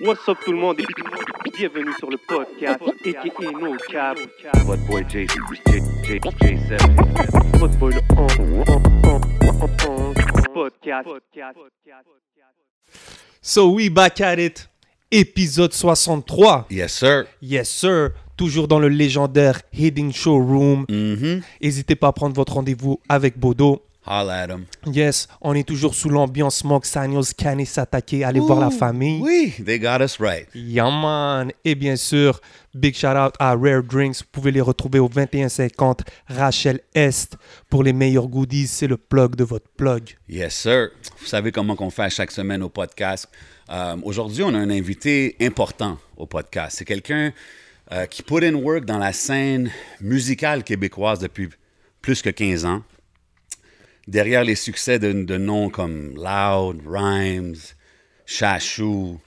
What's up tout le monde? Et bienvenue sur le podcast aka No Cap. What boy J J J J7. Votre boy le on, podcast. So we back at it. Épisode 63. Yes sir. Yes sir. Toujours dans le légendaire Hidden Showroom. Mhm. N'hésitez pas à prendre votre rendez-vous avec Bodo. Holla at him. Yes, on est toujours sous l'ambiance Smoke Sanios, Canis s'attaquer, aller voir la famille. Oui, they got us right. Yeah man. Et bien sûr, big shout out à Rare Drinks. Vous pouvez les retrouver au 2150 Rachel Est. Pour les meilleurs goodies, c'est le plug de votre plug. Yes sir. Vous savez comment qu'on fait à chaque semaine au podcast. Euh, Aujourd'hui, on a un invité important au podcast. C'est quelqu'un euh, qui put in work dans la scène musicale québécoise depuis plus que 15 ans. Derrière les succès de, de noms comme Loud, Rhymes, Chachou,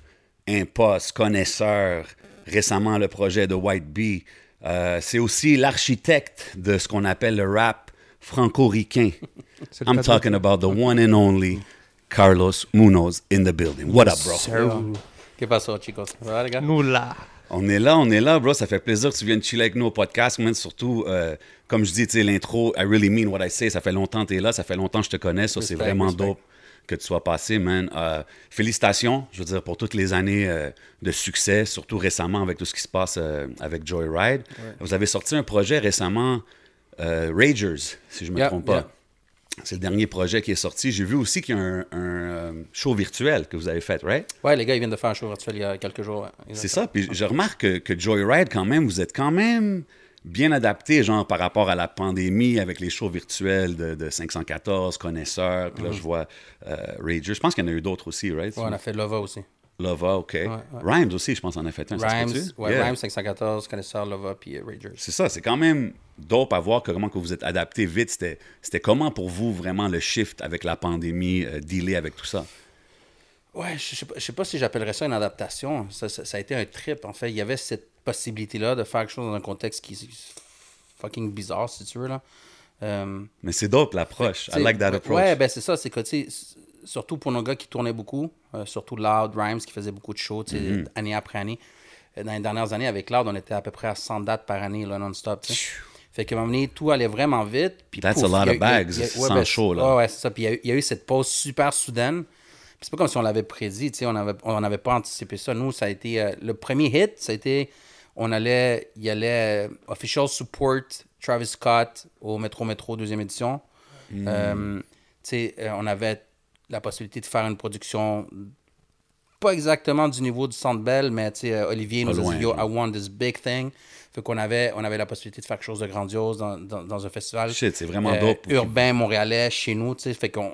Impost, Connaisseur, récemment le projet de White Bee, euh, c'est aussi l'architecte de ce qu'on appelle le rap franco-ricain. I'm talking about the one and only Carlos Munoz in the building. What up, bro? Sir. ¿Qué pasó, chicos? ¿Ça On est là, on est là, bro. Ça fait plaisir que tu viennes chiller avec nous au podcast. man. Surtout, euh, comme je dis, tu sais, l'intro, I really mean what I say. Ça fait longtemps que tu es là, ça fait longtemps que je te connais. Ça, c'est vraiment respect. dope que tu sois passé, man. Euh, félicitations, je veux dire, pour toutes les années euh, de succès, surtout récemment avec tout ce qui se passe avec Joyride. Vous avez sorti un projet récemment, Ragers, si je ne me Yeah, trompe pas. yeah. C'est le dernier projet qui est sorti. J'ai vu aussi qu'il y a un, un, euh, show virtuel que vous avez fait, right? Ouais, les gars, ils viennent de faire un show virtuel il y a quelques jours. C'est ça. Puis je remarque que, que Joyride, quand même, vous êtes quand même bien adapté, genre, par rapport à la pandémie avec les shows virtuels de, de 514, Connaisseurs. Puis là, je vois euh, Rager. Je pense qu'il y en a eu d'autres aussi, right? Ouais, on a fait Lova aussi. Lova, OK. ouais. Rhymes aussi, je pense, en a fait un. Rhymes, ouais, Yeah. Rhymes 514, Connaisseur, Lova, puis Ragers. C'est ça, c'est quand même dope à voir que- comment que vous êtes adapté vite. C'était comment pour vous, vraiment, le shift avec la pandémie, euh, dealer avec tout ça? Ouais, je sais pas, je sais pas si j'appellerais ça une adaptation. Ça, ça- ça a été un trip, en fait. Il y avait cette possibilité-là de faire quelque chose dans un contexte qui est fucking bizarre, si tu veux, là. Euh, Mais c'est dope, l'approche. I like that approach. Ouais, ben c'est ça, c'est que, tu surtout pour nos gars qui tournaient beaucoup, surtout Loud, Rhymes, qui faisaient beaucoup de shows, sais, Mm-hmm. année après année. Euh, Dans les dernières années, avec Loud, on était à peu près à 100 dates par année, non-stop. Fait qu'à un moment donné, tout allait vraiment vite. Puis That's pouf, a lot of a- bags, a- sans ben, show, là. Ouais, ouais, c'est ça. Puis il y a eu- il y, a eu cette pause super soudaine. Puis c'est pas comme si on l'avait prédit, tu sais, on n'avait on n'avait pas anticipé ça. Nous, ça a été... euh, le premier hit, ça a été... On allait... Il y allait... euh, official support Travis Scott au Métro Métro, deuxième édition. Hmm. Euh, tu sais, euh, on avait la possibilité de faire une production pas exactement du niveau du Centre Bell, mais tu sais, euh, Olivier nous a dit, Yo. I want this big thing. Fait qu'on avait, on avait la possibilité de faire quelque chose de grandiose dans, dans, dans un festival. Shit, c'est vraiment euh, dope. Urbain, montréalais, chez nous, tu sais. Fait qu'on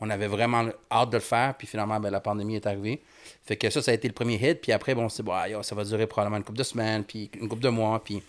on avait vraiment hâte de le faire, puis finalement, ben, la pandémie est arrivée. Fait que ça, ça a été le premier hit, puis après, bon, c'est bon, ah, ça va durer probablement une couple de semaines, puis une couple de mois, puis...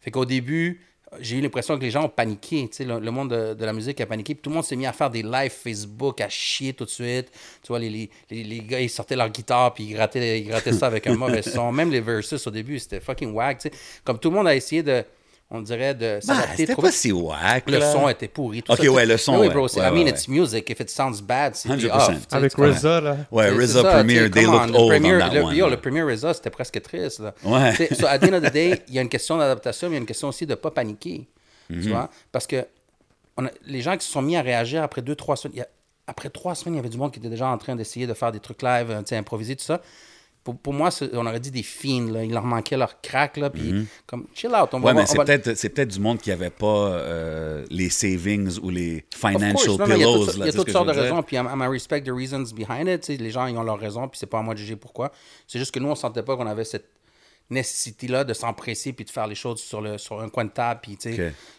Fait qu'au début, j'ai eu l'impression que les gens ont paniqué, le, le monde de, la musique a paniqué, tout le monde s'est mis à faire des lives Facebook, à chier tout de suite. Tu vois, les, les, les, gars, ils sortaient leur guitare, puis ils grattaient, ça avec un mauvais son. Même les verses au début, c'était fucking whack, tu sais. Comme tout le monde a essayé de, on dirait, de Bah, s'adapter. c'était trouver- pas si whack. le son était pourri. Tout Ok, ça, ouais, le son, Oui, ouais. bro, c'est- Ouais, I mean, ouais, it's music. If it sounds bad, c'est 100%. off. Avec? RZA, là. Ouais, RZA Premier, they looked old premier, on that le, one. yo, le premier RZA, c'était presque triste. Là. Ouais. So, at the end of the day, il y a une question d'adaptation, mais il y a une question aussi de ne pas paniquer. Tu vois? Parce que on a- les gens qui se sont mis à réagir après deux, trois semaines, il y a- après trois semaines, il y avait du monde qui était déjà en train d'essayer de faire des trucs live, euh, tu sais, improviser, tout ça. Pour, pour moi, on aurait dit des fiends. Là. Il leur manquait leur crack. Là, puis comme, chill out. On va, Mhm. Ouais, mais c'est va- peut-être du monde qui n'avait pas euh, les savings ou les financial course, non, non, il y a pillows. toutes, il y a toutes sortes de raisons, puis I, I respect the reasons behind it. Les gens, ils ont leurs raisons, puis c'est pas à moi de juger pourquoi. C'est juste que nous, on sentait pas qu'on avait cette nécessité-là de s'empresser puis de faire les choses sur, le, sur un coin de table. Puis.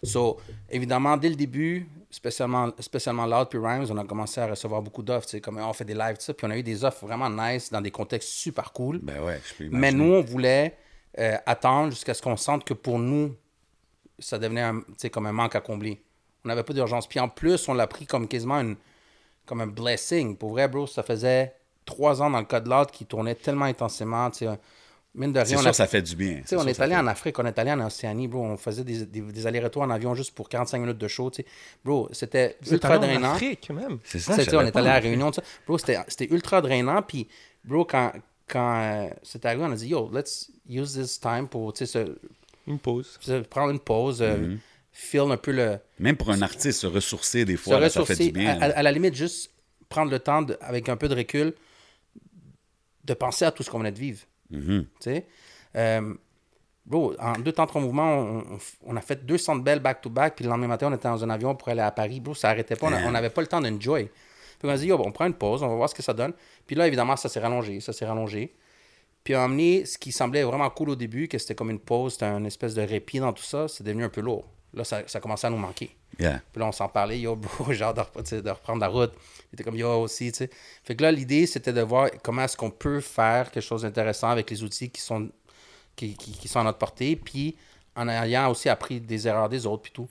So, évidemment, dès le début, spécialement, spécialement Loud puis Rhymes, on a commencé à recevoir beaucoup d'offres. Comme on fait des lives, tout ça. Puis on a eu des offres vraiment nice dans des contextes super cool. Ben ouais, je peux Mais nous, on voulait euh, attendre jusqu'à ce qu'on sente que pour nous, ça devenait un, comme un manque à combler. On n'avait pas d'urgence. Puis en plus, on l'a pris comme quasiment une, comme un blessing. Pour vrai, bro, ça faisait trois ans dans le cas de l'autre qui tournait tellement intensément. sais, Mine de C'est rien, on sûr, a- ça fait du bien. tu sais, on sûr, est allé fait- en Afrique, on est allé en Océanie, bro. On faisait des, des, des allers-retours en avion juste pour 45 minutes de show, tu sais. Bro, c'était ultra allé en drainant. Afrique, même. C'est ça, on est allé à la. Réunion. Bro, c'était c'était ultra drainant. Puis, bro, quand, quand euh, c'est arrivé, on a dit, yo, let's use this time pour, tu sais, se- Une pause. se prendre une pause, euh, Mm-hmm. feel un peu le... Même pour un artiste, se ressourcer des se fois, là, ça fait ressourcer, du bien. à, là. à- à la limite, juste prendre le temps, de- avec un peu de recul, de penser à tout ce qu'on venait de vivre. Mhm. Euh, bro, en deux temps, trois mouvements, on, a fait 200 belles back-to-back, puis le lendemain matin, on était dans un avion pour aller à Paris. Bro, ça arrêtait pas. On n'avait pas le temps d'enjoy. Puis on a dit, yo, on prend une pause, on va voir ce que ça donne. Puis là, évidemment, ça s'est rallongé, ça s'est rallongé. Puis on a amené ce qui semblait vraiment cool au début, que c'était comme une pause, c'était un espèce de répit dans tout ça, c'est devenu un peu lourd. Là, ça, ça commençait à nous manquer. Yeah. Puis là, on s'en parlait, yo, bro, hâte de, reprendre la route. Il était comme, yo, aussi, tu sais. Fait que là, l'idée, c'était de voir comment est-ce qu'on peut faire quelque chose d'intéressant avec les outils qui sont, qui, qui- qui sont à notre portée, puis en ayant aussi appris des erreurs des autres, puis tout.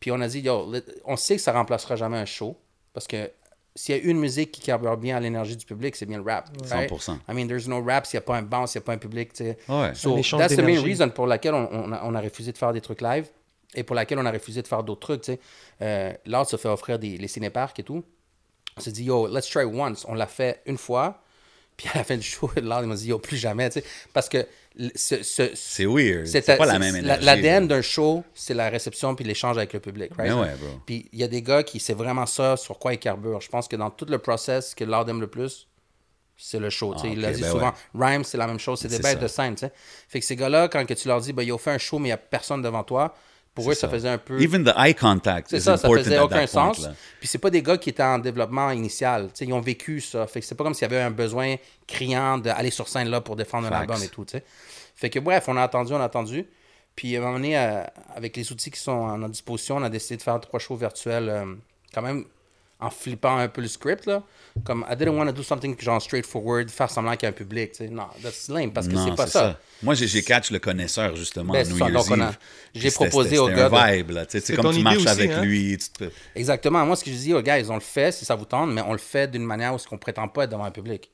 Puis on a dit, yo, on sait que ça remplacera jamais un show, parce que s'il y a une musique qui carbure bien à l'énergie du public, c'est bien le rap. right? 100%. I mean, there's no rap s'il n'y a pas un bounce, s'il n'y a pas un public, tu sais. Ouais. So, that's the main reason pour laquelle on, on a, on a refusé de faire des trucs live et pour laquelle on a refusé de faire d'autres trucs, tu sais. Euh, L'art se fait offrir des, les cinéparcs et tout. On s'est dit, yo, let's try once. On l'a fait une fois. Puis à la fin du show, l'art, m'a dit, yo, plus jamais, tu sais. Parce que ce, ce- C'est weird. c'est- pas la même énergie. L'ADN d'un show, c'est la réception puis l'échange avec le public, right? Mais ouais, bro. Puis il y a des gars qui, c'est vraiment ça sur quoi ils carburent. Je pense que dans tout le process, que l'art aime le plus, c'est le show. Ah, il l'a dit ben souvent. Rhymes, c'est la même chose. C'est des bêtes de scène. tu sais. Fait que ces gars-là, quand que tu leur dis, ben, ils ont fait un show, mais il n'y a personne devant toi, pour eux, ça. faisait un peu. Even the eye contact C'est ça, ça faisait aucun point, sens. là. Puis c'est pas des gars qui étaient en développement initial. Ils ont vécu ça. Fait que c'est pas comme s'il y avait un besoin criant d'aller sur scène là pour défendre un album et tout. Fait que bref, on a attendu, on a attendu. Puis à un moment donné, euh, avec les outils qui sont à notre disposition, on a décidé de faire trois shows virtuels euh, quand même en flippant un peu le script. Là. Comme, I didn't want to do something genre straightforward, faire semblant qu'il y a un public. tu sais. Non, that's lame parce que c'est pas ça. Moi, j'ai j'ai catch le connaisseur, justement, Ben, New ça, Year's Eve. j'ai proposé c'était gars un de- vibe, là. Tu sais, C'est comme tu marches aussi, avec hein? lui. tu te- Exactement. Moi, ce que je dis aux gars, on le fait si ça vous tente, mais on le fait d'une manière où on ne prétend pas être devant un public.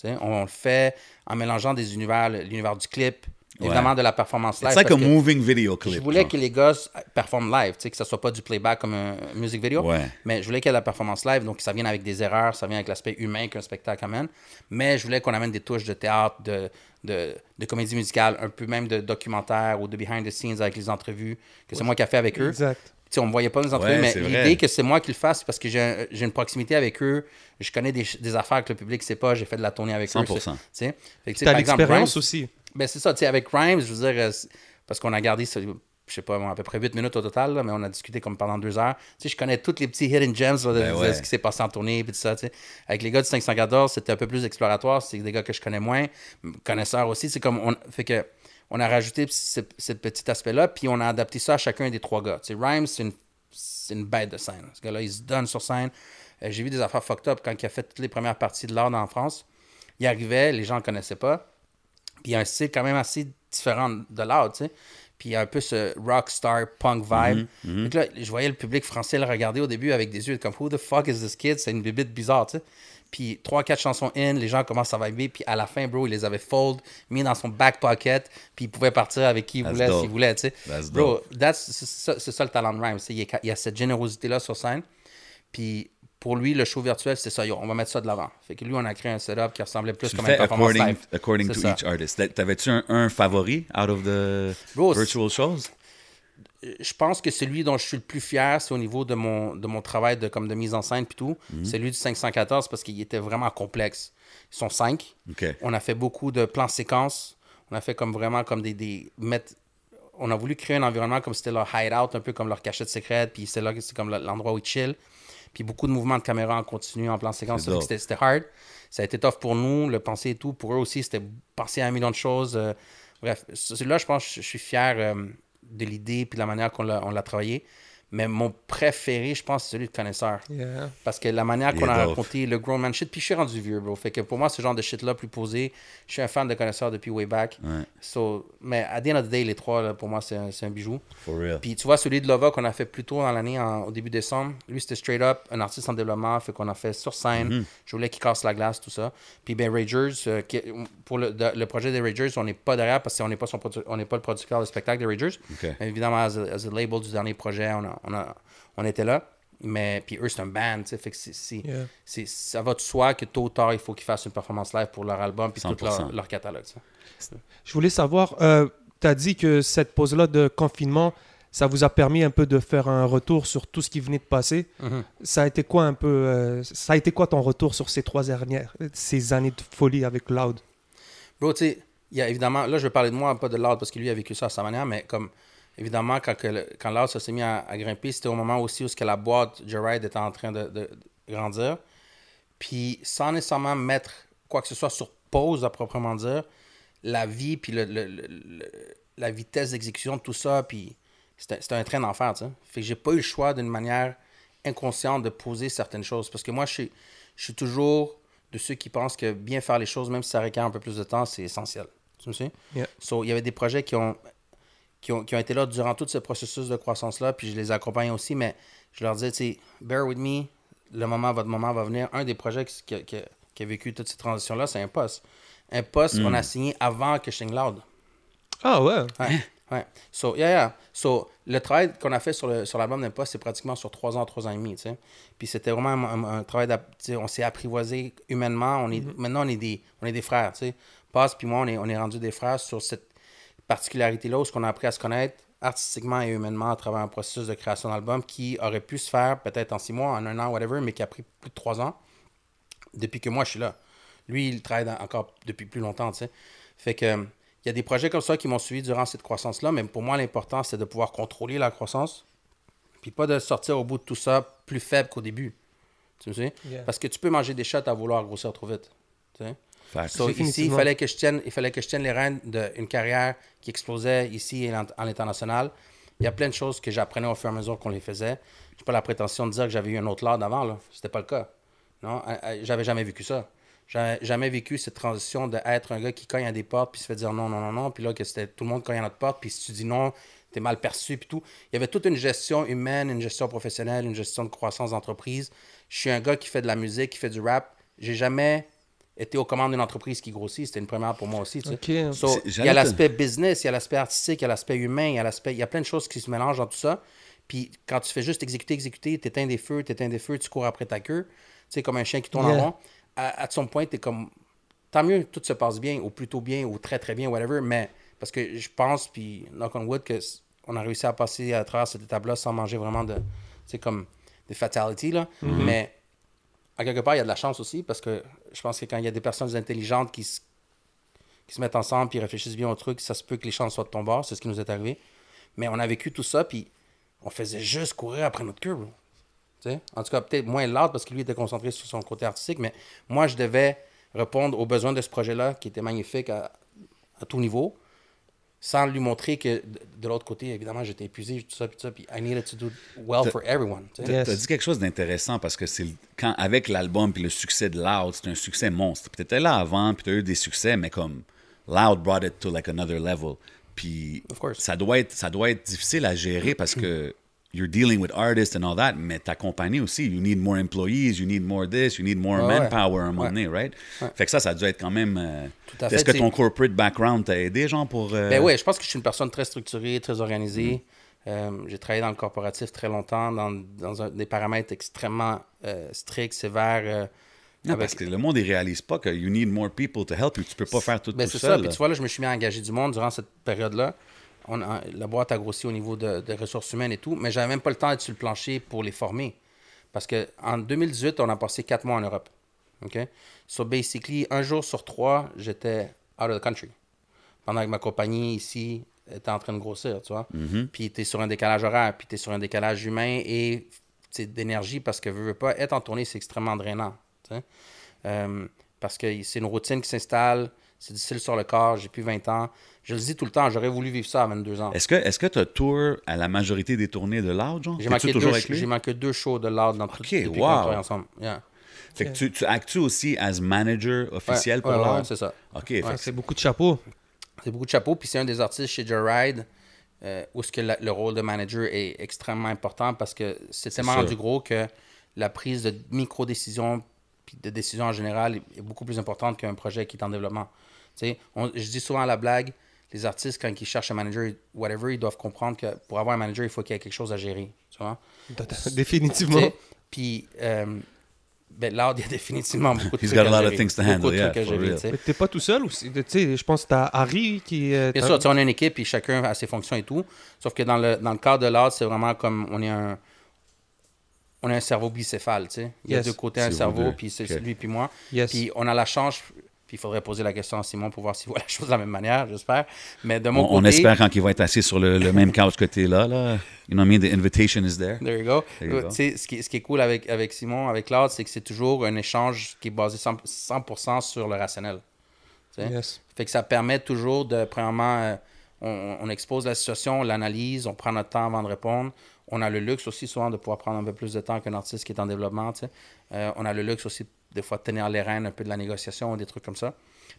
Tu sais, on le fait en mélangeant des univers, l'univers du clip, évidemment de la performance live. It's like a que moving video clip. je voulais genre. que les gars s- performent live, tu sais, que ça soit pas du playback comme un music video, Ouais. mais je voulais qu'il y ait de la performance live, donc ça vienne avec des erreurs, ça vient avec l'aspect humain qu'un spectacle amène, mais je voulais qu'on amène des touches de théâtre, de, de, de comédie musicale, un peu même de documentaire ou de behind the scenes avec les entrevues, que c'est moi qui ai fait avec eux. Exact. Tu sais, on me voyait pas dans les entrevues, Ouais, mais c'est l'idée que c'est moi qui le fasse, c'est parce que j'ai un- une proximité avec eux, je connais des, des affaires que le public sait pas, j'ai fait de la tournée avec 100%. eux. c'est- tu que, exemple, l'expérience aussi. Ben, c'est ça, tu sais, avec Rhymes, je veux dire, euh, parce qu'on a gardé, je sais pas, à peu près 8 minutes au total, là, mais on a discuté comme pendant deux heures. Tu sais, je connais tous les petits hidden gems là, de, Ben de ouais. ce qui s'est passé en tournée, puis tout ça, tu sais. Avec les gars du 514, c'était un peu plus exploratoire, c'est des gars que je connais moins, connaisseurs aussi, c'est comme, on, fait que, on a rajouté ce, ce petit aspect-là, puis on a adapté ça à chacun des trois gars. Tu sais, Rhymes, c'est une, une bête de scène. Ce gars-là, il se donne sur scène. Euh, J'ai vu des affaires fucked up quand il a fait toutes les premières parties de l'art en France. Il arrivait, les gens ne connaissaient pas. Puis il y a un style quand même assez différent de l'art, tu sais. Puis il y a un peu ce rockstar punk vibe. Donc là, je voyais le public français le regarder au début avec des yeux comme Who the fuck is this kid? C'est une bibite bizarre, tu sais. Puis trois, quatre chansons in, les gens commencent à vibrer. Puis à la fin, bro, il les avait fold, mis dans son back pocket. Puis il pouvait partir avec qui il voulait, s'il voulait, tu sais. Bro, that's- c'est ça, le talent de Rhymes. c'est Il y a- il y a cette générosité-là sur scène. Puis pour lui, le show virtuel, c'est ça. Yo, on va mettre ça de l'avant. Fait que lui, on a créé un setup qui ressemblait plus Tu comme fais performance according, live. according to ça. each artist. T'a- T'avais-tu un, un favori out of the Bro, virtual shows? je pense que celui dont je suis le plus fier, c'est au niveau de mon, de mon travail de, comme de mise en scène puis tout. Mhm. C'est lui du 514 parce qu'il était vraiment complexe. Ils sont cinq. On a fait beaucoup de plans séquences. On a fait comme vraiment comme des... des mettre- on a voulu créer un environnement comme c'était leur hideout, un peu comme leur cachette secrète. Puis c'est là que c'est comme l'endroit où ils chill. Puis beaucoup de mouvements de caméra en continu, en plan séquence. C'était hard. Ça a été tough pour nous, le penser et tout. Pour eux aussi, c'était penser à un million de choses. euh, bref, celui-là, je pense que je suis fier euh, de l'idée puis de la manière qu'on l'a on l'a travaillé. Mais mon préféré, je pense, c'est celui de connaisseur. Yeah. Parce que la manière qu'on a raconté le grown man shit, puis je suis rendu vieux, bro. Fait que pour moi, ce genre de shit-là, plus posé, je suis un fan de connaisseur depuis way back. Ouais. So, mais à the end of the day, les trois, là, pour moi, c'est un, c'est un bijou. For real. Puis tu vois, celui de Lova qu'on a fait plus tôt dans l'année, en- au début décembre, lui, c'était straight up, un artiste en développement, fait qu'on a fait sur scène. Mm-hmm. Je voulais qu'il casse la glace, tout ça. Puis ben Ragers, euh, qui- pour le, de- le projet des Ragers, on n'est pas derrière parce qu'on n'est pas, son on pas le producteur de spectacle des Ragers. Évidemment, as a, as a label du dernier projet, on, a- on, a- on était là. Mais, puis eux, c'est un band, tu sais. Fait que c'est, c'est- Yeah. c'est- ça va de soi que tôt ou tard, il faut qu'ils fassent une performance live pour leur album puis tout 100%. leur, leur catalogue, tu sais. Je voulais savoir, tu as dit que cette pause-là de confinement, ça vous a permis un peu de faire un retour sur tout ce qui venait de passer. Mhm. Ça a été quoi un peu, euh, ça a été quoi ton retour sur ces trois dernières, ces années de folie avec Loud? Bro, tu sais, il y a évidemment, là, je vais parler de moi, pas de Loud, parce que lui a vécu ça à sa manière, mais comme, évidemment, quand, que quand s'est mis à, à grimper, c'était au moment aussi où ce que la boîte Joyride était en train de, de- de grandir. Puis, sans nécessairement mettre quoi que ce soit sur pause, à proprement dire, la vie, puis le, le- le- la vitesse d'exécution de tout ça, puis c'était c'était un train d'enfer, tu sais. Fait que j'ai pas eu le choix d'une manière inconsciente de poser certaines choses. Parce que moi, je suis, je suis toujours de ceux qui pensent que bien faire les choses, même si ça requiert un peu plus de temps, c'est essentiel. Tu me? Yeah. So, il y avait des projets qui ont, qui, ont, qui ont été là durant tout ce processus de croissance-là, puis je les accompagne aussi, mais je leur disais, tu sais, bear with me, le moment, votre moment va venir. Un des projets qui, qui- qui- qui a vécu toute cette transition-là, c'est un poste. Un poste qu'on a signé avant que je signe Loud. Ah ouais. Ouais. ouais. So, yeah, yeah. So, le travail qu'on a fait sur, le, sur l'album d'Impost, c'est pratiquement sur trois ans, trois ans et demi, tu sais. Puis c'était vraiment un, un- un travail On s'est apprivoisé humainement. On est, Maintenant, on est des, on est des frères, tu sais. Paz puis moi, on est, on est rendus des frères sur cette particularité-là où ce qu'on a appris à se connaître artistiquement et humainement à travers un processus de création d'album qui aurait pu se faire peut-être en six mois, en un an, whatever, mais qui a pris plus de trois ans depuis que moi je suis là. Lui, il travaille dans- encore depuis plus longtemps, tu sais. Fait que euh, il y a des projets comme ça qui m'ont suivi durant cette croissance-là, mais pour moi, l'important, c'est de pouvoir contrôler la croissance, puis pas de sortir au bout de tout ça plus faible qu'au début. Tu me sais? Yeah. Parce que tu peux manger des shots à vouloir grossir trop vite. Tu sais? Facts. So, ici, il fallait que je tienne, il fallait que je tienne les rênes d'une carrière qui explosait ici et en, en international. Il y a plein de choses que j'apprenais au fur et à mesure qu'on les faisait. Je n'ai pas la prétention de dire que j'avais eu un autre lard d'avant. là. C'était pas le cas. Non, j'avais jamais vécu ça. J'avais jamais vécu cette transition d'être un gars qui cogne à des portes puis se fait dire non, non, non, non. Puis là, que c'était tout le monde cogne à notre porte. Puis si tu dis non, t'es mal perçu puis tout. Il y avait toute une gestion humaine, une gestion professionnelle, une gestion de croissance d'entreprise. Je suis un gars qui fait de la musique, qui fait du rap. J'ai jamais été aux commandes d'une entreprise qui grossit. C'était une première pour moi aussi. tu sais. Ok. So, C'est- il y a l'aspect business, il y a l'aspect artistique, il y a l'aspect humain, il y a l'aspect. Il y a plein de choses qui se mélangent dans tout ça. Puis quand tu fais juste exécuter, exécuter, t'éteins des feux, t'éteins des feux, tu cours après ta queue. Tu sais, comme un chien qui tourne Yeah. en rond. À, à son point, t'es comme. Tant mieux, tout se passe bien, ou plutôt bien, ou très très bien, whatever. Mais parce que je pense, puis knock on wood, que c- on a réussi à passer à travers cette étape-là sans manger vraiment de. Tu sais, comme des fatalities, là. Mais à quelque part, il y a de la chance aussi, parce que je pense que quand il y a des personnes intelligentes qui se qui se mettent ensemble puis réfléchissent bien au truc, ça se peut que les chances soient de ton bord, c'est ce qui nous est arrivé. Mais on a vécu tout ça, puis on faisait juste courir après notre sais? En tout cas, peut-être moins l'art parce que lui était concentré sur son côté artistique, mais moi, je devais répondre aux besoins de ce projet-là, qui était magnifique à, à tout niveau, sans lui montrer que de, de l'autre côté, évidemment, j'étais épuisé, tout ça, puis tout ça, puis I needed to do well for everyone. tu sais. As dit quelque chose d'intéressant parce que c'est quand avec l'album puis le succès de Loud, c'est un succès monstre. Puis t'étais là avant, puis t'as eu des succès, mais comme Loud brought it to like another level. Puis Of course. ça doit être ça doit être difficile à gérer parce que you're dealing with artists and all that, mais ta compagnie aussi, you need more employees, you need more this, you need more Ouais, ouais. manpower à un moment Ouais. donné, right? Fait que ça, ça a dû être quand même. euh, Tout à fait, Est-ce que c'est- ton corporate background t'a aidé, genre, pour. euh, Ben oui, je pense que je suis une personne très structurée, très organisée. Euh, j'ai travaillé dans le corporatif très longtemps, dans, dans un- des paramètres extrêmement euh, stricts, sévères. Non, avec- parce que le monde, il réalise pas que you need more people to help you. Tu peux pas faire tout Ben, tout c'est seul. ça. Puis tu vois, là, je me suis mis à engager du monde durant cette période-là. On a- la boîte a grossi au niveau de, de ressources humaines et tout, mais j'avais même pas le temps d'être sur le plancher pour les former. Parce qu'en 2018, on a passé quatre mois en Europe. OK? So, basically, un jour sur trois, j'étais out of the country. Pendant que ma compagnie ici était en train de grossir, tu vois? Puis tu es sur un décalage horaire, puis tu es sur un décalage humain et d'énergie parce que, veux, veux pas, être en tournée, c'est extrêmement drainant. Euh, parce que c'est une routine qui s'installe, c'est difficile sur le corps, j'ai plus 20 ans. Je le dis tout le temps, j'aurais voulu vivre ça à 22 ans. Est-ce que est-ce que tu as tour à la majorité des tournées de Loud, genre? J'ai manqué, deux, manqué shows de Loud dans tout, Ok, depuis wow. qu'on travaille ensemble. Yeah. Fait que tu, tu actes aussi as manager officiel Ouais, pour ouais, ouais, c'est ça. OK. C'est beaucoup de chapeaux. C'est beaucoup de chapeaux. Puis c'est un des artistes chez Joyride euh, où ce que la- le rôle de manager est extrêmement important parce que c'est tellement rendu gros que la prise de micro-décisions puis de décisions en général est, est beaucoup plus importante qu'un projet qui est en développement. Tu sais, on- je dis souvent à la blague, les artistes, quand ils cherchent un manager, whatever, ils doivent comprendre que pour avoir un manager, il faut qu'il y ait quelque chose à gérer. Tu vois? Définitivement. Puis, euh, ben, Loud, il y a définitivement beaucoup de He's trucs got a à lot of gérer. things to Beaucoup handle, de trucs à for gérer, real. tu sais. Mais t'es pas tout seul aussi. Tu sais, je pense que t'as Harry qui. euh, Bien t'as- sûr, tu sais, on a une équipe et chacun a ses fonctions et tout. Sauf que dans le, dans le cadre de l'art, c'est vraiment comme on est un. On a un cerveau bicéphale, tu sais. Il y a Yes. deux côtés un C'est vous cerveau, deux. puis c'est Ok. lui puis moi. Yes. Puis on a la chance, puis il faudrait poser la question à Simon pour voir s'il voit la chose de la même manière, j'espère. Mais de mon On, on côté. espère quand il va être assis sur le, le même couch que tu es là, là. You know what I mean? The invitation is there. There you go. There you go. tu sais, ce, qui, ce qui est cool avec, avec Simon, avec Claude, c'est que c'est toujours un échange qui est basé 100%, 100% sur le rationnel. Yes. Fait que ça permet toujours de, premièrement, euh, on, on expose la situation, on l'analyse, on prend notre temps avant de répondre. On a le luxe aussi souvent de pouvoir prendre un peu plus de temps qu'un artiste qui est en développement. Euh, on a le luxe aussi des fois tenir les rênes un peu de la négociation ou des trucs comme ça.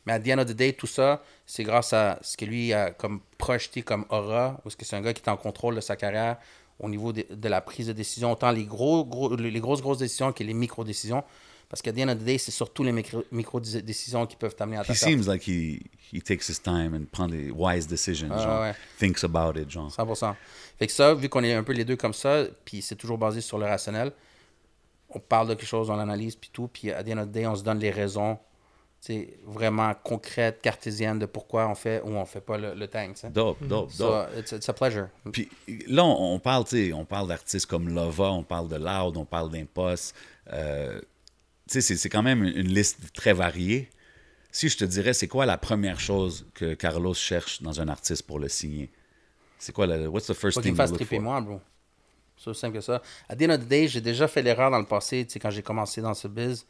Mais à the end of the day, tout ça, c'est grâce à ce que lui a comme projeté comme aura, ou ce que c'est un gars qui est en contrôle de sa carrière au niveau de, de la prise de décision, autant les, gros, gros, les grosses, grosses décisions que les micro-décisions. Parce qu'à the end of the day, c'est surtout les micro- micro-décisions qui peuvent t'amener à ta He perte. seems like he, he takes his time and prend des wise decisions, Ah, genre. ouais. Thinks about it, genre. 100%. Fait que ça, vu qu'on est un peu les deux comme ça, puis c'est toujours basé sur le rationnel, on parle de quelque chose, on l'analyse, puis tout, puis à the end of the day, on se donne les raisons sais, vraiment concrètes, cartésiennes de pourquoi on fait ou on fait pas le, le tank. Dope, dope, dope. So, it's, it's a pleasure. Puis là, on, parle, tu sais, on parle d'artistes comme Lova, on parle de Loud, on parle d'Impost. Euh, tu sais, c'est- c'est quand même une, une liste très variée. Si je te dirais, c'est quoi la première chose que Carlos cherche dans un artiste pour le signer? C'est quoi la... What's the first Faut thing qu'il fasse moi, bro. C'est aussi simple que ça. À the end of the day, j'ai déjà fait l'erreur dans le passé, quand j'ai commencé dans ce biz,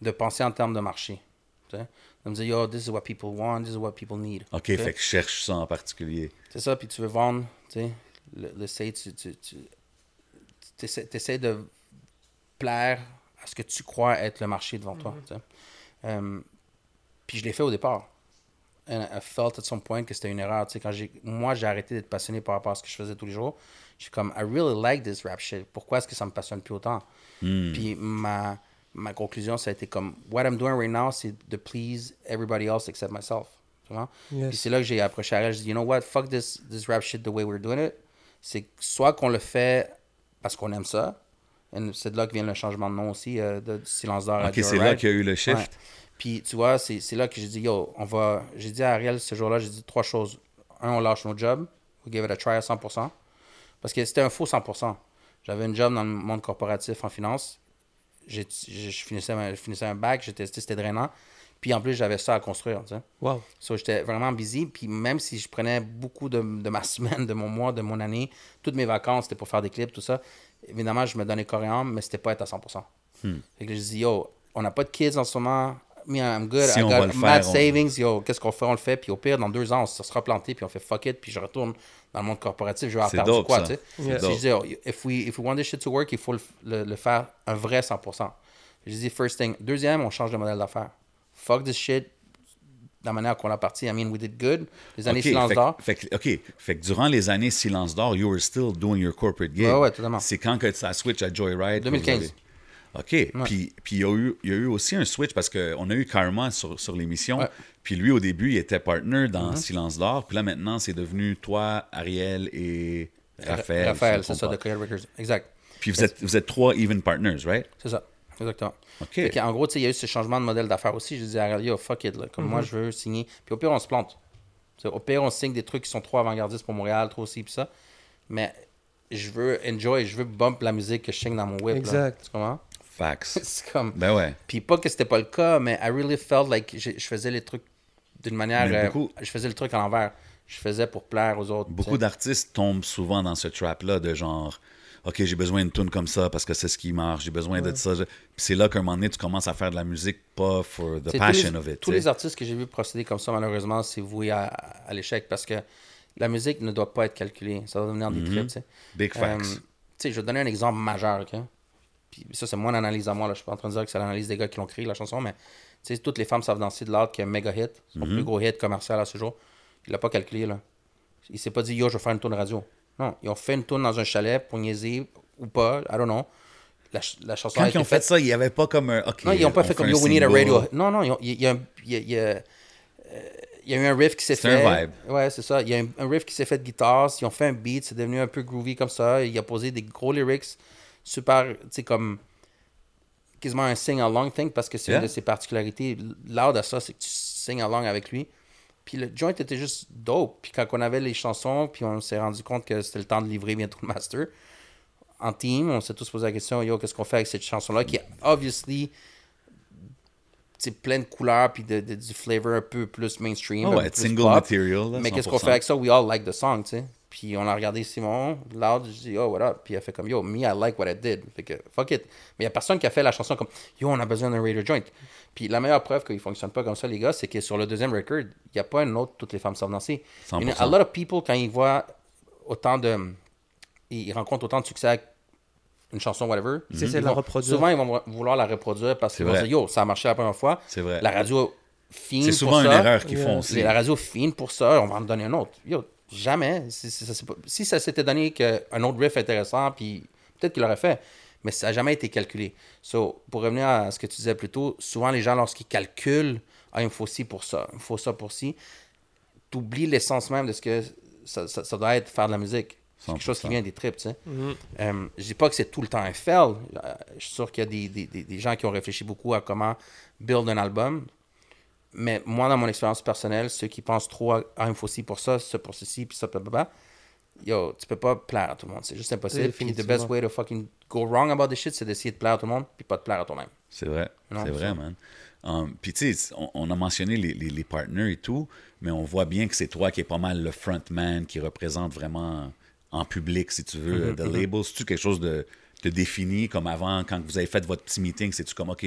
de penser en termes de marché. tu sais. De me dire, yo, this is what people want, this is what people need. OK, Tu sais. fait que je cherche ça en particulier. C'est ça, puis tu veux vendre, tu sais, le, le site, tu, tu, tu essaies, essaies de plaire à ce que tu crois être le marché devant toi, tu sais. Euh, puis je l'ai fait au départ. And I felt at some point que c'était une erreur, tu sais, quand j'ai, moi, j'ai arrêté d'être passionné par rapport à ce que je faisais tous les jours. Je suis comme, I really like this rap shit. Pourquoi est-ce que ça me passionne plus autant? Puis ma, ma conclusion, ça a été comme, what I'm doing right now, c'est de please everybody else except myself. Tu vois? Yes. Puis c'est là que j'ai approché Ariel. J'ai dit, you know what, fuck this, this rap shit the way we're doing it. C'est soit qu'on le fait parce qu'on aime ça, et c'est de là que vient le changement de nom aussi, euh, de, silence d'or à OK, c'est là qu'il y a eu le shift. Ouais. Puis tu vois, c'est c'est là que j'ai dit, yo, on va. J'ai dit à Ariel ce jour-là, j'ai dit trois choses. Un, on lâche nos jobs. We give it a try à 100%. Parce que c'était un faux 100%. J'avais un job dans le monde corporatif en finance. J'ai- Je finissais, ma- je finissais un bac, c'était drainant. Puis en plus, j'avais ça à construire. Tu sais. Wow. So, j'étais vraiment busy. Puis même si je prenais beaucoup de, de ma semaine, de mon mois, de mon année, toutes mes vacances, c'était pour faire des clips, tout ça. Évidemment, je me donnais âme, mais c'était pas être à 100%. Fait que je dis, yo, on n'a pas de kids en ce moment. Me, I'm good. Si I on got va le mad faire, on- savings. Yo, qu'est-ce qu'on fait? On le fait. Puis au pire, dans deux ans, on se sera planté. Puis on fait fuck it. Puis je retourne dans le monde corporatif. Je vais dope, quoi, tu sais? Yeah. Si je dis, oh, if, we, if we want this shit to work, il faut le, le- le faire un vrai 100%. Je dis, first thing. Deuxième, on change de modèle d'affaires. Fuck this shit. De la manière qu'on l'a parti, I mean, we did good. Les années OK, silence d'or. que- fait que- OK, fait que durant les années silence d'or, you were still doing your corporate gig. Ouais, ouais, totalement. C'est quand que ça switch à Joyride? que vous 2015. OK. Puis, puis il, y a eu, il y a eu aussi un switch parce qu'on a eu Karma sur, sur l'émission. Ouais. Mm-hmm. Puis lui, au début, il était partner dans Silence d'Or. Puis là, maintenant, c'est devenu toi, Ariel et Raphaël. Raphaël, c'est ça, de. Coyote Records. Exact. Puis vous êtes, vous êtes trois even partners, right? C'est ça. Exactement. OK. Qu'en gros, tu sais, il y a eu ce changement de modèle d'affaires aussi. Je dis à Ariel, yo, fuck it. Là. Comme moi, je veux signer. Puis au pire, on se plante. Au pire, on signe des trucs qui sont trop avant-gardistes pour Montréal, trop ci, puis ça. Mais je veux enjoy, je veux bump la musique que je signe dans mon whip. là. Exact. Tu comprends? Facts. C'est comme. ben ouais. Puis pas que c'était pas le cas, mais I really felt like je, faisais les trucs d'une manière. Euh, beaucoup- je faisais le truc à l'envers. Je faisais pour plaire aux autres. Beaucoup d'artistes tombent souvent dans ce trap-là de genre, OK, j'ai besoin d'une tune comme ça parce que c'est ce qui marche, j'ai besoin de ça. C'est là qu'à un moment donné, tu commences à faire de la musique pas for the passion les, of it. Tous les artistes que j'ai vu procéder comme ça, malheureusement, c'est voué à, à l'échec parce que la musique ne doit pas être calculée. Ça doit devenir des trips. tu sais. Mm-hmm. Big facts. Euh, tu sais, je vais te donner un exemple majeur. ok? Puis ça, c'est mon analyse à moi. Là. Je suis pas en train de dire que c'est l'analyse des gars qui l'ont créé, la chanson, mais tu sais, toutes les femmes savent danser de l'art qui est un méga hit. Son Mm-hmm. plus gros hit commercial à ce jour. Il l'a pas calculé. Là. Il s'est pas dit, yo, je vais faire une tourne radio. Non, ils ont fait une tourne dans un chalet pour niaiser ou pas, I don't know. La, ch- la chanson Quand a ils ont fait ça, il n'y avait pas comme un. OK. non, ils n'ont pas fait comme Yo, we need a radio. Non, non, il y, a eu un riff qui s'est C'est un fait. vibe. Ouais, c'est ça. Il y a un, un riff qui s'est fait de guitare. Ils ont fait un beat, c'est devenu un peu groovy comme ça. Il a posé des gros lyrics super, tu sais, comme quasiment un sing-along thing parce que c'est Yeah. une de ses particularités. L'art de ça, c'est que tu sing-along avec lui. Puis le joint était juste dope. Puis quand on avait les chansons, puis on s'est rendu compte que c'était le temps de livrer bientôt le master, en team, on s'est tous posé la question, yo, qu'est-ce qu'on fait avec cette chanson-là qui est obviously c'est plein de couleurs puis de, de- du flavor un peu plus mainstream. Oh, ouais, single pop. material. là, Mais qu'est-ce 100%. qu'on fait avec ça? We all like the song, tu sais. Puis on a regardé Simon, loud, je dis, oh, what up? Puis elle fait comme, yo, me, I like what I did. Fait que, fuck it. Mais il n'y a personne qui a fait la chanson comme, yo, on a besoin d'un Raider Joint. Puis la meilleure preuve qu'il ne fonctionne pas comme ça, les gars, c'est que sur le deuxième record, il n'y a pas un autre Toutes les femmes savent danser. 100%. You know, a lot of people, quand ils voient autant de. Ils rencontrent autant de succès avec une chanson, whatever. C'est ils c'est la vont- reproduire. Souvent, ils vont vouloir la reproduire parce qu'ils vont dire, yo, ça a marché la première fois. C'est vrai. La radio fine C'est pour souvent une ça. erreur qu'ils Yeah. font C'est aussi. la radio fine pour ça, on va en donner un autre. Yo, jamais. Si, si ça, si s'était donné qu'un autre riff intéressant, puis peut-être qu'il l'aurait fait, mais ça n'a jamais été calculé. So, pour revenir à ce que tu disais plus tôt, souvent les gens, lorsqu'ils calculent, ah, il me faut ci pour ça, il me faut ça pour ci, tu oublies l'essence même de ce que ça, ça- ça doit être faire de la musique. C'est quelque chose qui 100%. vient des tripes, tu sais. Euh, je dis pas que c'est tout le temps un fail. Euh, Je suis sûr qu'il y a des, des- des- des gens qui ont réfléchi beaucoup à comment build un album. Mais moi, dans mon expérience personnelle, ceux qui pensent trop à ah, il me faut ci pour ça, ça pour ceci, puis ça, blablabla, yo, tu peux pas plaire à tout le monde. C'est juste impossible. Puis the best way to fucking go wrong about this shit, c'est d'essayer de plaire à tout le monde, puis pas de plaire à toi-même. C'est vrai, c'est vrai, man. Um, Puis tu sais, on, on a mentionné les, les, les partners et tout, mais on voit bien que c'est toi qui es pas mal le frontman, qui représente vraiment en public, si tu veux, Mm-hmm, de label. C'est-tu quelque chose de, de défini comme avant, quand vous avez fait votre petit meeting, c'est-tu comme, OK,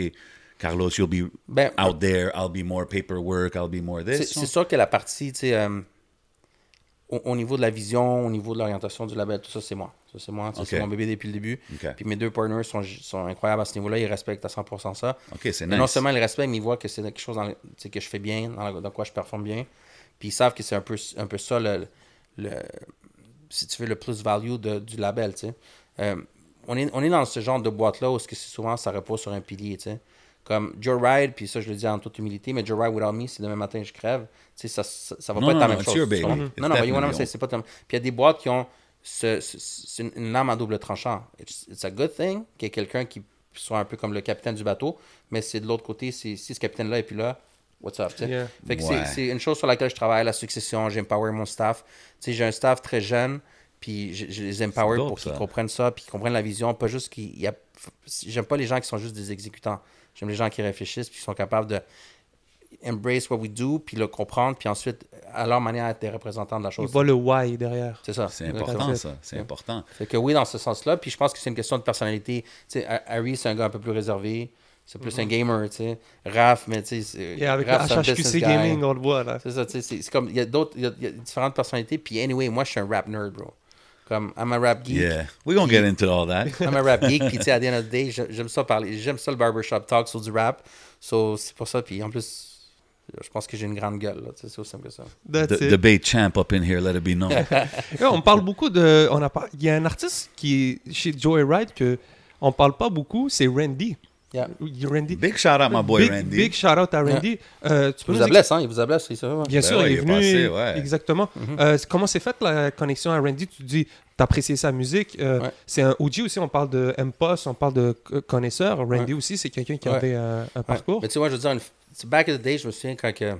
Carlos, you'll be Ben, out there, I'll be more paperwork, I'll be more this? c'est sûr que la partie, tu sais, euh, au, au niveau de la vision, au niveau de l'orientation du label, tout ça, c'est moi. Ça, c'est moi. C'est mon bébé depuis le début. Puis mes deux partners sont, sont incroyables à ce niveau-là. Ils respectent à 100% ça. OK, c'est Mais nice. Non seulement ils respectent, mais ils voient que c'est quelque chose dans le- que je fais bien, dans, la- dans quoi je performe bien. Puis ils savent que c'est un peu, un peu ça, le, le- si tu veux, le plus-value de- du label. tu sais. Euh, on, est, on est dans ce genre de boîte-là où que souvent ça repose sur un pilier. tu sais. Comme Joe Ride, puis ça je le dis en toute humilité, mais Joe Ride Without Me, si demain matin je crève, tu sais, ça, ça, ça va Non, pas être la non, même it's chose. baby. It's Non, non, mais you know c'est pas tellement- Puis il y a des boîtes qui ont ce, une, lame à double tranchant. It's, it's a good thing qu'il y ait quelqu'un qui soit un peu comme le capitaine du bateau, mais c'est de l'autre côté, si ce capitaine-là est plus là, what's up, tu sais? Yeah. Fait que Ouais. c'est- c'est une chose sur laquelle je travaille, la succession, j'empower mon staff. Tu sais, j'ai un staff très jeune, puis je, je les empower dope, pour qu'ils comprennent ça, puis qu'ils comprennent la vision, pas juste qu'ils... a- J'aime pas les gens qui sont juste des exécutants. J'aime les gens qui réfléchissent, puis qui sont capables de embrace what we do, puis le comprendre, puis ensuite, à leur manière, être des représentants de la Il chose. voit le why derrière. C'est ça. C'est important, ça. C'est important. Fait que oui, dans ce sens-là. Puis je pense que c'est une question de personnalité. Tu sais, Ha- Harry, c'est un gars un peu plus réservé. C'est plus un gamer, tu sais. Raph, mais tu sais. c'est- Et avec Raph, le HHQC business guy. Gaming, on le voit là. C'est ça, tu sais. c'est- comme. Il y a d'autres. Il y a, il y a différentes personnalités. Puis anyway, moi, je suis un rap nerd, bro. Comme, I'm a rap geek. Yeah. We're to get into all that. I'm a rap geek. Puis tu sais, à the end of the day, j'ai- j'aime ça parler. J'aime ça le barbershop talk sur du rap. So, c'est pour ça. Puis en plus, je pense que j'ai une grande gueule, c'est aussi simple que ça. That's The it. debate champ up in here, let it be known. On parle beaucoup de. On a pas, il y a un artiste qui est chez Joyride que on parle pas beaucoup, c'est Randy. Yeah. Oui, Randy? Big shout out, my boy big, Randy. Big shout out à Randy. Euh, tu Il vous nous a blessé, hein. Il vous a blessé, c'est ça. Bien Ben sûr, ouais, il est il est venu. passé, ouais. Exactement. Mhm. Euh, comment s'est faite la connexion à Randy? Tu dis, t'appréciais sa musique. euh, Ouais. C'est un OG aussi, on parle de M-Post, on parle de connaisseur. Randy aussi, c'est quelqu'un qui Ouais. avait un, un Ouais. parcours. Mais tu sais, moi, je veux dire, une... back in the day, je me souviens quand que...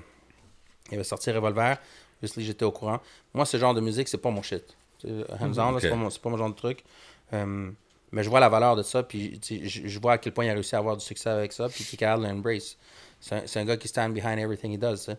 il avait sorti Revolver, obviously, j'étais au courant. Moi, ce genre de musique, c'est pas mon shit. Tu sais, Hands on, là, c'est pas, mon- c'est pas mon genre de truc. Euh, mais je vois la valeur de ça, puis tu je, je vois à quel point il a réussi à avoir du succès avec ça, puis qu'il est capable l'embrace. C'est un, gars qui stand behind everything he does. tu sais.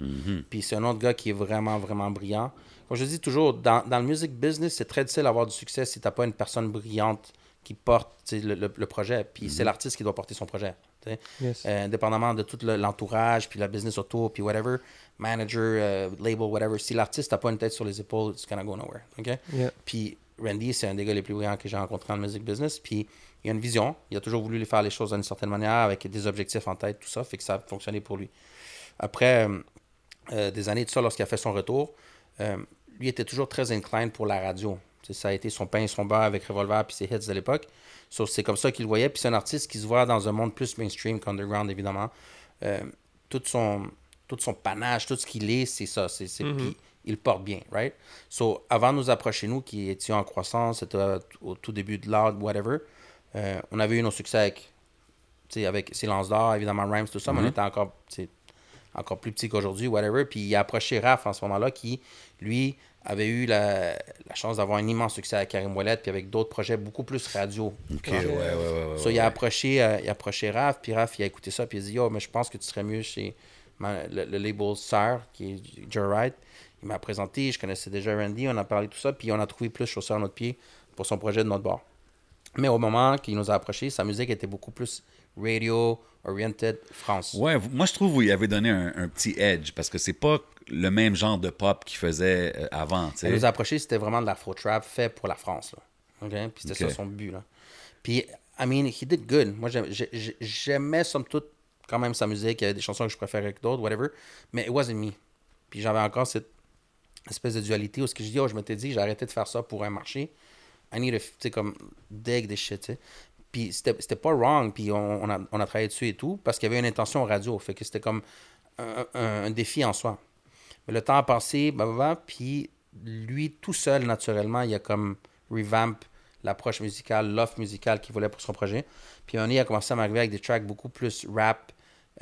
Puis c'est un autre gars qui est vraiment, vraiment brillant. Comme je dis toujours, dans, dans le music business, c'est très difficile d'avoir du succès si t'as pas une personne brillante qui porte tu le, le- le projet. Puis c'est l'artiste qui doit porter son projet. tu. Yes. Euh, indépendamment de tout le- l'entourage, puis la business autour, puis whatever, manager, euh, label, whatever, si l'artiste n'a pas une tête sur les épaules, it's gonna go nowhere. OK? Yeah. Puis Randy, c'est un des gars les plus brillants que j'ai rencontré dans le music business. Puis il a une vision. Il a toujours voulu faire les choses d'une certaine manière, avec des objectifs en tête, tout ça, fait que ça a fonctionné pour lui. Après euh, euh, des années de ça, lorsqu'il a fait son retour, euh, lui était toujours très inclined pour la radio. Tu sais, ça a été son pain et son beurre avec Revolver puis ses hits de l'époque. So, c'est comme ça qu'il le voyait. Puis c'est un artiste qui se voit dans un monde plus mainstream qu'underground, évidemment. Euh, tout son, tout son panache, tout ce qu'il est, c'est ça. C'est, c'est, puis il porte bien, right? So, avant de nous approcher, nous, qui étions en croissance, c'était au tout début de l'art, whatever, euh, on avait eu nos succès avec, avec Silence d'or, évidemment, Rhymes, tout ça, mais on était encore, encore plus petit qu'aujourd'hui, whatever. Puis il a approché Raph en ce moment-là, qui, lui, avait eu la, la chance d'avoir un immense succès avec Karim Ouellet, puis avec d'autres projets beaucoup plus radio. OK, ouais, ouais, ouais. So, il, a approché, euh, il a approché Raph, puis Raph, il a écouté ça, puis il a dit Yo, mais je pense que tu serais mieux chez le, le label Sœur, qui est Joe Wright. Il m'a présenté, je connaissais déjà Randy, on a parlé de tout ça, puis on a trouvé plus chaussures à notre pied pour son projet de notre bord. Mais au moment qu'il nous a approché, sa musique était beaucoup plus radio-oriented France. Ouais, moi je trouve qu'il avait donné un, un petit edge parce que c'est pas le même genre de pop qu'il faisait euh, avant, Il nous a approché, c'était vraiment de l'afro-trap fait pour la France. Là. OK? Puis c'était Ok. ça son but. Là. Puis, I mean, he did good. Moi, j'aim- j'ai- j'ai- j'aimais, somme toute, quand même sa musique. Il y avait des chansons que je préférais que d'autres, whatever. Mais it wasn't me. Puis j'avais encore cette espèce de dualité où ce que je dis, oh, je m'étais dit, j'ai arrêté de faire ça pour un marché. I need to, comme, dig des shit, tu sais. Puis c'était pas wrong, puis on, on a, on travaillé dessus et tout, parce qu'il y avait une intention radio. Fait que c'était comme un, un- défi en soi. Mais le temps a passé, blablabla, puis lui, tout seul, naturellement, il a comme revamp l'approche musicale, l'offre musicale qu'il voulait pour son projet. Puis un il a commencé à m'arriver avec des tracks beaucoup plus rap,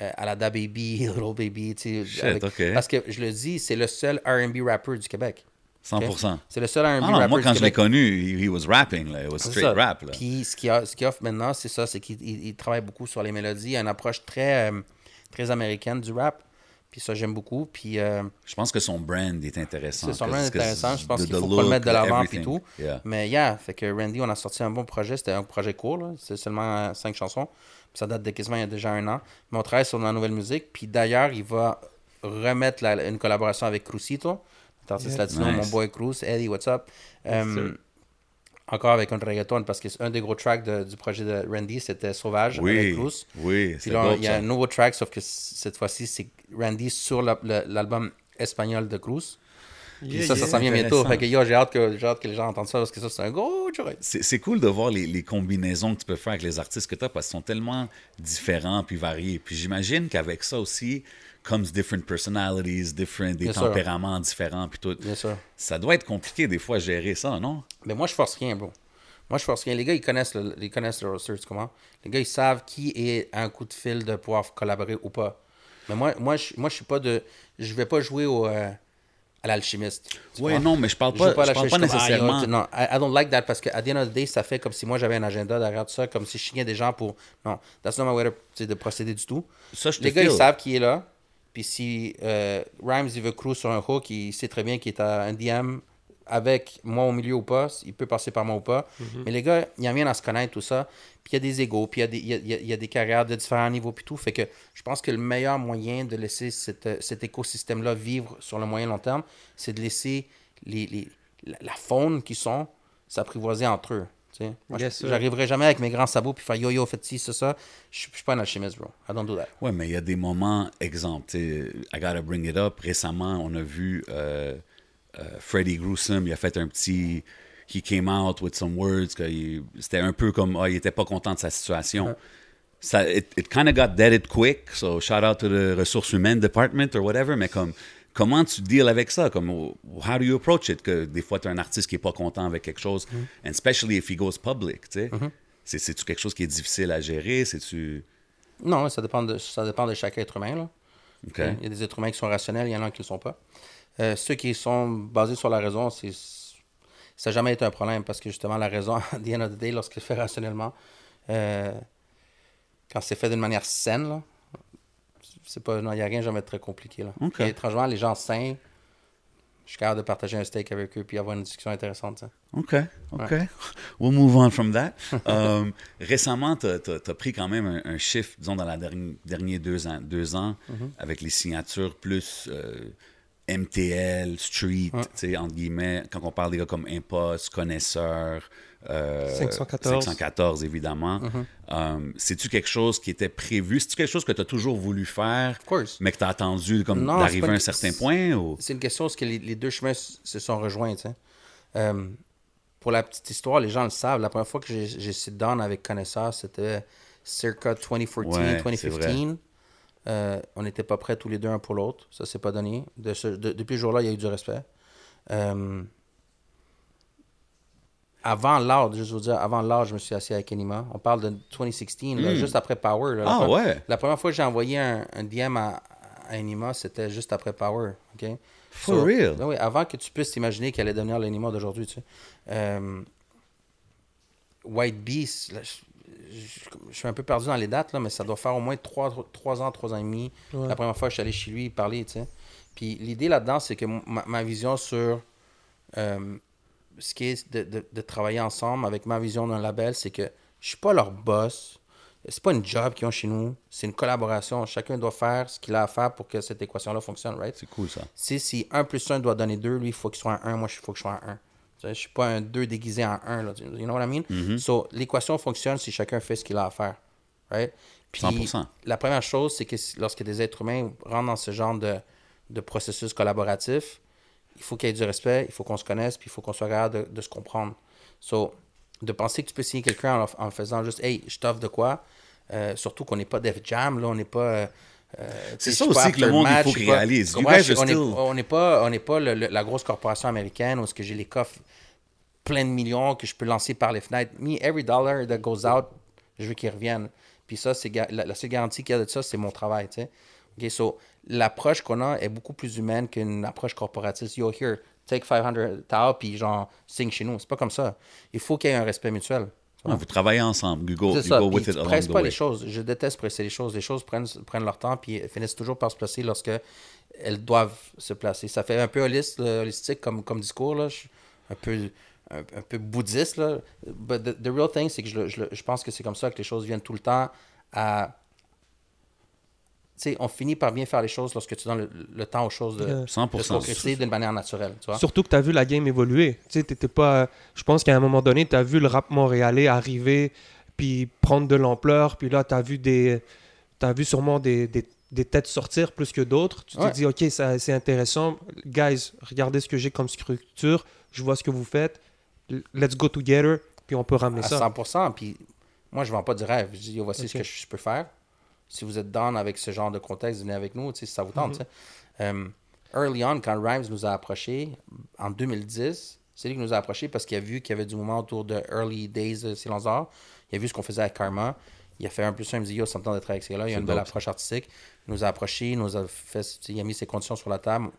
euh, à la Da Baby, Little Baby, tu sais. Shit, avec- ok. Parce que, je le dis, c'est le seul R&B rapper du Québec. 100%. C'est le seul R&B Ah rapper moi du quand je l'ai connu, he, he was rapping, là. It was straight ça. rap, là. Puis ce qu'il qu'il offre maintenant, c'est ça, c'est qu'il il- il travaille beaucoup sur les mélodies, il a une approche très, euh, très américaine du rap. Puis ça, j'aime beaucoup. Puis euh, Je pense que son brand est intéressant. c'est son brand que intéressant. Je pense qu'il faut pas le mettre de l'avant everything. tout. Yeah. Mais yeah, fait que Randy, on a sorti un bon projet. C'était un projet court. C'est seulement euh, cinq chansons. Ça date de quasiment il y a déjà un an. Mais on travaille sur la nouvelle musique. Puis d'ailleurs, il va remettre la- une collaboration avec Crucito, l'artiste Yeah. latino, Nice. mon boy Cruz. Eddie, what's up? Sir. encore avec un reggaeton, parce que c'est un des gros tracks de- du projet de Randy, c'était Sauvage avec Oui, Cruz. oui, Puis là, il y a ça. un nouveau track, sauf que cette fois-ci, c'est Randy sur la- l'album espagnol de Cruz. Puis Yeah, ça, ça s'en vient bientôt. Fait que yo, j'ai hâte que, j'ai hâte que les gens entendent ça parce que ça, c'est un gros joint. C'est c'est cool de voir les, les combinaisons que tu peux faire avec les artistes que tu as parce qu'ils sont tellement différents puis variés. Puis j'imagine qu'avec ça aussi comes different personalities, different, des Bien sûr. tempéraments différents puis tout. Bien sûr. Ça doit être compliqué des fois à gérer ça, non? Mais moi, je force rien, bro. Moi, je force rien. Les gars, ils connaissent le, ils connaissent le roster, tu comprends? Les gars, ils savent qui est un coup de fil de pouvoir collaborer ou pas. Mais moi, moi, je, moi, je suis pas de. Je vais pas jouer au, euh, à l'alchimiste. comprends? non, mais je parle Je pas, à je parle pas je suis comme, ah, nécessairement. non, I, I don't like that parce que at the end of the day, ça fait comme si moi j'avais un agenda derrière tout ça, comme si je chignais des gens pour. Non, that's not my way to, de procéder du tout. Ça, je te Les gars, ils savent qui est là. Puis si euh, Rhymes, il veut cruise sur un hook, il sait très bien qu'il est à un DM avec moi au milieu ou pas. Il peut passer par moi ou pas. Mais les gars, il y a rien à se connaître, tout ça. Puis il y a des égaux, puis il y a des, il y a- y a- il y a des carrières de différents niveaux, puis tout. Fait que je pense que le meilleur moyen de laisser cette, euh, cet écosystème-là vivre sur le moyen long terme, c'est de laisser les, les- la, la faune qui sont s'apprivoiser entre eux. tu sais. Moi, Yes, j'arriverai jamais avec mes grands sabots puis faire yo yo, faites ci, ça, ça. Je suis pas un alchimiste, bro. I don't do that. Ouais, mais il y a des moments, exemple, tu sais, I gotta bring it up. Récemment, on a vu euh, euh, Freddie Gruesome, il a fait un petit. He came out with some words, c'était un peu comme, ah, il était pas content de sa situation. Ça, it, it kind of got deaded quick, so shout out to the ressources humaines department or whatever, mais comme, comment tu deals avec ça? Comme, how do you approach it? Que des fois, tu as un artiste qui est pas content avec quelque chose, and especially if he goes public, tu sais. C'est- C'est-tu quelque chose qui est difficile à gérer? C'est-tu. Non, ça dépend de, ça dépend de chaque être humain. Là. Il y a des êtres humains qui sont rationnels, il y en a qui ne le sont pas. Euh, ceux qui sont basés sur la raison, c'est ça n'a jamais été un problème parce que justement, la raison, at the end of the day, lorsqu'elle fait rationnellement, euh, quand c'est fait d'une manière saine, c'est pas, non, il n'y a rien jamais de très compliqué. Là. Et étrangement, les gens sains, je suis capable de partager un steak avec eux puis avoir une discussion intéressante. ça. OK, OK. We'll move on from that. Um, récemment, tu as, pris quand même un, un chiffre, disons, dans les derniers, deux ans, deux ans avec les signatures plus euh, MTL, Street, tu sais, entre guillemets, quand on parle des gars comme Impost, Connaisseur, euh, 514. 514, évidemment. Um, C'est-tu quelque chose qui était prévu? C'est-tu quelque chose que tu as toujours voulu faire, Of course. mais que tu as attendu comme d'arriver à un certain point? Ou... C'est une question parce que les, les deux chemins se sont rejoints. tu sais. Euh, pour la petite histoire, les gens le savent. La première fois que j'ai sit down avec Connaisseur, c'était circa 2014, Ouais, c'est 2015. Euh, on n'était pas prêts tous les deux un pour l'autre. Ça s'est pas donné. De ce- de- depuis ce jour-là, il y a eu du respect. Euh, avant l'art, juste vous dire, avant l'art, je me suis assis avec Enima. On parle de 2016, là, Mm. juste après Power. là. La Ah pre- ouais. La première fois que j'ai envoyé un, un DM à, à Enima, c'était juste après Power. OK? For So- real? Ben oui, avant que tu puisses t'imaginer qu'elle allait devenir l'Enima d'aujourd'hui. Tu sais. Euh, White Beast, là, je, suis un peu perdu dans les dates, là, mais ça doit faire au moins 3, ans, 3 ans et demi. Ouais. La première fois que je suis allé chez lui parler. tu sais. Puis l'idée là-dedans, c'est que ma, ma vision sur euh, ce qui est de, de- de travailler ensemble avec ma vision d'un label, c'est que je suis pas leur boss. C'est pas une job qu'ils ont chez nous. C'est une collaboration. Chacun doit faire ce qu'il a à faire pour que cette équation-là fonctionne, right? C'est cool ça. Si, si 1 plus 1 doit donner 2, lui, il faut qu'il soit un 1, moi, il faut que je sois un 1. Je suis pas un 2 déguisé en 1. Là, you know what I mean? Mm-hmm. So, l'équation fonctionne si chacun fait ce qu'il a à faire. Right? Puis, 100%. la première chose, c'est que lorsque des êtres humains rentrent dans ce genre de, de processus collaboratif, il faut qu'il y ait du respect, il faut qu'on se connaisse, puis il faut qu'on soit capable de, de se comprendre. So, de penser que tu peux signer quelqu'un en, en faisant juste, hey, je t'offre de quoi, euh, surtout qu'on n'est pas Def Jam, là, on n'est pas. euh, euh, C'est ça pas aussi que le monde, il faut qu'il pas- réalise. Je- are on n'est still- pas, on n'est pas le- le- la grosse corporation américaine où est-ce que j'ai les coffres pleins de millions que je peux lancer par les fenêtres. Me, every dollar that goes out, je veux qu'il revienne. Puis ça, c'est la, la seule garantie qu'il y a de ça, c'est mon travail, tu sais. OK, so, l'approche qu'on a est beaucoup plus humaine qu'une approche corporatiste. Yo, here, take 500 TAO, puis genre, signe chez nous. C'est pas comme ça. Il faut qu'il y ait un respect mutuel. Ah, vous travaillez ensemble. You go, you ça. go with it presses pas way. les choses. Je déteste presser les choses. Les choses prennent, prennent leur temps puis finissent toujours par se placer lorsque elles doivent se placer. Ça fait un peu holiste, là, holistique comme, comme discours, là. Je- un peu un, un peu bouddhiste. Là. But the, the real thing, c'est que je, je je pense que c'est comme ça que les choses viennent tout le temps à. On finit par bien faire les choses lorsque tu donnes le, le temps aux choses de, Yeah. de se 100%. concrétiser d'une manière naturelle. Tu vois? Surtout que tu as vu la game évoluer. T'étais pas. Je pense qu'à un moment donné, tu as vu le rap montréalais arriver, puis prendre de l'ampleur, puis là, tu as vu des. Tu as vu sûrement des, des, des têtes sortir plus que d'autres. Tu t'es Ouais. dit, OK, ça, c'est intéressant. Guys, regardez ce que j'ai comme structure. Je vois ce que vous faites. Let's go together, puis on peut ramener à ça. 100%. Puis moi, je vends pas du rêve. Je dis, voici ce que je peux faire. Si vous êtes down avec ce genre de contexte, venez avec nous, si ça vous tente. sais. Euh, early on, quand Rhymes nous a approchés, en 2010, c'est lui qui nous a approchés parce qu'il a vu qu'il y avait du mouvement autour de Early Days de Silence d'Or. Il a vu ce qu'on faisait avec Karma. Il a fait un plus un, il me dit, yo, ça me tente d'être avec ces gars-là. Il a une belle approche artistique. Il nous a approchés, il nous a fait, il a mis ses conditions sur la table.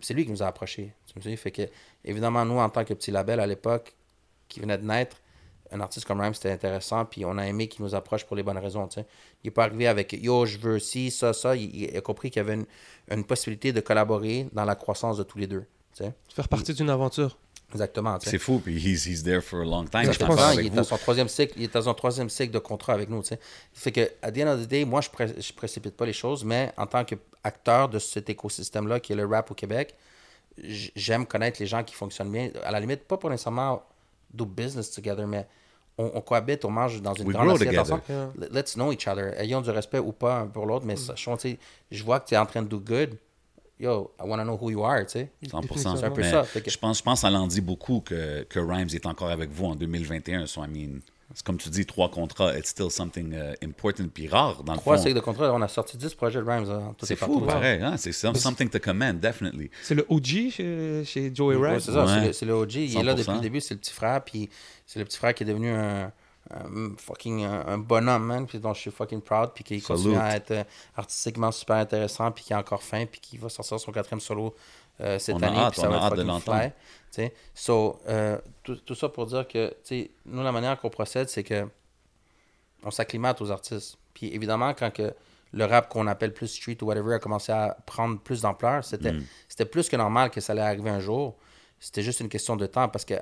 C'est lui qui nous a approchés. Tu me dis, fait que, évidemment, nous, en tant que petit label à l'époque, qui venait de naître, un artiste comme Rhymes, c'était intéressant, puis on a aimé qu'il nous approche pour les bonnes raisons. tu sais. Il n'est pas arrivé avec Yo, je veux ci, ça, ça. Il, il a compris qu'il y avait une, une possibilité de collaborer dans la croissance de tous les deux. tu sais. Faire partie d'une aventure. Exactement. C'est fou, puis he's, he's there for a long time. Je pense, il est à son troisième cycle, il est à son troisième cycle de contrat avec nous. tu sais. Fait que, à the end of the day, moi, je, pré- je précipite pas les choses, mais en tant qu'acteur de cet écosystème-là, qui est le rap au Québec, j'aime connaître les gens qui fonctionnent bien. À la limite, pas pour nécessairement do business together, mais on, on cohabite, on mange dans une We grande grow assiette ensemble. Yeah. Let's know each other. Ayons du respect ou pas un pour l'autre, mais sachons, tu sais, je vois que tu es en train de do good. Yo, I want to know who you are, tu sais. 100%. C'est un peu Mais ça, que- Je pense, je pense que ça l'en dit beaucoup que, que Rhymes est encore avec vous en 2021. So, I mean, comme tu dis, trois contrats, it's still something uh, important puis rare dans le Trois fond. cycles de contrat, on a sorti 10 projets de Rhymes. hein, tout C'est fou, partout. pareil. Hein? C'est some- something to commend, definitely. C'est le OG chez, chez Joey Ouais, Rhymes. c'est ça, Ouais. c'est le- OG. Il est là 100%. depuis le début, c'est le petit frère, puis c'est le petit frère qui est devenu un, un fucking un, bonhomme, man, puis dont je suis fucking proud, puis qui Salute. continue à être euh, artistiquement super intéressant, puis qui est encore fin, puis qui va sortir son quatrième solo euh, cette On a année, hâte, ça on a va être hâte de l'entendre. So, euh, tout, tout ça pour dire que, nous, la manière qu'on procède, c'est que on s'acclimate aux artistes. Puis évidemment, quand que le rap qu'on appelle plus street ou whatever a commencé à prendre plus d'ampleur, c'était Mm. c'était plus que normal que ça allait arriver un jour. C'était juste une question de temps parce que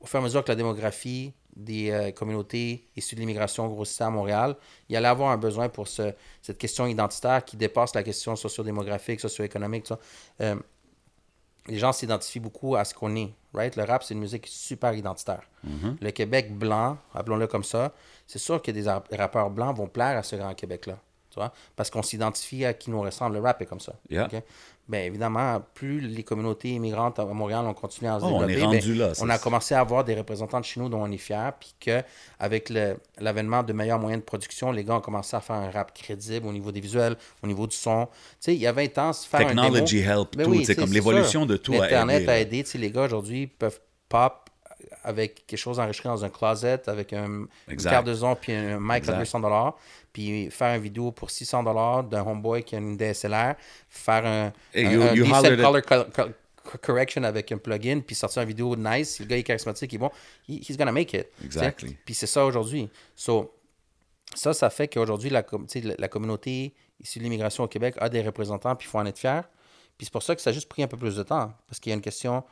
au fur et à mesure que la démographie des euh, communautés issues de l'immigration grossissait à Montréal, il allait avoir un besoin pour ce- cette question identitaire qui dépasse la question socio-démographique, socio-économique. Euh, les gens s'identifient beaucoup à ce qu'on est. Right? Le rap, c'est une musique super identitaire. Le Québec blanc, appelons-le comme ça, c'est sûr que des rappeurs blancs vont plaire à ce grand Québec-là. Parce qu'on s'identifie à qui nous ressemble. Le rap est comme ça. Yeah. Ben évidemment, plus les communautés immigrantes à Montréal ont continué à se Oh, on est développer, rendu ben, là, on a c'est- commencé à avoir des représentants de chez nous dont on est fiers, puis qu'avec l'avènement de meilleurs moyens de production, les gars ont commencé à faire un rap crédible au niveau des visuels, au niveau du son. Tu sais, il y a 20 ans, se faire un démo- Technology help, Ben tout, oui, sais, comme c'est l'évolution de tout a L'Internet aidé, a aidé. Tu sais, les gars aujourd'hui peuvent pop avec quelque chose enregistré dans un closet avec un, une carte de son puis un mic Exact. à 200 dollars puis faire une vidéo pour 600 dollars d'un homeboy qui a une DSLR faire un, Hey, un, you- un you decent hollered at- color col- col- correction avec un plugin puis sortir une vidéo nice le gars est charismatique il est bon he- he's gonna make it. Exactly. puis c'est ça aujourd'hui so ça, ça fait qu'aujourd'hui, la, la, la communauté issue de l'immigration au Québec a des représentants, puis il faut en être fier. Puis c'est pour ça que ça a juste pris un peu plus de temps, parce qu'il y a une question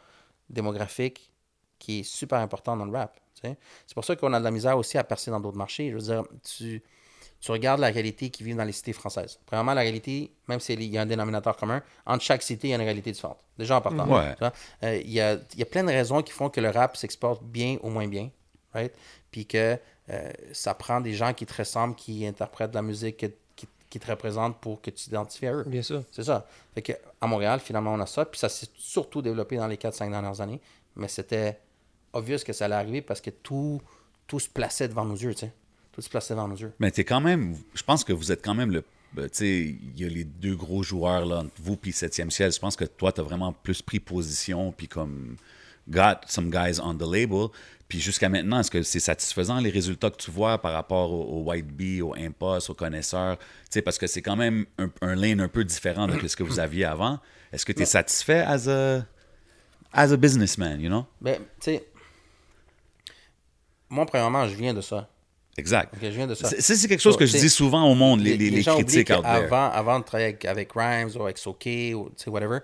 démographique qui est super importante dans le rap. tu sais. C'est pour ça qu'on a de la misère aussi à percer dans d'autres marchés. Je veux dire, tu, tu regardes la réalité qui vit dans les cités françaises. Premièrement, la réalité, même s'il y a un dénominateur commun, entre chaque cité, il y a une réalité différente. Déjà en partant. Ouais. Tu vois, euh, il, y a, il y a plein de raisons qui font que le rap s'exporte bien ou moins bien. Right? Puis que euh, ça prend des gens qui te ressemblent, qui interprètent de la musique, que- qui, qui te représentent pour que tu t'identifies à eux. Bien sûr. C'est ça. Fait que, à Montréal, finalement, on a ça. Puis ça s'est surtout développé dans les 4-5 dernières années. Mais c'était obvious que ça allait arriver parce que tout, tout se plaçait devant nos yeux, tu sais. Tout se plaçait devant nos yeux. Mais t'es quand même, je pense que vous êtes quand même le, ben, tu sais, il y a les deux gros joueurs là, entre vous puis 7e ciel. Je pense que toi, t'as vraiment plus pris position puis comme got some guys on the label. Puis jusqu'à maintenant, est-ce que c'est satisfaisant les résultats que tu vois par rapport au, au White Bee, au Impost, aux connaisseurs? Tu sais, parce que c'est quand même un, un lane un peu différent de ce que vous aviez avant. Est-ce que tu es satisfait as a, as a businessman, you know? Ben, tu sais, moi, premièrement, je viens de ça. Exact. Je viens de ça. C'est c'est quelque chose So, que je dis souvent au monde, les, les, les gens oublient critiques out there. qu'avant- Avant de travailler avec, avec Rhymes ou avec Soké ou tu sais, whatever,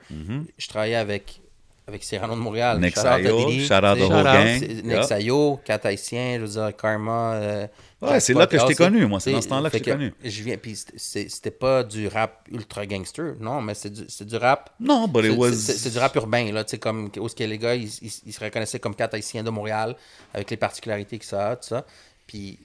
je travaillais avec, avec Cyrano de Montréal. Mm-hmm. Nick Shout out à Sayo, Didi, shout out tu sais, the whole gang. c'est- Nick Yeah. Sayo, Cat Haïtien, je veux dire, Karma. euh, Ouais, c'est là que je t'ai connu, moi. C'est dans ce temps-là que je t'ai connu. Je viens, puis c'était- pas du rap ultra gangster, non, mais c'est du, rap. Non, but it was- c'est- du rap urbain, là, tu sais, comme où ce que les gars, ils, ils- ils se reconnaissaient comme quatre haïtiens de Montréal, avec les particularités que ça a, tout ça. Puis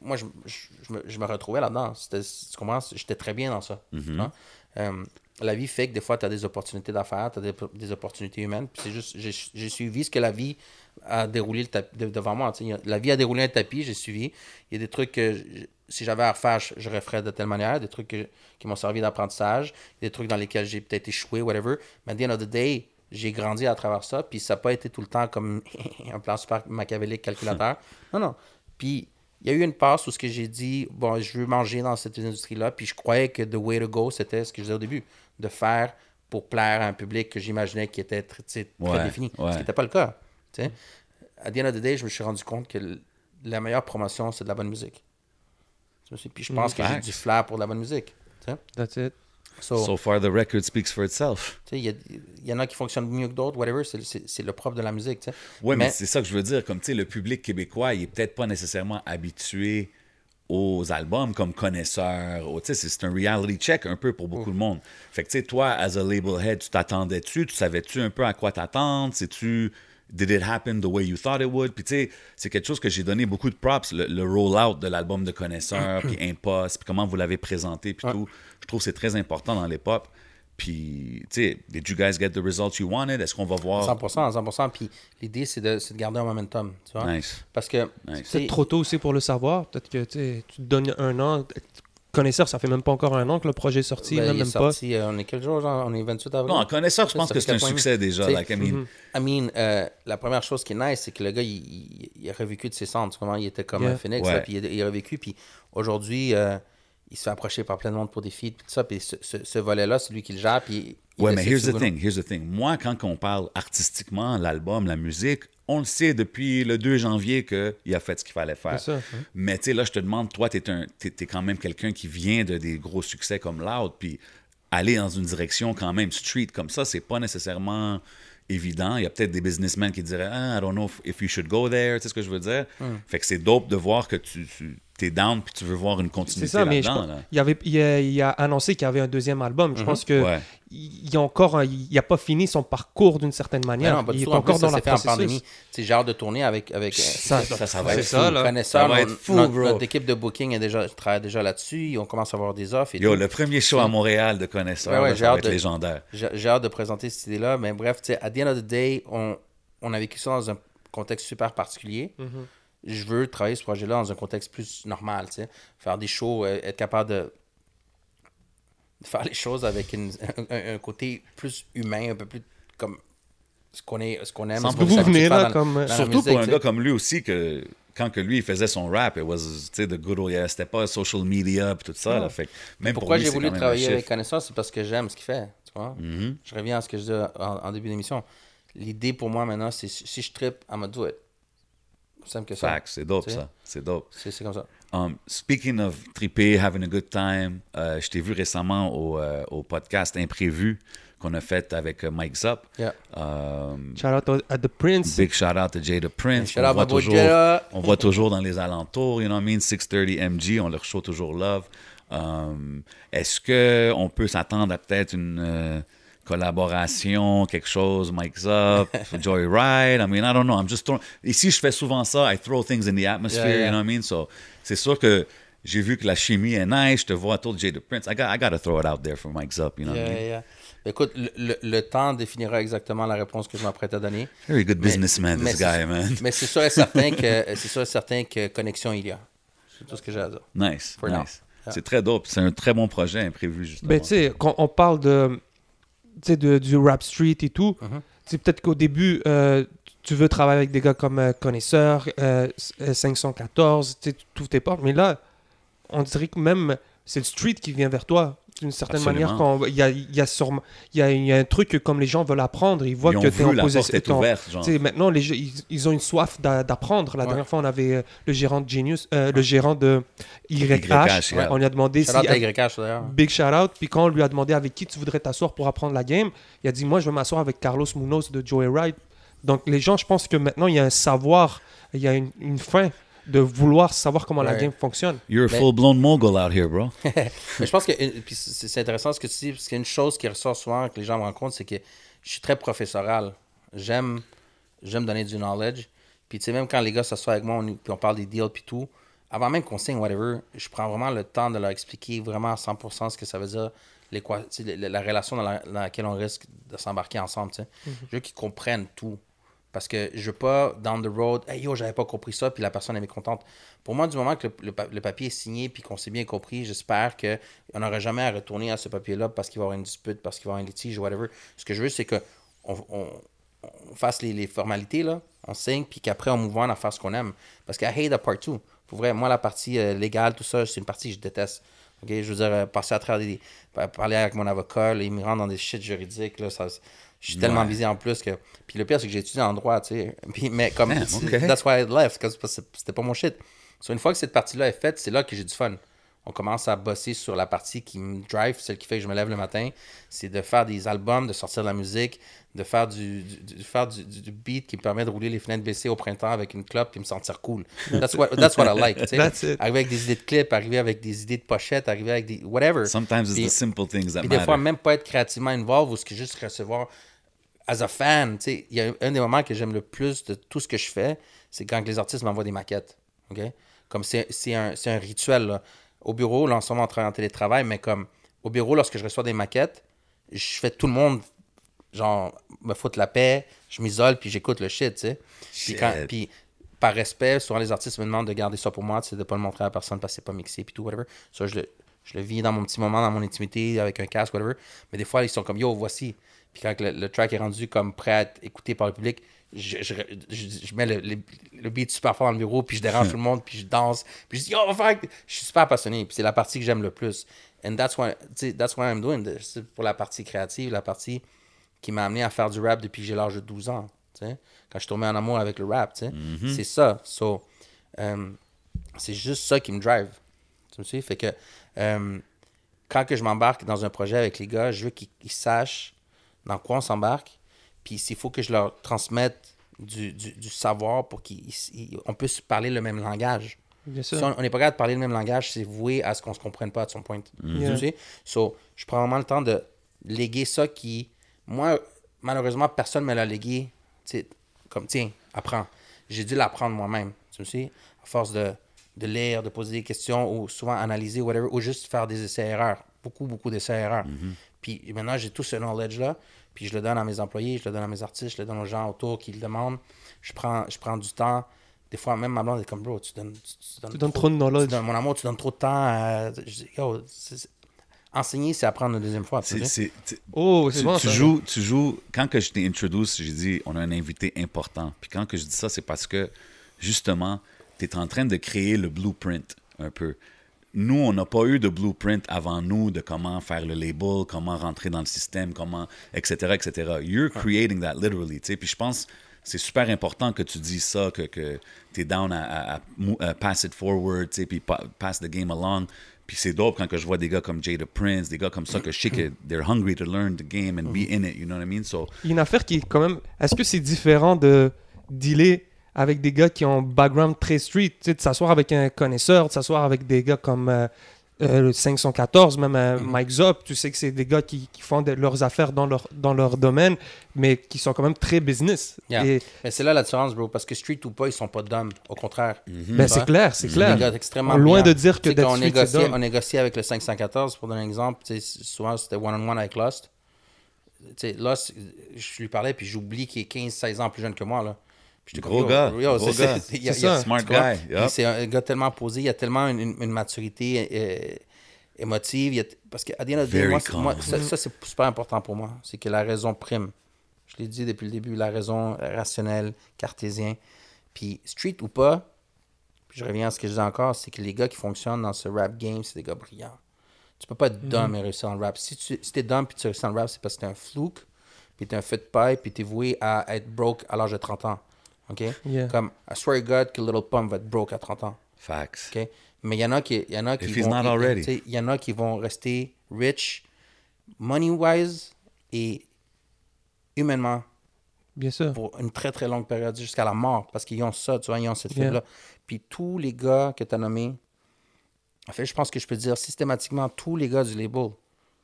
moi, je, je- je me, je me retrouvais là-dedans. Tu comprends? J'étais très bien dans ça. Mm-hmm. vois. Euh, la vie fait que des fois, tu as des opportunités d'affaires, tu as des, des opportunités humaines. Puis c'est juste, j'ai j'ai suivi ce que la vie a déroulé le tapis- de- devant moi. La vie a déroulé un tapis, j'ai suivi. Il y a des trucs que je- si j'avais à refaire, je, je referais de telle manière, des trucs que- qui m'ont servi d'apprentissage, des trucs dans lesquels j'ai peut-être échoué, whatever. Mais at the end of the day, j'ai grandi à travers ça, puis ça n'a pas été tout le temps comme un plan super machiavélique calculateur. non, non. Puis il y a eu une passe où ce que j'ai dit, bon, je veux manger dans cette industrie-là, puis je croyais que the way to go, c'était ce que je disais au début, de faire pour plaire à un public que j'imaginais qui était très, très Ouais, défini. ouais. Ce qui n'était pas le cas. À the end of the day, je me suis rendu compte que la meilleure promotion, c'est de la bonne musique. Puis je pense que j'ai du flair pour de la bonne musique. That's it. So, So far, the record speaks for itself. Il y, en a qui fonctionnent mieux que d'autres, whatever, c'est- le propre de la musique. Oui, mais, c'est ça que je veux dire. Comme, le public québécois, il est peut-être pas nécessairement habitué aux albums comme connaisseur. c'est un reality check un peu pour beaucoup de monde. Fait que, tu sais, toi, as a label head, tu t'attendais-tu? Tu savais-tu un peu à quoi t'attendre? Sais-tu... Did it happen the way you thought it would? Puis, tu sais, c'est quelque chose que j'ai donné beaucoup de props, le, le roll-out de l'album de connaisseur, puis Impost, puis comment vous l'avez présenté, puis tout. Je trouve que c'est très important dans les pop. Puis, tu sais, did you guys get the results you wanted? Est-ce qu'on va voir... 100%, 100%. Puis l'idée, c'est de, c'est de garder un momentum. Tu vois? Nice. Parce que. Nice. C'est trop tôt aussi pour le savoir. Peut-être que tu sais, tu te donnes un an. Connaisseur, ça fait même pas encore un an que le projet est sorti. ben, même, il est même sorti, euh, on est quel jour, genre? On est 28 avril? Non, connaisseur, je pense Ça que c'est un succès déjà. Like, I mean, I mean, euh, la première chose qui est nice, c'est que le gars, il, il- il a revécu de ses cendres. Comment il était comme Yeah. un phoenix, Ouais. là, puis il, a- il a revécu. Puis aujourd'hui, euh, il se fait approcher par plein de monde pour des feats, puis tout ça. Puis ce, ce- ce volet-là, c'est lui qui le gère. Puis Ouais, mais here's the thing, here's the thing. Moi, quand on parle artistiquement, l'album, la musique, on le sait depuis le 2 janvier qu'il a fait ce qu'il fallait faire. Ça, hein. Mais tu sais, là, je te demande, toi, tu es, quand même quelqu'un qui vient de des gros succès comme Loud, puis aller dans une direction quand même street comme ça, c'est pas nécessairement évident. Il y a peut-être des businessmen qui diraient Ah, I don't know if, you should go there, tu sais ce que je veux dire? Fait que c'est dope de voir que tu, tu tu es down puis tu veux voir une C'est continuité ça, mais je là-dedans. pense- là. il, avait, il, a, il a annoncé qu'il y avait un deuxième album. Je pense que Ouais. il, il a encore, un- il n'a pas fini son parcours d'une certaine manière. non, il est encore plus, ça dans la pandémie. J'ai hâte de tourner avec. avec euh, Ça, Ça, ça va c'est être ça, fou. là. connaisseurs, Ça va notre, être fou, notre- bro. notre équipe de booking est déjà, travaille déjà là-dessus. On commence à avoir des offres et Yo, tout. le premier show à Montréal de connaisseurs, Ouais, ouais, là, j'ai ça va hâte être de- légendaire. J'ai j'ai hâte de présenter cette idée-là. Mais bref, tu sais, at the end of the day, on, on a vécu ça dans un contexte super particulier. Mhm. Je veux travailler ce projet-là dans un contexte plus normal, tu sais. Faire des shows, euh, être capable de, faire les choses avec une- un, un côté plus humain, un peu plus comme ce qu'on est, ce qu'on aime. Sans ce Vous venez là dans- comme... dans la Surtout musique, pour un gars comme lui aussi, que quand que lui il faisait son rap, it was, tu sais, the good old, yeah, c'était pas social media et tout ça. Là, fait, que même Pourquoi pour j'ai c'est voulu travailler avec Connaissance, c'est parce que j'aime ce qu'il fait. Tu vois? Mhm. Je reviens à ce que je disais en, en début d'émission. L'idée pour moi maintenant, c'est si je trippe, I'm gonna do it. Simple que ça. Facts, c'est dope ça. C'est dope. C'est comme ça. Um, speaking of triper, having a good time, euh, je t'ai vu récemment au, euh, au podcast Imprévu qu'on a fait avec euh, Mike Zop. Yeah. Um, Shout out à The Prince. Big shout out to Jada Prince. Shout on, out voit toujours, Jada. on voit toujours dans les alentours, you know what I mean? 630 MG, on leur show toujours love. Um, Est-ce qu'on peut s'attendre à peut-être une euh, collaboration, quelque chose, Mike's Up, Joyride? I mean, I don't know. I'm just throwing... Ici, je fais souvent ça. I throw things in the atmosphere, Yeah, yeah. you know what I mean? So, c'est sûr que j'ai vu que la chimie est nice. Je te vois autour de Jada Prince. I got, I got to throw it out there for Mike's Up, you know what I Yeah, mean? yeah. Écoute, le, le- le temps définira exactement la réponse que je m'apprête à donner. Very good Mais- businessman, mais this c'est- guy, man. Mais c'est sûr et certain que c'est sûr et certain que connexion il y a. C'est tout ce que j'ai à dire. Nice, For nice. C'est très dope. C'est un très bon projet imprévu, justement. Ben, tu sais, quand on parle de, de, du rap street et tout, c'est peut-être qu'au début, euh, tu veux travailler avec des gars comme euh, Connaisseur, euh, euh, 514, tu tout tes portes. Mais là, on dirait que même c'est le street qui vient vers toi. D'une certaine Absolument. manière, quand il y a, il y, a sûrement- il y, a, il y a un truc que comme les gens veulent apprendre, ils voient Ils que tu es en sais, maintenant, les, gens, ils, ils ont une soif d'a- d'apprendre. La Ouais. dernière fois, on avait euh, le gérant de Genius, euh, le gérant de YH. On lui a demandé Shout si out à YH. Big shout out. Puis quand on lui a demandé avec qui tu voudrais t'asseoir pour apprendre la game, il a dit Moi, je vais m'asseoir avec Carlos Munoz de Joyride. Donc, les gens, je pense que maintenant, il y a un savoir, il y a une, une fin de vouloir savoir comment la game fonctionne. You're a full-blown mogul out here, bro. Mais je pense que puis c'est intéressant ce que tu dis, parce qu'il y a une chose qui ressort souvent que les gens me rencontrent, c'est que je suis très professoral. J'aime j'aime donner du knowledge. Puis tu sais, même quand les gars s'assoient avec moi, on, puis on parle des deals puis tout, avant même qu'on signe whatever, je prends vraiment le temps de leur expliquer vraiment à 100% ce que ça veut dire, la, la relation dans, la- dans laquelle on risque de s'embarquer ensemble. tu sais. Je veux qu'ils comprennent tout. Parce que je veux pas, down the road, hey yo, j'avais pas compris ça, puis la personne est mécontente. Pour moi, du moment que le, le pa- le papier est signé, puis qu'on s'est bien compris, j'espère qu'on n'aura jamais à retourner à ce papier-là parce qu'il va y avoir une dispute, parce qu'il va y avoir un litige, whatever. Ce que je veux, c'est que on, fasse les, formalités, là, on signe, puis qu'après, on move on à faire ce qu'on aime. Parce que I hate part two. Pour vrai, moi, la partie euh, légale, tout ça, c'est une partie que je déteste. Je veux dire, euh, passer à travers des. pa- Parler avec mon avocat, là, il me rend dans des shit juridiques, là, ça, je suis tellement Ouais. busy en plus que. Puis le pire, c'est que j'ai étudié en droit, tu sais. Puis, mais comme. That's why I left, parce que c'était pas mon shit. So, une fois que cette partie-là est faite, c'est là que j'ai du fun. On commence à bosser sur la partie qui me drive, celle qui fait que je me lève le matin. C'est de faire des albums, de sortir de la musique, de faire du, faire du, beat qui me permet de rouler les fenêtres baissées au printemps avec une clope et me sentir cool. That's what, that's what I like. tu sais. That's it. Arriver avec des idées de clips, arriver avec des idées de pochettes, arriver avec des. whatever. Sometimes it's Puis- the simple things that puis des matter. fois, même pas être créativement involved ou ce que juste recevoir as a fan. tu sais, Il y a un des moments que j'aime le plus de tout ce que je fais, c'est quand les artistes m'envoient des maquettes. ok? Comme c'est un, un rituel. là. Au bureau, là, en ce moment, on travaille en télétravail, mais comme au bureau, lorsque je reçois des maquettes, je fais tout le monde, genre, me foutre la paix, je m'isole, puis j'écoute le shit, tu sais. Puis, quand- puis par respect, souvent les artistes me demandent de garder ça pour moi, tu sais, de pas le montrer à personne parce que c'est pas mixé, puis tout, whatever. Ça, je le, je le vis dans mon petit moment, dans mon intimité, avec un casque, whatever. Mais des fois, ils sont comme, yo, voici. Puis quand le, le track est rendu comme prêt à être écouté par le public, je, je, je- je mets le, le, le beat super fort dans le bureau, puis je dérange tout le monde, puis je danse, puis je dis, va faire. Je suis super passionné, puis c'est la partie que j'aime le plus. And that's what, that's I'm doing. C'est pour la partie créative, la partie qui m'a amené à faire du rap depuis que j'ai l'âge de 12 ans. Quand je tombais en amour avec le rap, sais. c'est ça. So, euh, c'est juste ça qui me drive. Tu me suis? Fait que euh, quand que je m'embarque dans un projet avec les gars, je veux qu'ils sachent dans quoi on s'embarque. Puis s'il faut que je leur transmette du, du- du savoir pour qu'on puisse parler le même langage. Bien sûr. Si on n'est pas capable de parler le même langage, c'est voué à ce qu'on se comprenne pas à son point. Yeah. Tu sais? So, je prends vraiment le temps de léguer ça qui. Moi, malheureusement, personne ne me l'a légué. Tu sais, comme, tiens, apprends. J'ai dû l'apprendre moi-même. Tu sais? À force de, de lire, de poser des questions ou souvent analyser, whatever, ou juste faire des essais-erreurs. Beaucoup, beaucoup d'essais-erreurs. Puis maintenant, j'ai tout ce knowledge-là. Puis je le donne à mes employés, je le donne à mes artistes, je le donne aux gens autour qui le demandent. Je prends, je prends du temps. Des fois, même ma blonde est comme, bro, tu donnes, tu, tu Tu donnes trop de knowledge. tu donnes- mon amour, tu donnes trop de temps. à- je dis, yo, c'est- c'est- enseigner, c'est apprendre une deuxième fois. C'est- c'est- Oh, c'est tu, bon tu ça. joues, tu joues. Quand que je t'ai introduce, j'ai dit on a un invité important. Puis quand que je dis ça, c'est parce que justement, tu es en train de créer le blueprint un peu. Nous, on n'a pas eu de blueprint avant nous de comment faire le label, comment rentrer dans le système, comment, etc., etc. You're creating that literally, tu sais. Puis je pense c'est super important que tu dises ça, que, que tu es down à, à- à pass it forward, tu sais, puis pa- pass the game along. Puis c'est dope quand que je vois des gars comme Jada Prince, des gars comme ça, que je sais que they're hungry to learn the game and be in it, you know what I mean? So, Il y a une affaire qui est quand même. Est-ce que c'est différent de dealer avec des gars qui ont un background très street, tu sais, de s'asseoir avec un connaisseur, de s'asseoir avec des gars comme euh, euh, le 514, même euh, Mike Zop, tu sais que c'est des gars qui, qui font de- leurs affaires dans leur, dans leur domaine, mais qui sont quand même très business. Yeah. Et Mais c'est là la différence, bro, parce que street ou pas, ils sont pas d'hommes. Au contraire. ben, c'est clair, c'est Des clair. gars extrêmement Loin de dire que d'être quand on négociait, dumb. on négociait avec le 514, pour donner un exemple, tu sais, souvent c'était one-on-one avec Lost. Tu sais, Lost, je lui parlais, puis j'oublie qu'il est 15-16 ans plus jeune que moi. Là. Puis Gros gars, yo, gros c'est- gars. y a- C'est il y a- ça. Smart guy. C'est un gars tellement posé, il y a tellement une, une- une maturité euh, émotive. il y a- parce qu'à the end of the day, Very moi, ça, ça, c'est super important pour moi. C'est que la raison prime. Je l'ai dit depuis le début, la raison rationnelle, cartésien. Puis street ou pas, puis je reviens à ce que je dis encore, c'est que les gars qui fonctionnent dans ce rap game, c'est des gars brillants. Tu peux pas être dumb et réussir en rap. Si tu si t'es dumb puis tu réussis en rap, c'est parce que t'es un fluke, puis t'es un feu de paille, puis t'es voué à être broke à l'âge de 30 ans. OK? Yeah. Comme, I swear to God que Little Pump va être broke à 30 ans. facts. OK? Mais il y en a qui, il y en a qui If vont... not il- y en a qui vont rester rich, money-wise, et humainement Bien sûr. pour une très très longue période jusqu'à la mort parce qu'ils ont ça, tu vois, ils ont cette Yeah. fibre-là. Puis tous les gars que tu as nommés, en fait, je pense que je peux dire systématiquement tous les gars du label,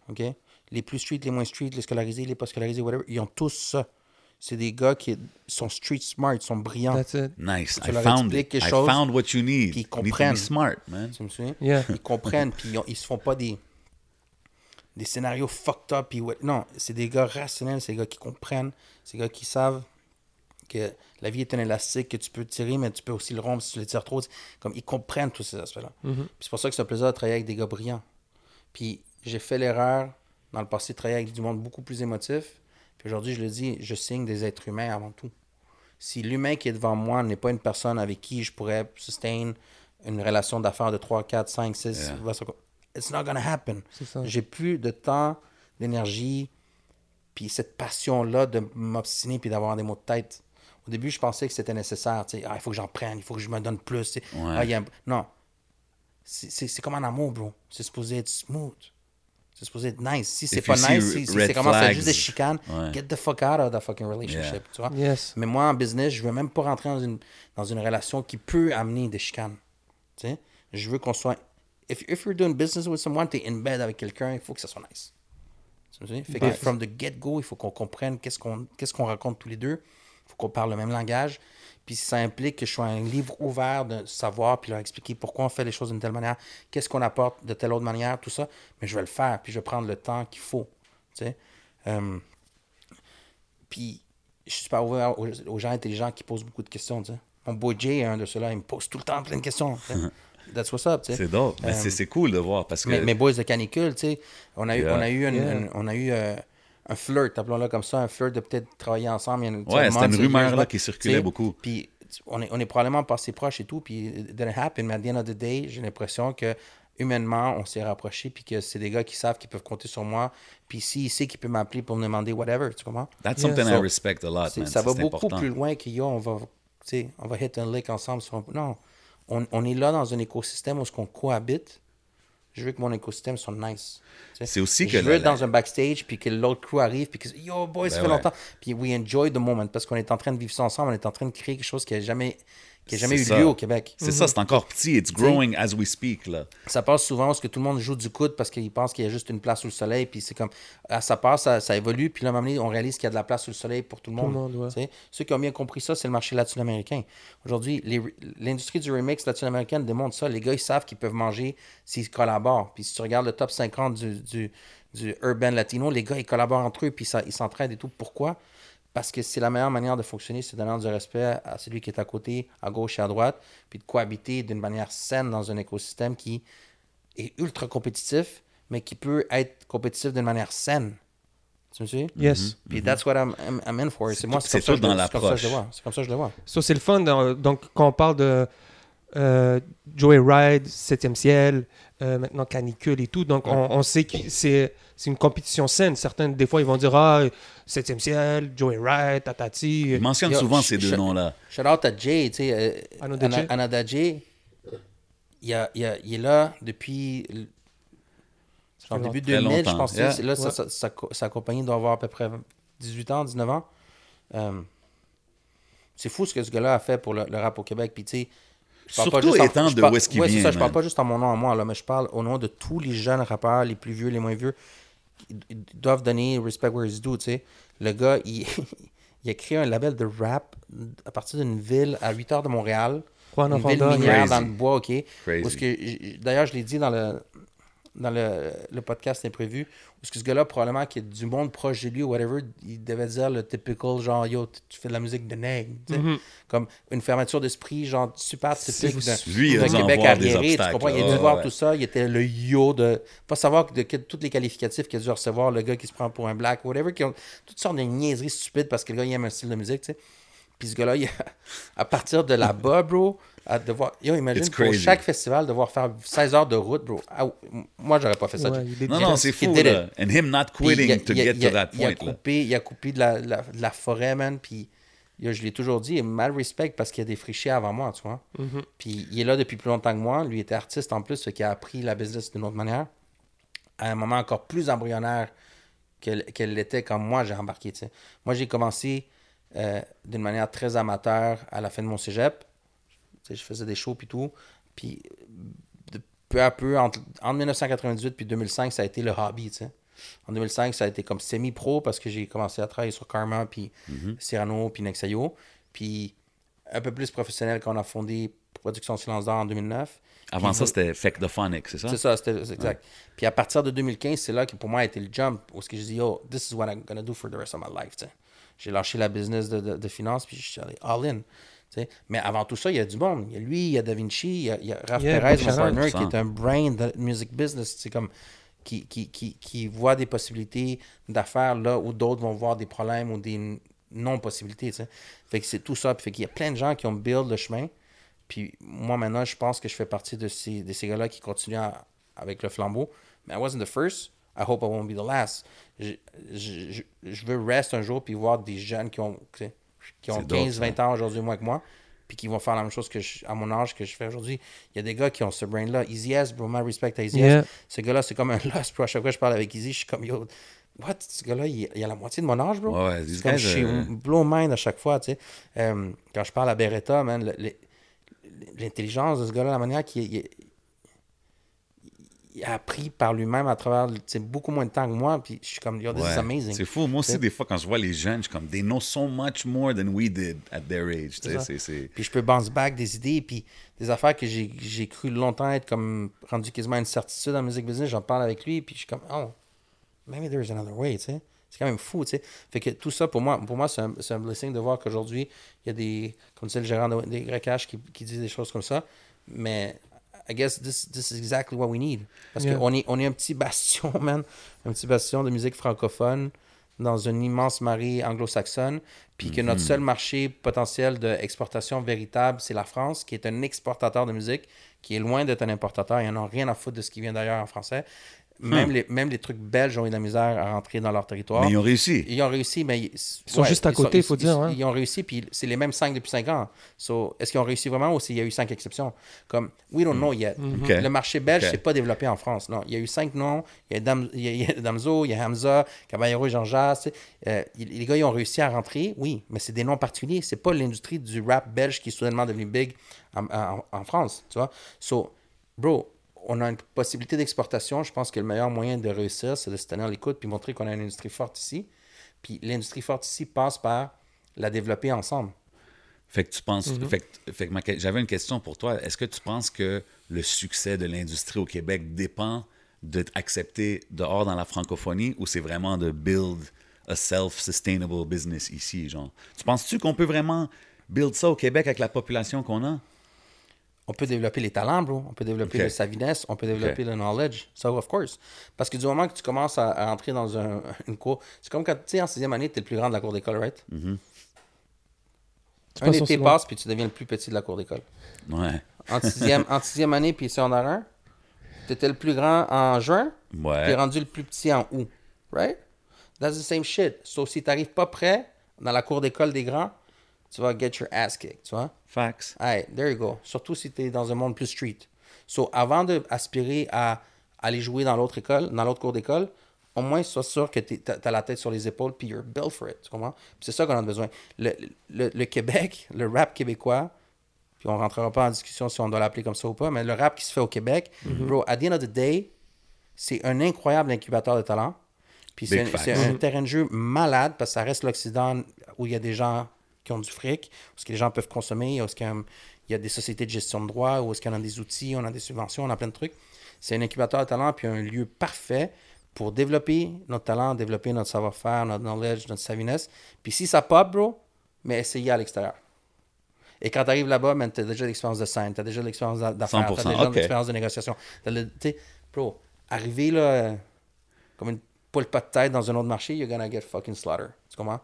OK? Les plus street, les moins street, les scolarisés, les pas scolarisés, whatever, ils ont tous ça. C'est des gars qui sont street smart, ils sont brillants. That's it. Nice. Tu I leur found it. quelque I chose, found what you need. puis ils You need to be comprennent. smart, man. Tu me souviens? Yeah. Ils comprennent, puis ils, se font pas des, des scénarios fucked up. Puis non, c'est des gars rationnels, c'est des gars qui comprennent, c'est des gars qui savent que la vie est un élastique que tu peux tirer, mais tu peux aussi le rompre si tu le tires trop. Comme ils comprennent tous ces aspects-là. Puis c'est pour ça que c'est un plaisir de travailler avec des gars brillants. Puis j'ai fait l'erreur dans le passé de travailler avec du monde beaucoup plus émotif. Puis aujourd'hui, je le dis, je signe des êtres humains avant tout. Si l'humain qui est devant moi n'est pas une personne avec qui je pourrais sustain une relation d'affaires de 3, 4, 5, 6, it's not gonna happen. C'est ça. J'ai plus de temps, d'énergie, puis cette passion-là de m'obstiner puis d'avoir des mots de tête. Au début, je pensais que c'était nécessaire. tu sais, Ah, il faut que j'en prenne, il faut que je me donne plus. tu sais. Ouais. Ah, il y a un- Non. C'est- C'est c'est comme un amour, bro. C'est supposé être smooth. C'est supposé être nice. Si c'est pas nice, si, si c'est commence à juste des chicanes, ouais. get the fuck out of that fucking relationship. Yeah. Tu vois? Yes. Mais moi, en business, je veux même pas rentrer dans une, dans une relation qui peut amener des chicanes. Tu sais? Je veux qu'on soit. If, if you're doing business with someone, t'es in bed avec quelqu'un, il faut que ça soit nice. Tu me suis? Fait que from the get-go, il faut qu'on comprenne qu'est-ce qu'on qu'est-ce qu'on raconte tous les deux. Il faut qu'on parle le même langage. Puis ça implique que je sois un livre ouvert de savoir, puis leur expliquer pourquoi on fait les choses d'une telle manière, qu'est-ce qu'on apporte de telle autre manière, tout ça. Mais je vais le faire, puis je vais prendre le temps qu'il faut. Tu sais? Euh, puis je suis super ouvert aux, aux gens intelligents qui posent beaucoup de questions. Tu sais. Mon boy Jay est un de ceux-là, il me pose tout le temps plein de questions. tu sais. That's what's up. C'est dope. Mais Euh, c'est- cool de voir parce que. mes, mes boys de canicule, tu sais, on a eu, on a eu, une- Yeah. une- on a eu euh, un flirt, appelons-le comme ça, un flirt de peut-être travailler ensemble. il y a tu sais, Ouais, c'était une rumeur, là, qui circulait beaucoup. Puis on est, on est probablement passé proche et tout, puis it didn't happen, mais at the end of the day, j'ai l'impression que humainement, on s'est rapprochés, puis que c'est des gars qui savent qu'ils peuvent compter sur moi, puis s'il sait qu'il peut m'appeler pour me demander whatever, tu comprends? That's Yeah. something I So, respect a lot, man. ça va beaucoup important. plus loin que yo, on va, tu sais, on va hit un lick ensemble. Sur un... Non, on, on est là dans un écosystème où on cohabite. Je veux que mon écosystème soit nice. tu sais. C'est aussi je que veux la- être dans un backstage puis que l'autre crew arrive puis que yo boy ça Ben fait ouais. longtemps puis we enjoy the moment parce qu'on est en train de vivre ça ensemble on est en train de créer quelque chose qui a jamais qui n'a jamais C'est eu ça. lieu au Québec. C'est ça, c'est encore petit. It's growing as we speak, là. Ça passe souvent parce que tout le monde joue du coude parce qu'il pense qu'il y a juste une place sous le soleil. Puis c'est comme, ah, ça passe, ça, ça évolue. Puis là, à un moment donné, on réalise qu'il y a de la place sous le soleil pour tout le le monde. ouais. Ceux qui ont bien compris ça, c'est le marché latino-américain. Aujourd'hui, l'industrie du remix latino-américaine démontre ça. Les gars, ils savent qu'ils peuvent manger s'ils collaborent. Puis si tu regardes le top 50 du, du, du urban latino, les gars, ils collaborent entre eux. Puis ça- ils s'entraident et tout. Pourquoi? Parce que c'est la meilleure manière de fonctionner, c'est de donner du respect à celui qui est à côté, à gauche et à droite, puis de cohabiter d'une manière saine dans un écosystème qui est ultra compétitif, mais qui peut être compétitif d'une manière saine. Tu me suis? Yes. Puis that's what I'm, I'm, I'm in for. C'est moi, c'est c'est comme, ça tout que je dans le- c'est comme ça que je le l'approche. vois. C'est comme ça que je le vois. Ça, c'est le fun. dans- donc, quand on parle de euh, Joyride, 7e ciel, euh, maintenant canicule et tout, donc on, on sait que c'est c'est une compétition saine. Certains, des fois, ils vont dire Ah, 7e ciel, Joyride, Tatati. Il mentionne Yo, souvent ces deux noms-là. Shout out à Jay, tu sais. euh, Anada Ana- Jay. Anada Jay, il, a- il a- il est là depuis. Genre début Très 2000, je pense. yeah. Là, sa, Ouais. sa- sa co- sa compagnie doit avoir à peu près 18 ans, 19 ans. Euh, c'est fou ce que ce gars-là a fait pour le, le rap au Québec. Puis, tu sais, je parle Surtout juste en- étant je de parle- où est-ce qu'il ouais, c'est vient, ça, je parle man. pas juste en mon nom à moi, là, mais je parle au nom de tous les jeunes rappeurs, les plus vieux, les moins vieux. Ils, doivent donner respect where it's due, tu sais. Le gars, il, il a créé un label de rap à partir d'une ville à 8 heures de Montréal. Juan une ville minière Crazy. dans le bois, OK. D'ailleurs, je l'ai dit dans le, dans le, le podcast imprévu, où que ce gars-là, probablement, qui est du monde proche de lui ou whatever, il devait dire le typical genre, yo, tu- fais de la musique de nègre. Mhm. Comme une fermeture d'esprit, genre super typique en Québec arriéré. Tu comprends? Il a dû voir Ouais, tout ça. Il était le yo de. Pas savoir de, tous les qualificatifs qu'il a dû recevoir, le gars qui se prend pour un black, whatever, qui ont toutes sortes de niaiseries stupides parce que le gars, il aime un style de musique, tu sais. Puis ce gars-là, il a- à partir de là-bas, bro, à devoir. Yo, imagine It's pour crazy. chaque festival devoir faire 16 heures de route, bro. Ah, moi, j'aurais pas fait ça. Ouais, Non, non, c'est fou, là. And him not quitting il a- to get a- to that il a point, là. coupé, il a coupé de la, la- de la forêt, man. Puis yo, je l'ai toujours dit, il mal respect parce qu'il a défriché avant moi, tu vois. Mhm. Puis il est là depuis plus longtemps que moi. Lui était artiste en plus, ce qui a appris la business d'une autre manière. À un moment encore plus embryonnaire qu'elle qu'elle l'était quand moi j'ai embarqué. tu sais. Moi, j'ai commencé euh, d'une manière très amateur à la fin de mon cégep. Tu sais, je faisais des shows puis tout. Puis de peu à peu, entre, entre 1998 puis 2005, ça a été le hobby. tu sais. En 2005, ça a été comme semi-pro parce que j'ai commencé à travailler sur Karma, puis Cyrano, puis Nexayo. Puis un peu plus professionnel quand on a fondé Production Silence d'Or en 2009. Avant Puis ça, c'était Fake the Phonics, c'est ça? c'est ça, c'était exact. Puis à partir de 2015, c'est là que pour moi a été le jump où ce que je dis, yo, this is what I'm gonna do for the rest of my life. tu sais. J'ai lâché la business de, de, de finance, puis je suis allé all in. tu sais. Mais avant tout ça, il y a du monde. Il y a lui, il y a Da Vinci, il y a, il y a Raph Yeah, Perez, mon partner, qui 100%. est un brain de music business. C'est comme qui, qui, qui, qui voit des possibilités d'affaires là où d'autres vont voir des problèmes ou des non-possibilités. Fait que c'est tout ça. Puis fait qu'il y a plein de gens qui ont build le chemin. Puis moi, maintenant, je pense que je fais partie de ces, de ces gars-là qui continuent à- avec le flambeau. Mais I wasn't the first. I hope I won't be the last. Je, je, je, veux rester un jour puis voir des jeunes qui ont, qui ont C'est dope, 15, 20 ans aujourd'hui moins que moi puis qui vont faire la même chose que je- à mon âge que je fais aujourd'hui. Il y a des gars qui ont ce brain-là. Easy S, bro, my respect à Easy Yeah. S. Ce gars-là, c'est comme un lost, bro. À chaque fois que je parle avec Easy, je suis comme, yo, what? Ce gars-là, il, il a la moitié de mon âge, bro. Ouais, c'est comme, je suis euh, blow mind à chaque fois, tu sais. Euh, quand je parle à Beretta, man, l'intelligence de ce gars-là, la manière qu'il il- a appris par lui-même à travers beaucoup moins de temps que moi, puis je suis comme, yo, this Ouais. is amazing. C'est fou. Moi aussi, des fois, quand je vois les jeunes, je suis comme, they know so much more than we did at their age. tu sais, ça. c'est- c'est- Puis je peux bounce back des idées, puis des affaires que j'ai j'ai cru longtemps être comme rendu quasiment une certitude en musique business, j'en parle avec lui, puis je suis comme, oh, maybe there's another way, tu sais. C'est quand même fou, tu sais. Fait que tout ça, pour moi, pour moi c'est un, c'est un blessing de voir qu'aujourd'hui, il y a des, comme c'est le gérant de- des YH qui, qui dit des choses comme ça. Mais I guess this, this is exactly what we need. Parce Yeah. qu'on est, on est un petit bastion, man. Un petit bastion de musique francophone dans une immense marée anglo-saxonne. Puis que notre seul marché potentiel d'exportation véritable, c'est la France, qui est un exportateur de musique, qui est loin d'être un importateur. Ils n'en ont rien à foutre de ce qui vient d'ailleurs en français. Même, les, même les trucs belges ont eu de la misère à rentrer dans leur territoire. Mais ils ont réussi. Ils ont réussi, mais ils, sont juste à côté, il faut ils- dire, hein. Ils ont réussi, puis c'est les mêmes cinq depuis cinq ans. So, est-ce qu'ils ont réussi vraiment ou s'il y a eu cinq exceptions? Comme, we don't know yet. Ok. Le marché belge, Ok. c'est pas développé en France. Non, il y a eu cinq noms. Il y a, Dam, il y a, il y a Damso, il y a Hamza, Caballero tu sais. Euh, les gars, ils ont réussi à rentrer, oui, mais c'est des noms particuliers. C'est pas l'industrie du rap belge qui est soudainement devenu big en, en- en France, tu vois. So, bro, on a une possibilité d'exportation. Je pense que le meilleur moyen de réussir, c'est de se tenir l'écoute puis montrer qu'on a une industrie forte ici. Puis l'industrie forte ici passe par la développer ensemble. Fait que tu penses. Mhm. Fait que, fait que ma que- j'avais une question pour toi. Est-ce que tu penses que le succès de l'industrie au Québec dépend d'être accepté dehors dans la francophonie ou c'est vraiment de build a self-sustainable business ici, genre? Tu penses-tu qu'on peut vraiment build ça au Québec avec la population qu'on a? On peut développer les talents, bro. On peut développer Ok. le saviness. On peut développer le knowledge. Ça, of course. Parce que du moment que tu commences à, à entrer dans un- une cour, c'est comme quand, tu sais, en sixième année, tu es le plus grand de la cour d'école, right? C'est Un pas été passe, puis tu deviens le plus petit de la cour d'école. Ouais. En sixième, en sixième année, puis secondaire 1, tu étais le plus grand en juin, tu es Ouais. rendu le plus petit en août. Right? That's the same shit. Sauf si tu n'arrives pas prêt dans la cour d'école des grands, tu vas get your ass kicked, tu vois? Facts. Hey, there you go. Surtout si tu es dans un monde plus street. So, avant d'aspirer à aller jouer dans l'autre école, dans l'autre cours d'école, au moins, sois sûr que tu as la tête sur les épaules, puis you're built for it. Tu comprends? C'est ça qu'on a besoin. Le, le, le Québec, le rap québécois, puis on rentrera pas en discussion si on doit l'appeler comme ça ou pas, mais le rap qui se fait au Québec, bro, at the end of the day, c'est un incroyable incubateur de talent. Puis un, c'est un terrain de jeu malade parce que ça reste l'Occident où il y a des gens qui ont du fric, où ce que les gens peuvent consommer, où ce qu'il y a- des sociétés de gestion de droit, où est-ce qu'on a des outils, on a des subventions, on a plein de trucs. C'est un incubateur de talent puis un lieu parfait pour développer notre talent, développer notre savoir-faire, notre knowledge, notre saviness. Puis si ça pop, bro, mais essayez à l'extérieur. Et quand tu arrives là-bas, tu as déjà l'expérience de scène, tu as déjà l'expérience d'a- d'affaires, tu as 100%, déjà ok. l'expérience de négociation. Tu sais, bro, arriver là, euh, comme une poule pas de tête dans un autre marché, you're gonna get fucking slaughter. Tu comprends?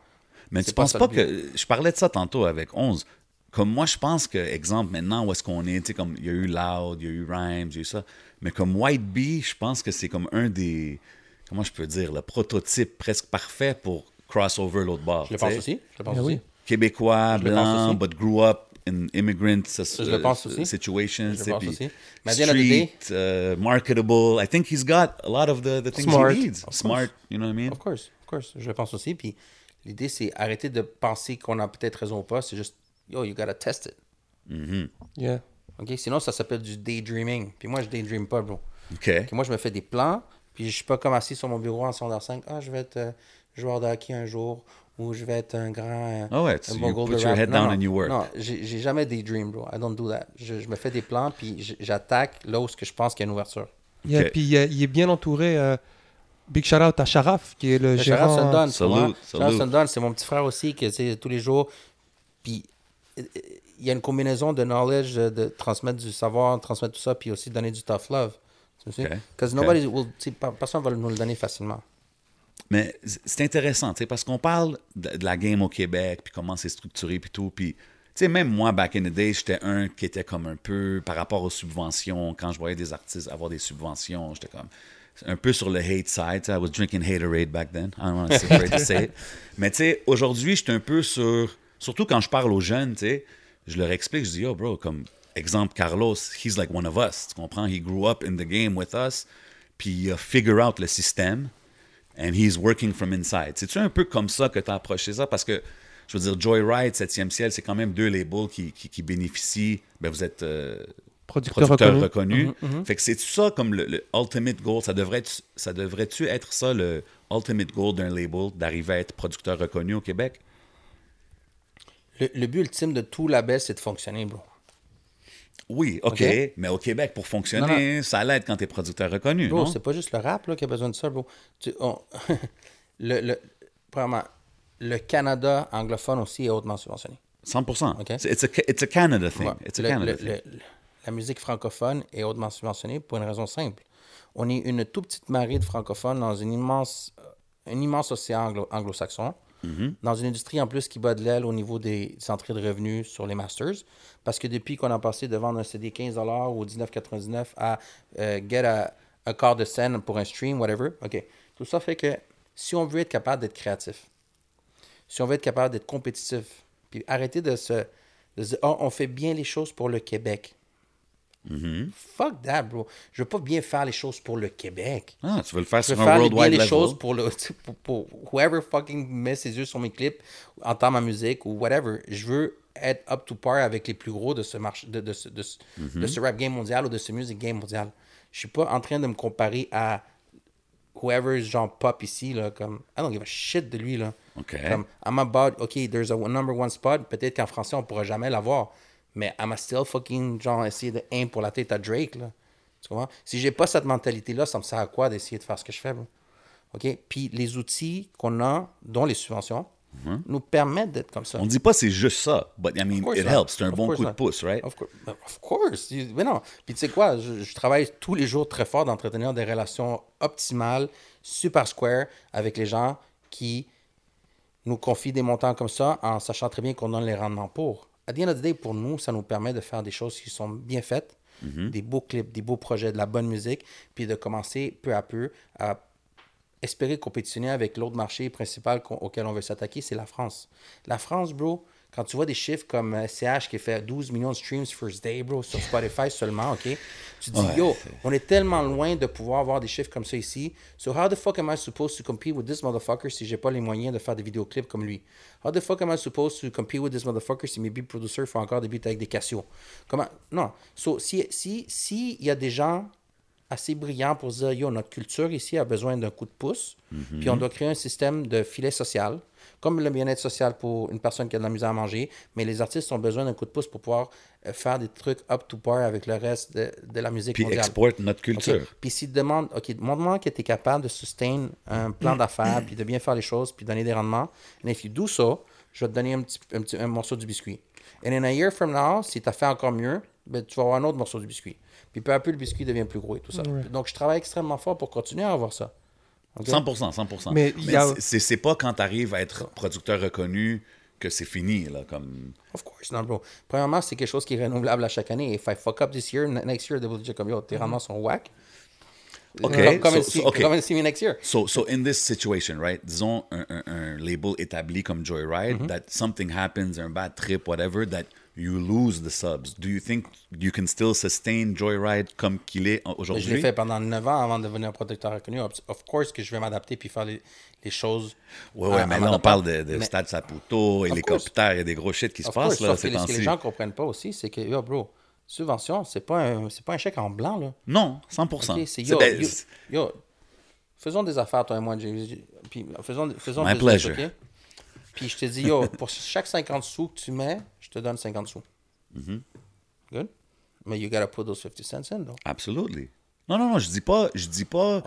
Mais tu pas penses pas que. Je parlais de ça tantôt avec 11. Comme moi, je pense que, exemple, maintenant, où est-ce qu'on est, tu sais, comme il y a eu Loud, il y a eu Rhymes, il y a eu ça. Mais comme White Bee, je pense que c'est comme un des. Comment je peux dire, le prototype presque parfait pour crossover l'autre bord. Je le pense aussi. Je le pense Ah aussi. oui. Québécois, Je blanc, aussi. but grew up in immigrant Je le pense aussi. situations. Je le pense aussi. Mais street, uh, marketable. I think he's got a lot of the, the things Smart. he needs. Smart, you know what I mean? Of course, of course. Je le pense aussi. Puis l'idée, c'est arrêter de penser qu'on a peut-être raison ou pas. C'est juste, yo, you gotta test it. Yeah. OK? Sinon, ça s'appelle du daydreaming. Puis moi, je daydream pas, bro. OK. Moi, je me fais des plans, puis je suis pas comme assis sur mon bureau en secondaire 5. Ah, je vais être euh, joueur de hockey un jour, ou je vais être un grand. euh, Ah ouais, un bon you put your rap. head Non, down non, and you work. Non, j'ai j'ai jamais des dreams, bro. I don't do that. Je, je me fais des plans, puis j'attaque là où ce que je pense qu'il y a une ouverture. Yeah. Puis il est- il est bien entouré. euh, big shout out à Sharaf, qui est le, Le gérant. Sundon, salute. Sundon, c'est mon petit frère aussi, que c'est tous les jours. Puis il y a une combinaison de knowledge, de, de transmettre du savoir, transmettre tout ça, puis aussi donner du tough love. Because Ok. nobody will, sais, pa- personne va nous le donner facilement. Mais c'est intéressant, tu sais, parce qu'on parle de, de la game au Québec, puis comment c'est structuré, puis tout. Puis, tu sais, même moi, back in the day, j'étais un qui était comme un peu par rapport aux subventions. Quand je voyais des artistes avoir des subventions, j'étais comme un peu sur le hate side. tu sais, I was drinking haterade back then. I don't want to to say it. Mais tu sais, aujourd'hui, j'étais un peu sur. Surtout quand je parle aux jeunes, tu sais, je leur explique, je dis, yo, bro, comme exemple, Carlos, he's like one of us. Tu comprends? He grew up in the game with us, puis il a figure out le système and he's working from inside. C'est-tu un peu comme ça que tu as approché ça? Parce que, je veux dire, Joyride, 7e ciel, c'est quand même deux labels qui, qui, qui bénéficient. Ben, vous êtes euh, Producteur, producteur reconnu. reconnu. Fait que c'est-tu ça comme le, le ultimate goal? Ça devrait-tu ça devrait-tu être ça, le ultimate goal d'un label, d'arriver à être producteur reconnu au Québec? Le, le but ultime de tout label, c'est de fonctionner, bro. Oui, OK. OK? Mais au Québec, pour fonctionner, ça l'aide quand tu es producteur reconnu, Bro, non? c'est pas juste le rap là, qui a besoin de ça, bro. Tu- on- le, le, premièrement, le Canada anglophone aussi est hautement subventionné. 100%. OK? It's, a, it's a Canada thing. Ouais. It's a Le- Canada le- thing. La musique francophone est hautement subventionnée pour une raison simple. On est une toute petite marée de francophones dans une immense, euh, un immense océan anglo- anglo-saxon, Mm-hmm. dans une industrie en plus qui bat de l'aile au niveau des entrées de revenus sur les masters. Parce que depuis qu'on a passé de vendre un CD 15$ ou 19,99$ à euh, get a, un quart de scène pour un stream, whatever. OK. Tout ça fait que si on veut être capable d'être créatif, si on veut être capable d'être compétitif, puis arrêter de se, de se dire, oh, on fait bien les choses pour le Québec. Fuck that, bro. Je veux pas bien faire les choses pour le Québec. Ah, tu veux le faire Je veux sur un faire les- bien les choses pour, le, pour, pour whoever fucking met ses yeux sur mes clips, entend ma musique ou whatever. Je veux être up to par avec les plus gros de ce, marché, de, de, ce, de, ce- Mhm. de ce rap game mondial ou de ce music game mondial. Je suis pas en train de me comparer à whoever genre pop ici, là, comme, I don't give a shit de lui, là. OK. Comme, I'm about, OK, there's a number one spot, peut-être qu'en français, on pourra jamais l'avoir, mais I'm still fucking, genre, essayer de aim pour la tête à Drake, là. Tu comprends? Si j'ai pas cette mentalité-là, ça me sert à quoi d'essayer de faire ce que je fais, bro? OK? Puis les outils qu'on a, dont les subventions, nous permettent d'être comme ça. On dit pas c'est juste ça, but I mean, course it not. helps. C'est un Of bon course coup de pouce, right? Of, cour- of course. Mais non. Puis tu sais quoi, je, je travaille tous les jours très fort d'entretenir des relations optimales, super square avec les gens qui nous confient des montants comme ça en sachant très bien qu'on donne les rendements pour. À the end of the day, pour nous, ça nous permet de faire des choses qui sont bien faites, des beaux clips, des beaux projets, de la bonne musique, puis de commencer peu à peu à espérer compétitionner avec l'autre marché principal auquel on veut s'attaquer, c'est la France. La France, bro, quand tu vois des chiffres comme euh, CH qui fait 12 millions de streams first day, bro, sur Spotify seulement, OK? Tu te dis, Ouais, yo, on est tellement loin de pouvoir avoir des chiffres comme ça ici. So how the fuck am I supposed to compete with this motherfucker si j'ai pas les moyens de faire des vidéoclips comme lui? How the fuck am I supposed to compete with this motherfucker si mes beat producers font encore des beats avec des Casio? Comment? Non. So, si, si, si il y a des gens assez brillants pour dire, yo, notre culture ici a besoin d'un coup de pouce, puis on doit créer un système de filet social, comme le bien-être social pour une personne qui a de la misère à manger, mais les artistes ont besoin d'un coup de pouce pour pouvoir euh, faire des trucs up to par avec le reste de, de la musique Puis mondiale. export notre culture. Puis s'ils te demandent, OK, montre-moi que tu es capable de sustain un plan d'affaires, puis de bien faire les choses, puis donner des rendements. And if you do so, je vais te donner un, petit, un, petit- un morceau du biscuit. And in a year from now, si tu as fait encore mieux, ben, tu vas avoir un autre morceau du biscuit. Puis peu à peu, le biscuit devient plus gros et tout ça. Donc, je travaille extrêmement fort pour continuer à avoir ça. OK? 100%, 100%. Mais a- c'est- pas quand tu arrives à être producteur reconnu que c'est fini, là, comme... Of course not, bro. Premièrement, c'est quelque chose qui est renouvelable à chaque année. If I fuck up this year, ne- next year, they will dire comme yo, tes rendements sont whack. OK, Come, and so- see, so- OK. come and see me next year. So, so in this situation, right, disons un, un, un label établi comme Joyride, Mm-hmm. that something happens, un bad trip, whatever, that you lose the subs. Do you think you can still sustain Joyride comme qu'il est Je l'ai aujourd'hui? fait pendant 9 ans avant de devenir un protecteur reconnu. Of course que je vais m'adapter puis faire les, les choses. À- ouais, à mais là, on parle de, de Mais- Stade Saputo, hélicoptère, il y a des gros shit qui se Of passent, course, là, que ce que les gens comprennent pas aussi, c'est que, yo, bro, subvention, c'est pas un, pas un chèque en blanc, là. Non, 100%. Ok, c'est yo, yo, yo, faisons des affaires, toi et moi, puis faisons, faisons My business, pleasure. ok? Puis je te dis, yo, pour chaque 50 sous que tu mets, je te donne 50 sous. Mm-hmm. Good? Mais you gotta put those 50 cents in, though. Absolutely. Non, non, non, je dis pas, je dis pas,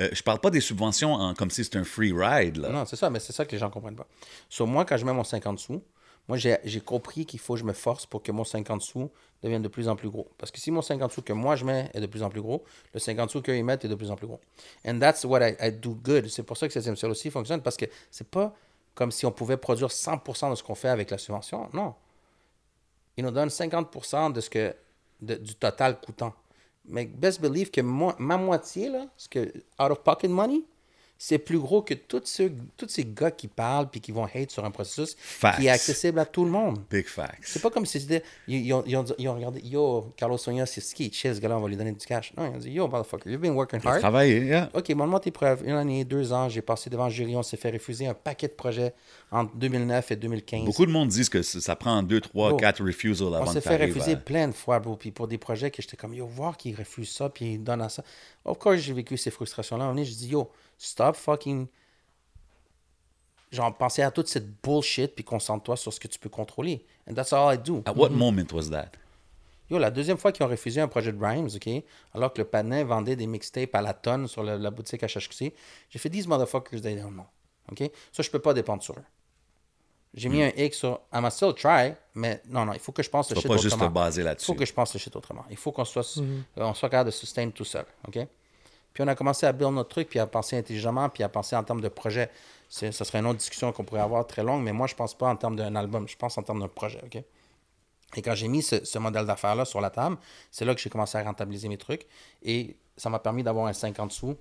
euh, je parle pas des subventions en- comme si c'était un free ride, là. Non, c'est ça, mais c'est ça que les gens comprennent pas. Sur moi, quand je mets mon 50 sous, moi, j'ai compris qu'il faut que je me force pour que mon 50 sous devienne de plus en plus gros. Parce que si mon 50 sous que moi je mets est de plus en plus gros, le 50 sous qu'eux ils mettent est de plus en plus gros. And that's what I, I do good. C'est pour ça que 7 ciel aussi fonctionne, parce que c'est pas comme si on pouvait produire 100% de ce qu'on fait avec la subvention. Non. Ils nous donnent 50% de ce que, du total coûtant. Mais best believe que ma moitié, là, ce que out of pocket money, c'est plus gros que tous ceux, tous ces gars qui parlent puis qui vont hate sur un processus Facts. qui est accessible à tout le monde. Big facts. C'est pas comme si c'était. Ils, ils ont, ils ont- ils ont regardé, yo, Carlos Sonia, c'est ski, chill, ce gars-là, on va lui donner du cash. Non, ils ont dit, yo, motherfucker, you've been working hard. Travailler, yeah. Ok, montre-moi tes preuves. Une année, deux ans, j'ai passé devant le jury, on s'est fait refuser un paquet de projets entre 2009 et 2015. Beaucoup de monde disent que ça prend 2, 3, Bro, 4 refusals On avant s'est de fait t'arriver refuser à- plein de fois, bro. Puis pour des projets que j'étais comme, yo, voir qu'ils refusent ça, puis ils donnent à ça. Of course, j'ai vécu ces frustrations-là. On est, je dis, yo, stop fucking. Genre, penser à toute cette bullshit, puis concentre-toi sur ce que tu peux contrôler. And that's all I do. At what moment was that? Yo, la deuxième fois qu'ils ont refusé un projet de Rhymes, OK, alors que le panin vendait des mixtapes à la tonne sur la, la boutique HHQC, j'ai fait 10 motherfuckers, they don't know. OK? Ça, je peux pas dépendre sur eux. J'ai mis un X sur I must still try, mais non, non, il faut que je pense le shit pas juste autrement. te baser Il là-dessus. faut que je pense le shit autrement. Il faut qu'on soit, euh, on soit capable de sustain tout seul. OK? Puis on a commencé à build notre truc, puis à penser intelligemment, puis à penser en termes de projet. C'est- Ça serait une autre discussion qu'on pourrait avoir très longue, mais moi, je pense pas en termes d'un album, je pense en termes d'un projet. OK? Et quand j'ai mis ce, ce modèle d'affaires-là sur la table, c'est là que j'ai commencé à rentabiliser mes trucs. Et ça m'a permis d'avoir un 50 sous.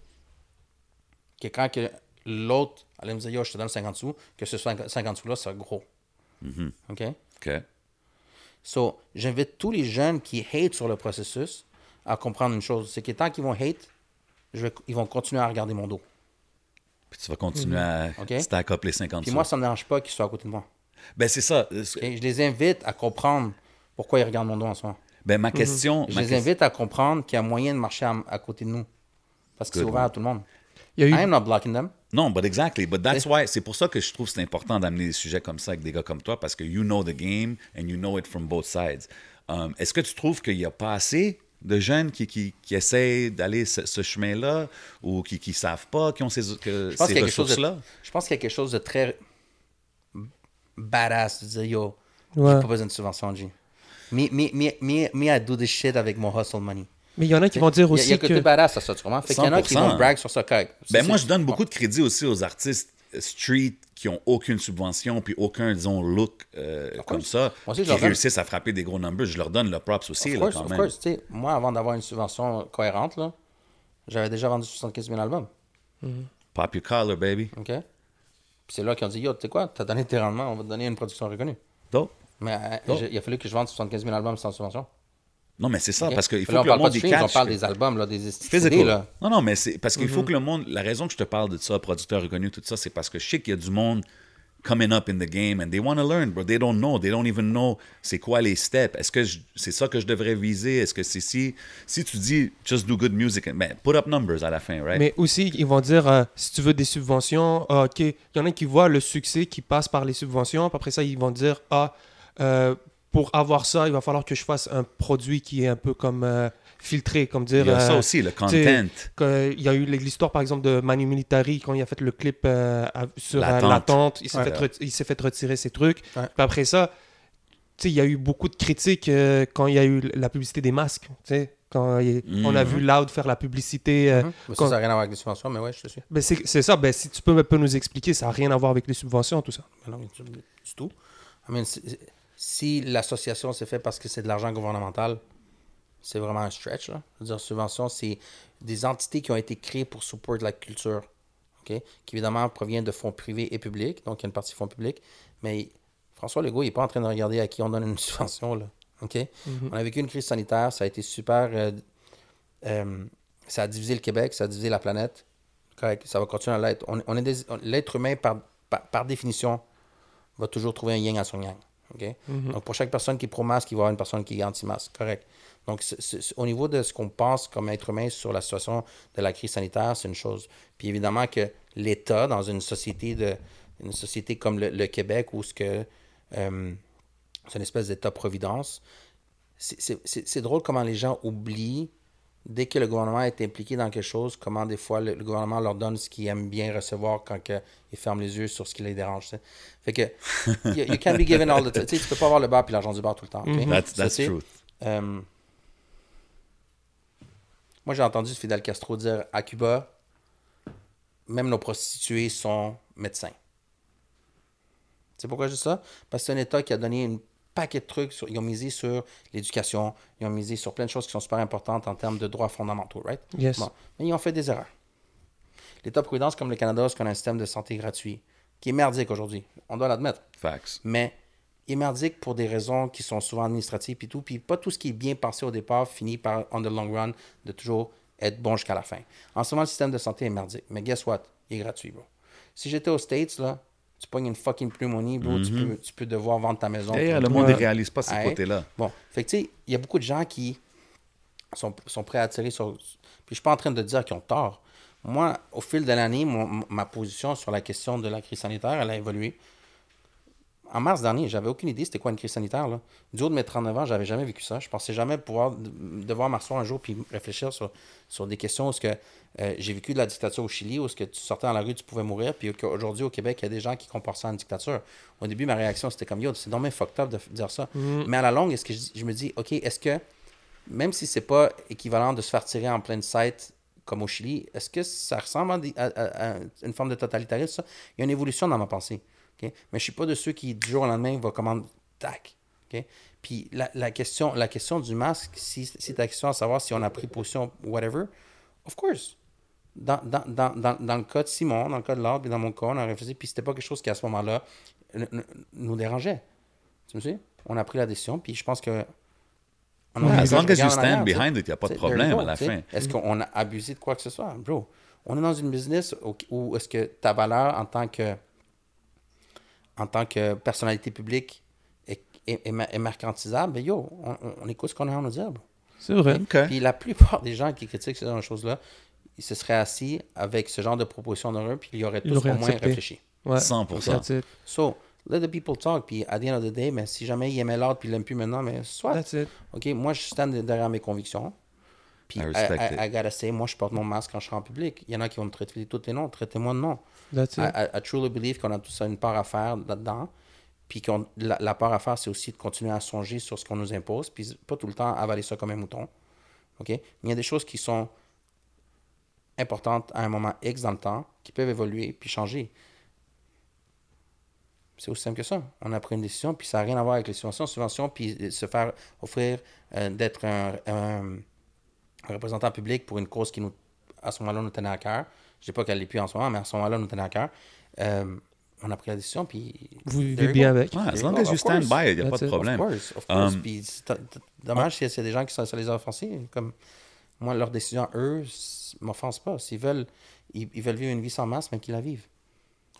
Que quand que l'autre allait me dire, yo, je te donne 50 sous, que ce 50 sous-là, c'est gros. OK? OK. So, j'invite tous les jeunes qui hate sur le processus à comprendre une chose. C'est que tant qu'ils vont hate, je vais- ils vont continuer à regarder mon dos. Puis tu vas continuer à OK? stack up les 50 Puis sous. moi, ça ne me dérange pas qu'ils soient à côté de moi. Ben, c'est ça. Euh, ce- OK? Je les invite à comprendre pourquoi ils regardent mon dos en ce moment. Ben, ma question. Je ma les invite à comprendre qu'il y a moyen de marcher à, à côté de nous. Parce que c'est ouvert à tout le monde. Il y a eu I am not blocking them. Non, but exactly. But that's why. C'est pour ça que je trouve que c'est important d'amener des sujets comme ça avec des gars comme toi parce que you know the game and you know it from both sides. Um, Est-ce que tu trouves qu'il n'y a pas assez de jeunes qui, qui, qui essayent d'aller ce, ce chemin-là ou qui ne savent pas, qui ont ces, que, Je pense ces qu'il y a quelque chose de, ressources-là? je pense qu'il y a quelque chose de très badass de dire yo, Ouais. j'ai pas besoin de subvention, G. Me, me, me, me, me, I do this shit avec mon hustle money. Mais il y en a qui vont dire Il y a- aussi il y a que. côté badass à ça, tu comprends? Fait qu'il y en a qui 100%. vont brag sur ça, correct. Ben moi, je donne beaucoup de crédit aussi aux artistes street qui ont aucune subvention puis aucun, disons, look euh, comme ça, qui donne. réussissent à frapper des gros numbers. Je leur donne le props aussi, Of là, quand of même. course. Moi, avant d'avoir une subvention cohérente, là, j'avais déjà vendu 75 000 albums. Pop your collar, baby. OK? Puis c'est là qu'ils ont dit, yo, tu sais quoi, t'as donné tes rendements, on va te donner une production reconnue. Dope. Mais euh, il a fallu que je vende 75 000 albums sans subvention. Non, mais c'est ça, OK? parce qu'il faut là, que le monde on parle des albums, là, des là. Non, non, mais c'est parce qu'il Mm-hmm. faut que le monde. La raison que je te parle de ça, producteur reconnu, tout ça, c'est parce que je sais qu'il y a du monde coming up in the game and they want to learn, but they don't know. They don't even know c'est quoi les steps. Est-ce que c'est ça que je devrais viser? Est-ce que c'est si. Si tu dis just do good music, ben, put up numbers à la fin, right? Mais aussi, ils vont dire euh, si tu veux des subventions, ah, ok. Il y en a qui voient le succès qui passe par les subventions. Après ça, ils vont dire ah, euh, pour avoir ça, il va falloir que je fasse un produit qui est un peu comme euh, filtré, comme dire. Il y a ça euh, aussi, le content. que- Il y a eu l'histoire, par exemple, de Manu Militari quand il a fait le clip euh, à- sur La euh, tente. la tente. Il s'est Ouais. fait, retirer ses trucs. Ouais. Puis après ça, tu sais, il y a eu beaucoup de critiques euh, quand il y a eu la publicité des masques. tu sais, Quand il- on a vu Loud faire la publicité. euh. Mais ça, quand- ça n'a rien à voir avec les subventions, mais ouais, je te suis. ben, c'est ça. Ben, si tu peux un peu nous expliquer, ça n'a rien à voir avec les subventions, tout ça. Mais non, du, du tout. I mean, si, l'association s'est faite parce que c'est de l'argent gouvernemental, c'est vraiment un stretch. Là. Je veux dire, subvention, c'est des entités qui ont été créées pour support la culture, qui évidemment proviennent de fonds privés et publics, donc il y a une partie fonds publics, mais François Legault, il n'est pas en train de regarder à qui on donne une subvention. Là, ok? On a vécu une crise sanitaire, ça a été super... euh, euh, ça a divisé le Québec, ça a divisé la planète. Correct, ça va continuer à l'être. On, on est des- on- L'être humain, par, par, par définition, va toujours trouver un yin à son yang. Ok? Donc, pour chaque personne qui est pro-masque, il va y avoir une personne qui est anti-masque. Correct. Donc, au niveau de ce qu'on pense comme être humain sur la situation de la crise sanitaire, c'est une chose. Puis évidemment que l'État, dans une société de une société comme le, le Québec, où ce que euh, c'est une espèce d'État-providence, c'est drôle comment les gens oublient, dès que le gouvernement est impliqué dans quelque chose, comment des fois le, le gouvernement leur donne ce qu'ils aiment bien recevoir quand que ils ferment les yeux sur ce qui les dérange. tu sais. Fait que, you, you can't be given all the time. Tu peux pas avoir le bar puis l'argent du bar tout le temps. ok? That's, Ça, that's c'est- truth. euh, moi, j'ai entendu Fidel Castro dire à Cuba, même nos prostituées sont médecins. Sais pourquoi je dis ça? Parce que c'est un État qui a donné un paquet de trucs. Sur, ils ont misé sur l'éducation, ils ont misé sur plein de choses qui sont super importantes en termes de droits fondamentaux, right? Yes. Bon. Mais ils ont fait des erreurs. L'État-providence, comme le Canada, c'est qu'on a un système de santé gratuit, qui est merdique aujourd'hui. On doit l'admettre Facts. mais il est merdique pour des raisons qui sont souvent administratives et tout. Puis pas tout ce qui est bien pensé au départ finit par, on the long run, de toujours être bon jusqu'à la fin. En ce moment, le système de santé est merdique. Mais guess what? Il est gratuit, bro. Si j'étais aux States, là, tu pognes une fucking pneumonie, bro, tu, peux, tu peux devoir vendre ta maison. Le monde ne réalise pas ces Ouais. côtés-là. Bon, fait que tu sais, il y a beaucoup de gens qui sont, sont prêts à tirer sur. Puis je suis pas en train de dire qu'ils ont tort. Moi, au fil de l'année, ma position sur la question de la crise sanitaire, elle a évolué. En mars dernier, j'avais aucune idée c'était quoi une crise sanitaire. Là. Du haut de mes 39 ans, j'avais jamais vécu ça. Je pensais jamais pouvoir de- devoir m'asseoir un jour puis réfléchir sur, sur des questions où ce que euh, j'ai vécu de la dictature au Chili, où ce que tu sortais dans la rue, tu pouvais mourir, puis qu'aujourd'hui au Québec, il y a des gens qui comparent ça à une dictature. Au début, ma réaction, c'était comme yo, c'est dommage fucked up de dire ça. Mais à la longue, est-ce que je, je me dis, OK, est-ce que même si c'est pas équivalent de se faire tirer en pleine site comme au Chili, est-ce que ça ressemble à, des- à- à- à une forme de totalitarisme, ça? Il y a une évolution dans ma pensée. Mais je suis pas de ceux qui, du jour au lendemain, vont commander tac. Puis la, la question, la question du masque, si, si ta question à savoir si on a pris position, whatever, Of course. Dans, dans, dans, dans, dans le cas de Simon, dans le cas de puis dans mon cas, on a réfléchi, puis c'était pas quelque chose qui, à ce moment-là, nous dérangeait. Tu me suis? On a pris la décision, puis je pense que... on Ouais, as long as you stand behind it, y a pas de problème go, à la fin. Est-ce qu'on a abusé de quoi que ce soit? Bro, on est dans une business où, où est-ce que ta valeur en tant que, en tant que personnalité publique est, est, est mer- est mercantisable? Ben yo, on, écoute ce qu'on a à nous dire. bro. C'est vrai. Puis la plupart des gens qui critiquent ce genre de choses-là, ils se seraient assis avec ce genre de proposition d'heureux, puis ils auraient Ils tous au moins accepté. réfléchi. Ouais. 100%. That's it. So, let the people talk, puis at the end of the day, mais si jamais ils aimaient l'autre puis ils l'aiment plus maintenant, mais soit. That's it. OK, moi, je stand derrière mes convictions. Puis, I I, respect I-. I gotta say, moi, je porte mon masque quand je suis en public. Il y en a qui vont me traiter de tous les noms. Traitez-moi de nom. That's I, it. I- I truly believe qu'on a tous une part à faire là-dedans. Puis qu'on, la, la part à faire, c'est aussi de continuer à songer sur ce qu'on nous impose. Puis pas tout le temps avaler ça comme un mouton. OK? Mais il y a des choses qui sont importantes à un moment X dans le temps, qui peuvent évoluer puis changer. C'est aussi simple que ça. On a pris une décision, puis ça n'a rien à voir avec les subventions. Subventions, puis se faire offrir euh, d'être un, un- représentant public pour une cause qui, nous, à ce moment-là, nous tenait à cœur. Je ne dis pas qu'elle n'est plus en ce moment, mais à ce moment-là, nous tenait à cœur. Euh, on a pris la décision, puis... Vous vivez bien avec? Ouais, as long you as you stand by it, y a pas de problème. Of course, of course. Um, Puis c'est t- t- dommage s'il y a des gens qui sont, ça les a offensés. Comme moi, leur décision, eux, m'offense pas. S'ils veulent, ils, ils veulent vivre une vie sans masque, mais qu'ils la vivent.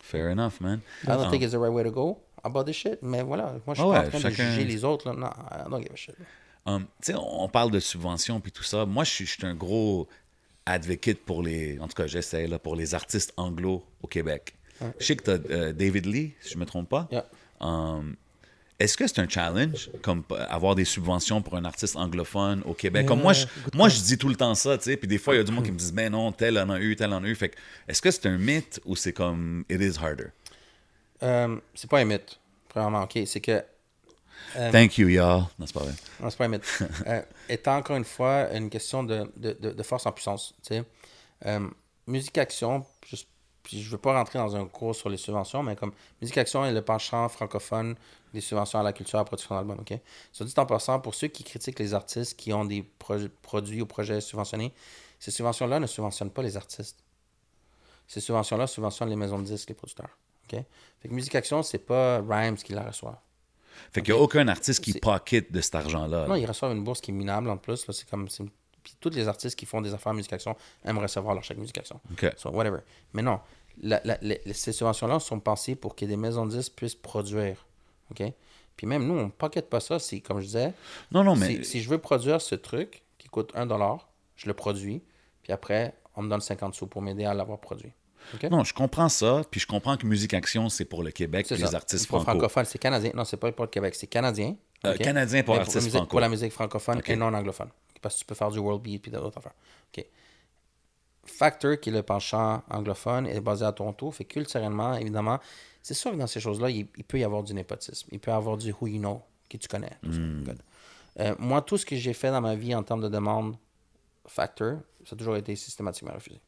Fair enough, man. I don't Ah. think it's the right way to go about this shit. Mais voilà, moi, je suis Ah pas ouais, en train chacun- de juger les autres. Là. Non, I don't give a shit. Um, tu sais, on parle de subventions puis tout ça. Moi, je suis, un gros advocate pour les, en tout cas, j'essaie là, pour les artistes anglo au Québec. Je sais que tu as David Lee, si je me trompe pas. Yeah. Um, est-ce que c'est un challenge, comme euh, avoir des subventions pour un artiste anglophone au Québec? Comme moi, je, moi, je dis tout le temps ça, tu sais, puis des fois, il y a du monde qui me dit, ben non, tel en a eu, tel en a eu. Fait est-ce que c'est un mythe ou c'est comme, it is harder? Euh, c'est pas un mythe, premièrement, OK? C'est que Euh, Thank you, y'all. Non, c'est pas vrai. Non, c'est pas mythe. Euh, étant encore une fois une question de, de, de, de force en puissance. tu sais. Euh, musique Action, juste- puis je veux pas rentrer dans un cours sur les subventions, mais comme Musique Action est le penchant francophone des subventions à la culture à la production d'albums. ok? Soit dit en passant, pour ceux qui critiquent les artistes qui ont des proj- produits ou projets subventionnés, ces subventions-là ne subventionnent pas les artistes. Ces subventions-là subventionnent les maisons de disques, les producteurs. ok? Fait que Musique Action, c'est pas Rhymes qui la reçoit. Fait qu'il n'y a aucun artiste qui pocket de cet argent-là. Non, ils reçoivent une bourse qui est minable en plus. C'est comme, Puis tous les artistes qui font des affaires musique action aiment recevoir leur chèque musique action. OK. So, whatever. Mais non, la- la- les- ces subventions-là sont pensées pour que des maisons de disques puissent produire. OK? Puis même nous, on ne pocket pas ça. C'est comme je disais, Non, non, mais si, si je veux produire ce truc qui coûte 1 dollar, je le produis. Puis après, on me donne 50 sous pour m'aider à l'avoir produit. Non, je comprends ça, puis je comprends que Musique Action, c'est pour le Québec, puis les ça. artistes Pour franco. francophone, c'est canadien. Non, c'est pas pour le Québec, c'est canadien. Euh, canadien pour artistes franco. Pour la musique francophone et non anglophone. Parce que tu peux faire du world beat puis d'autres affaires. OK? Factor, qui est le penchant anglophone, est basé à Toronto. Fait que culturellement, évidemment, c'est sûr que dans ces choses-là, il, il peut y avoir du népotisme. Il peut y avoir du who you know, qui tu connais. tout ça. Hmm. Euh, moi, tout ce que j'ai fait dans ma vie en termes de demande factor, ça a toujours été systématiquement refusé.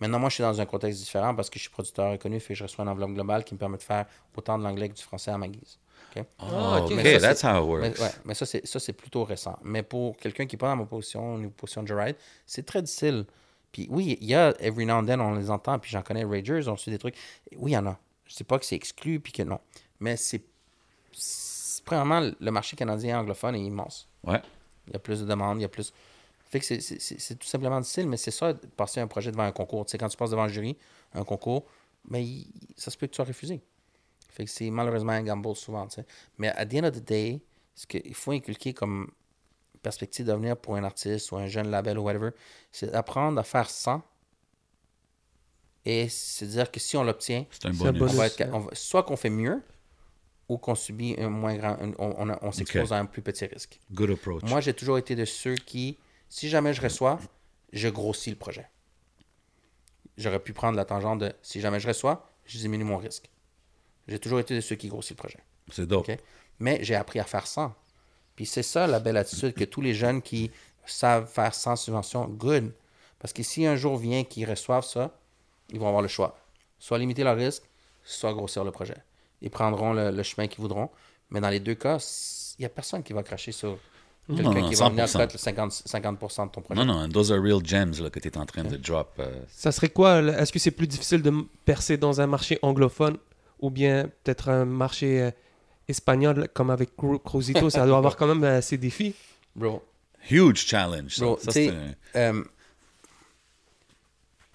Maintenant, moi, je suis dans un contexte différent parce que je suis producteur reconnu, fait que je reçois une enveloppe globale qui me permet de faire autant de l'anglais que du français à ma guise. OK? Oh, OK, Mais ça, that's c'est- how it Mais, works. ouais, mais ça, c'est, plutôt récent. Mais pour quelqu'un qui n'est pas dans ma position, une position de ride, c'est très difficile. Puis oui, il y a every now and then, on les entend, puis j'en connais Ragers, on suit des trucs. Oui, il y en a. Je sais pas que c'est exclu, puis que non. Mais c'est. c'est- Premièrement, le marché canadien anglophone est immense. Ouais. Il y a plus de demandes, il y a plus. Fait que c'est, c'est- c'est- c'est tout simplement difficile, mais c'est ça, de passer un projet devant un concours. Tu sais, quand tu passes devant un jury, un concours, mais il- ça se peut que tu sois refusé. Fait que c'est malheureusement un gamble souvent, tu sais. Mais à the end of the day, ce qu'il faut inculquer comme perspective d'avenir pour un artiste ou un jeune label ou whatever, c'est d'apprendre à faire sans et c'est dire que si on l'obtient, C'est un C'est un bonus. on bonus. va être, on va- soit qu'on fait mieux ou qu'on subit un moins grand, un- on, on- on s'expose à un plus petit risque. Good approach. Moi, j'ai toujours été de ceux qui, si jamais je reçois, je grossis le projet. J'aurais pu prendre la tangente de si jamais je reçois, je diminue mon risque. J'ai toujours été de ceux qui grossissent le projet. c'est dope. Mais j'ai appris à faire sans. Puis c'est ça la belle attitude que tous les jeunes qui savent faire sans subvention, good. Parce que si un jour vient qu'ils reçoivent ça, ils vont avoir le choix. Soit limiter leur risque, soit grossir le projet. Ils prendront le, le chemin qu'ils voudront. Mais dans les deux cas, il n'y a personne qui va cracher sur Quelqu'un non, qui va venir 100%. cut 50, 50% de ton projet. Non, non, those are real gems là, que tu es en train de drop. euh. Ça serait quoi? Est-ce que c'est plus difficile de percer dans un marché anglophone ou bien peut-être un marché euh, espagnol comme avec Cru- Cruzito Ça doit avoir quand même euh, ses défis? Bro, Huge challenge. Ça, Bro, Ça, euh,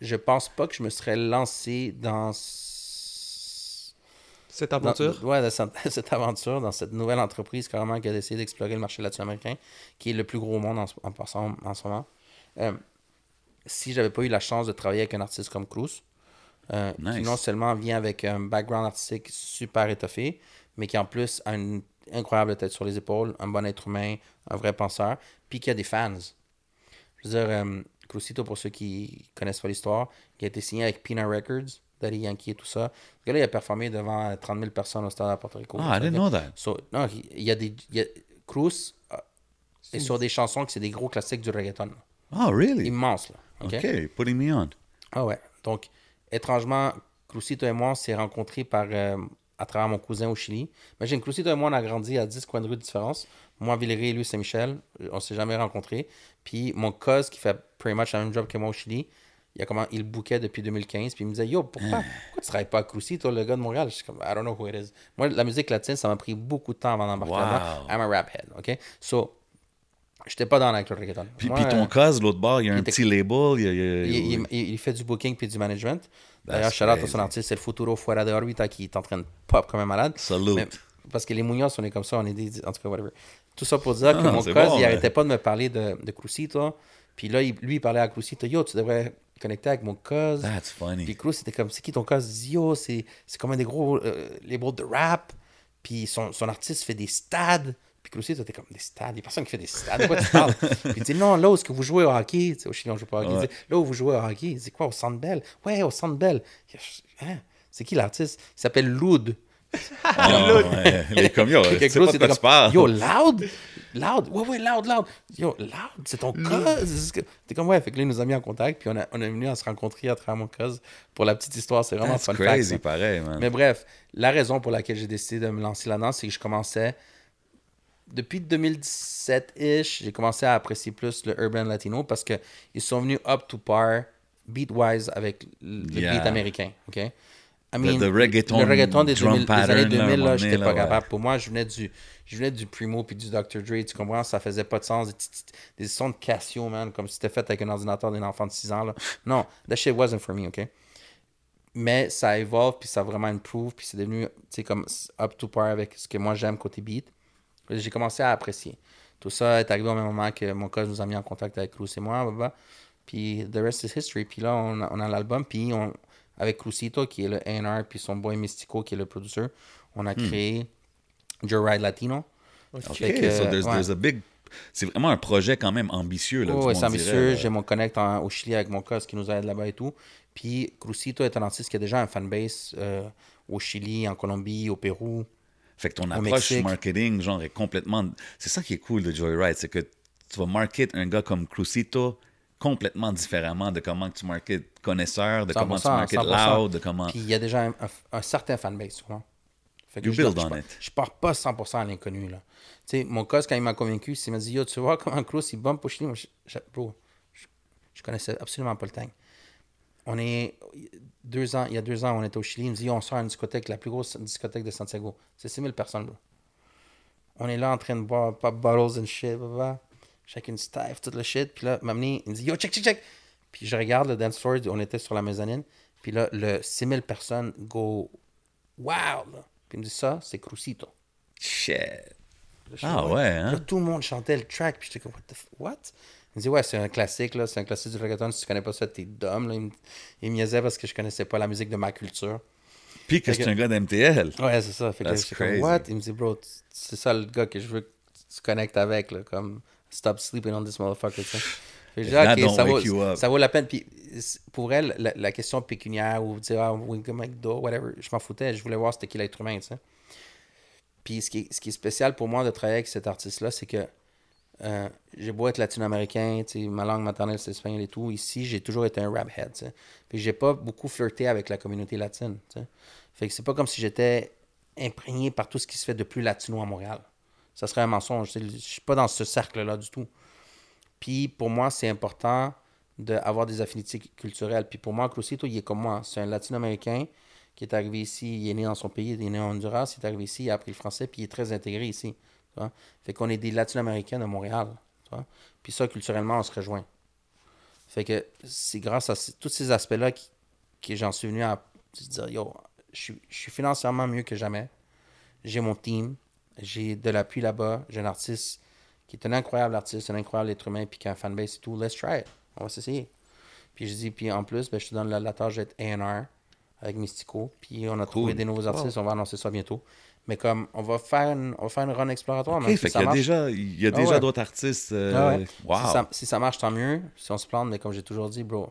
je pense pas que je me serais lancé dans, Cette dans- aventure? ouais, dans cette, cette aventure, dans cette nouvelle entreprise carrément qui a décidé d'explorer le marché latino-américain, qui est le plus gros au monde en, ce- en ce moment. Euh, si j'avais pas eu la chance de travailler avec un artiste comme Cruz, euh, qui non seulement vient avec un background artistique super étoffé, mais qui en plus a une incroyable tête sur les épaules, un bon être humain, un vrai penseur, puis qui a des fans. Je veux dire, euh, Crucito, pour ceux qui connaissent pas l'histoire, qui a été signé avec Pina Records, Daddy Yankee et tout ça. Ce gars-là, il a performé devant 30 000 personnes au stade à Porto Rico. Ah, I didn't know that. So, non, il y a des. il y a- Cruz euh, est sur des chansons qui c'est des gros classiques du reggaeton. là. Oh, really? Immense, là. OK? OK, putting me on. Ah ouais. Donc, étrangement, Crucito et moi, on s'est rencontrés par, euh, à travers mon cousin au Chili. Imagine, Crucito et moi, on a grandi à 10 coins de rue de différence. Moi, Villeray et lui, Saint-Michel. euh, On s'est jamais rencontrés. Puis, mon cousin, qui fait pretty much la même job que moi au Chili, il, a comment, il bouquait depuis 2015. Puis, il me disait Yo, pourquoi, pourquoi tu travailles pas à Crucito, le gars de Montréal? Je suis comme, I don't know who it is. Moi, la musique latine, ça m'a pris beaucoup de temps avant d'embarquer Wow. I'm a rap head. OK? So, j'étais pas dans le reggaeton. Puis, Moi, puis ton euh, cause, l'autre bord, il y a un petit label. Il il il, fait du booking puis du management. D'ailleurs, shout out à son artiste, c'est le Futuro Fuera de Orbita qui est en train de pop comme un malade. Salute. Mais- parce que les Munoz, on est comme ça, on est des. En tout cas, whatever. Tout ça pour dire que Ah, mon bon, il mais- arrêtait pas de me parler de, de Crucito. Puis là, lui, il parlait à Crucito Yo, tu devrais connecter avec mon cousin. That's funny. Puis Cruz, c'était comme, c'est qui ton dit, Yo, c'est c'est comme un des gros euh, labels de rap. Puis son, son artiste fait des stades. Puis Crucito, t'es comme des stades? Il y a personne qui fait des stades. De quoi tu parles? Puis il dit, non, là où est-ce que vous jouez au hockey? Au Chili, on joue pas au hockey. Ouais. dit, là où vous jouez au hockey dit, quoi, au Centre Bell? Ouais, au Centre Bell. Hein? C'est qui l'artiste? Il s'appelle Loud. Ah, ouais. Les comme, yo, tu que sais pas de quoi tu parles. Yo, Loud? Loud? Ouais, ouais, Loud, Loud. Yo, Loud, c'est ton que- T'es comme, ouais, fait que là, il nous a mis en contact. Puis on, a, on est venu à se rencontrer à travers mon cousin. Pour la petite histoire, c'est vraiment That's fun fact, crazy, ça. pareil, man. Mais bref, la raison pour laquelle j'ai décidé de me lancer là-dedans, c'est que je commençais. Depuis 2017-ish, j'ai commencé à apprécier plus le urban latino parce qu'ils sont venus up to par beat-wise avec le le Yeah. beat américain. OK? I Le- reggaeton le reggaeton des, drum 2000 des pattern, années là, 2000, à un là, j'étais pas là, capable. ouais. Pour moi, je venais du, je venais du Primo puis du Dr. Dre, tu comprends? Ça faisait pas de sens. Des, des sons de Casio, man, comme si c'était fait avec un ordinateur d'un enfant de 6 ans. Là. Non, that shit wasn't for me, OK? mais ça évolue puis ça a vraiment improve puis c'est devenu tu sais comme up to par avec ce que moi j'aime côté beat j'ai commencé à apprécier tout ça est arrivé au même moment que mon cousin nous a mis en contact avec Cruz et moi blablabla. puis the rest is history puis là on a, on a l'album puis on avec Crucito qui est le A&R puis son boy Mystico qui est le producer on a créé Joe Ride Latino OK, Fait que, so there's, ouais. there's a big... C'est vraiment un projet quand même ambitieux, là. Oh, le c'est ambitieux. J'ai mon connect en- au Chili avec mon cousin qui nous aide là-bas et tout. Puis Crucito est un artiste qui a déjà un fanbase euh, au Chili, en Colombie, au Pérou. Fait que ton Au approche Mexique. marketing, genre, est complètement... C'est ça qui est cool de Joyride, c'est que tu vas market un gars comme Crucito complètement différemment de comment tu marketes connaisseur, de comment tu 100%, marketes 100%. loud, de comment... Puis il y a déjà un, un- un certain fanbase, tu vois. Fait que You je, build je, on pars- it. je pars pas 100% à l'inconnu, là. Tu sais, mon cousin, quand il m'a convaincu, il m'a dit, yo, tu vois comment Cruz, il bump au Chili. Moi, je, je- bro, je, je connaissais absolument pas le temps. On est deux ans, il y a deux ans, on était au Chili. Il me dit, on sort à une discothèque, la plus grosse discothèque de Santiago. C'est 6000 personnes, bro. On est là en train de boire pop bottles and shit, blah, Chacune stiff, tout le shit. Puis là, il m'a amené, il me dit, yo, check, check, check. Puis je regarde le dance floor, on était sur la mezzanine. Puis là, le 6000 personnes go wow. Là. Puis il me dit, ça, c'est Crucito. Shit. Ah ouais, Là, hein? tout le monde chantait le track. Puis j'étais comme, what the f- what? Il me dit, ouais, c'est un classique, là. C'est un classique du reggaeton. Si tu connais pas ça, t'es dumb. Là. Il, me, il me niaisait parce que je connaissais pas la musique de ma culture. Puis que c'est un gars d'MTL. Ouais, c'est ça. Fait que That's comme, what? Il me dit, bro, c'est ça le gars que je veux que tu connectes avec, là. Comme, stop sleeping on this motherfucker. Fait ça vaut, ça la peine. Puis pour elle, la, la question pécuniaire ou dire, ah, McDo, whatever, je m'en foutais. Je voulais voir c'était qui l'être humain, tu sais. Puis ce qui, est, ce qui est spécial pour moi de travailler avec cet artiste-là, c'est que euh, j'ai beau être latino-américain, ma langue maternelle c'est espagnol et tout. Ici, j'ai toujours été un rap head. tu sais. Puis j'ai pas beaucoup flirté avec la communauté latine. Fait que c'est pas comme si j'étais imprégné par tout ce qui se fait de plus latino à Montréal. Ça serait un mensonge. Je suis pas dans ce cercle-là du tout. Puis pour moi, c'est important d'avoir des affinités culturelles. Puis pour moi, Crucito, il est comme moi. C'est un latino-américain qui est arrivé ici, il est né dans son pays, il est né en Honduras, il est arrivé ici, il a appris le français, puis il est très intégré ici. tu. Fait qu'on est des latino-américains de Montréal. Puis ça, culturellement, on se rejoint. Fait que c'est grâce à tous ces aspects-là que j'en suis venu à dire, yo, je suis financièrement mieux que jamais. J'ai mon team, j'ai de l'appui là-bas, j'ai un artiste qui est un incroyable artiste, un incroyable être humain, puis qui a un fanbase et tout. Let's try it. On va s'essayer. Puis je dis, puis en plus, ben, je te donne la, la tâche d'être A&R avec Mystico. Puis on a trouvé des nouveaux artistes, on va annoncer ça bientôt. Mais comme, on va faire une, on va faire une run exploratoire. OK, même si fait ça qu'il y a marche. déjà, il y a Ah déjà ouais. d'autres artistes. euh, Ah ouais. Wow. Si, ça, si ça marche, tant mieux. Si on se plante, mais comme j'ai toujours dit, bro,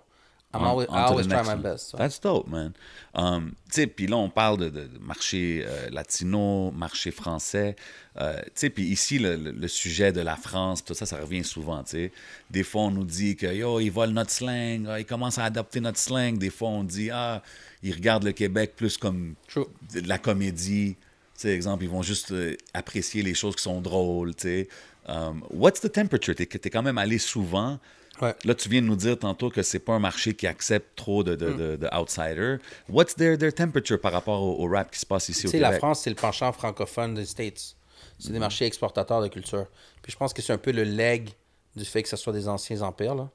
I'm always, I always try my best. so. That's dope, man. Um, tu sais, puis là, on parle de, marché euh, latino, marché français. Euh, tu sais, puis ici, le, le- le sujet de la France, tout ça, ça revient souvent, tu sais. Des fois, on nous dit que, yo, ils volent notre slang, ah, ils commencent à adopter notre slang. Des fois, on dit, ah, ils regardent le Québec plus comme True. de la comédie. Tu sais, exemple, ils vont juste euh, apprécier les choses qui sont drôles, tu sais. Um, what's the temperature? T'es, t'es quand même allé souvent. Ouais. Là, tu viens de nous dire tantôt que c'est pas un marché qui accepte trop de, de, Mm. de- de outsiders. What's their, their temperature par rapport au, au rap qui se passe ici Tu au sais, Québec? la France, c'est le penchant francophone des States. C'est des marchés exportateurs de culture. Puis je pense que c'est un peu le leg du fait que ce soit des anciens empires. Là.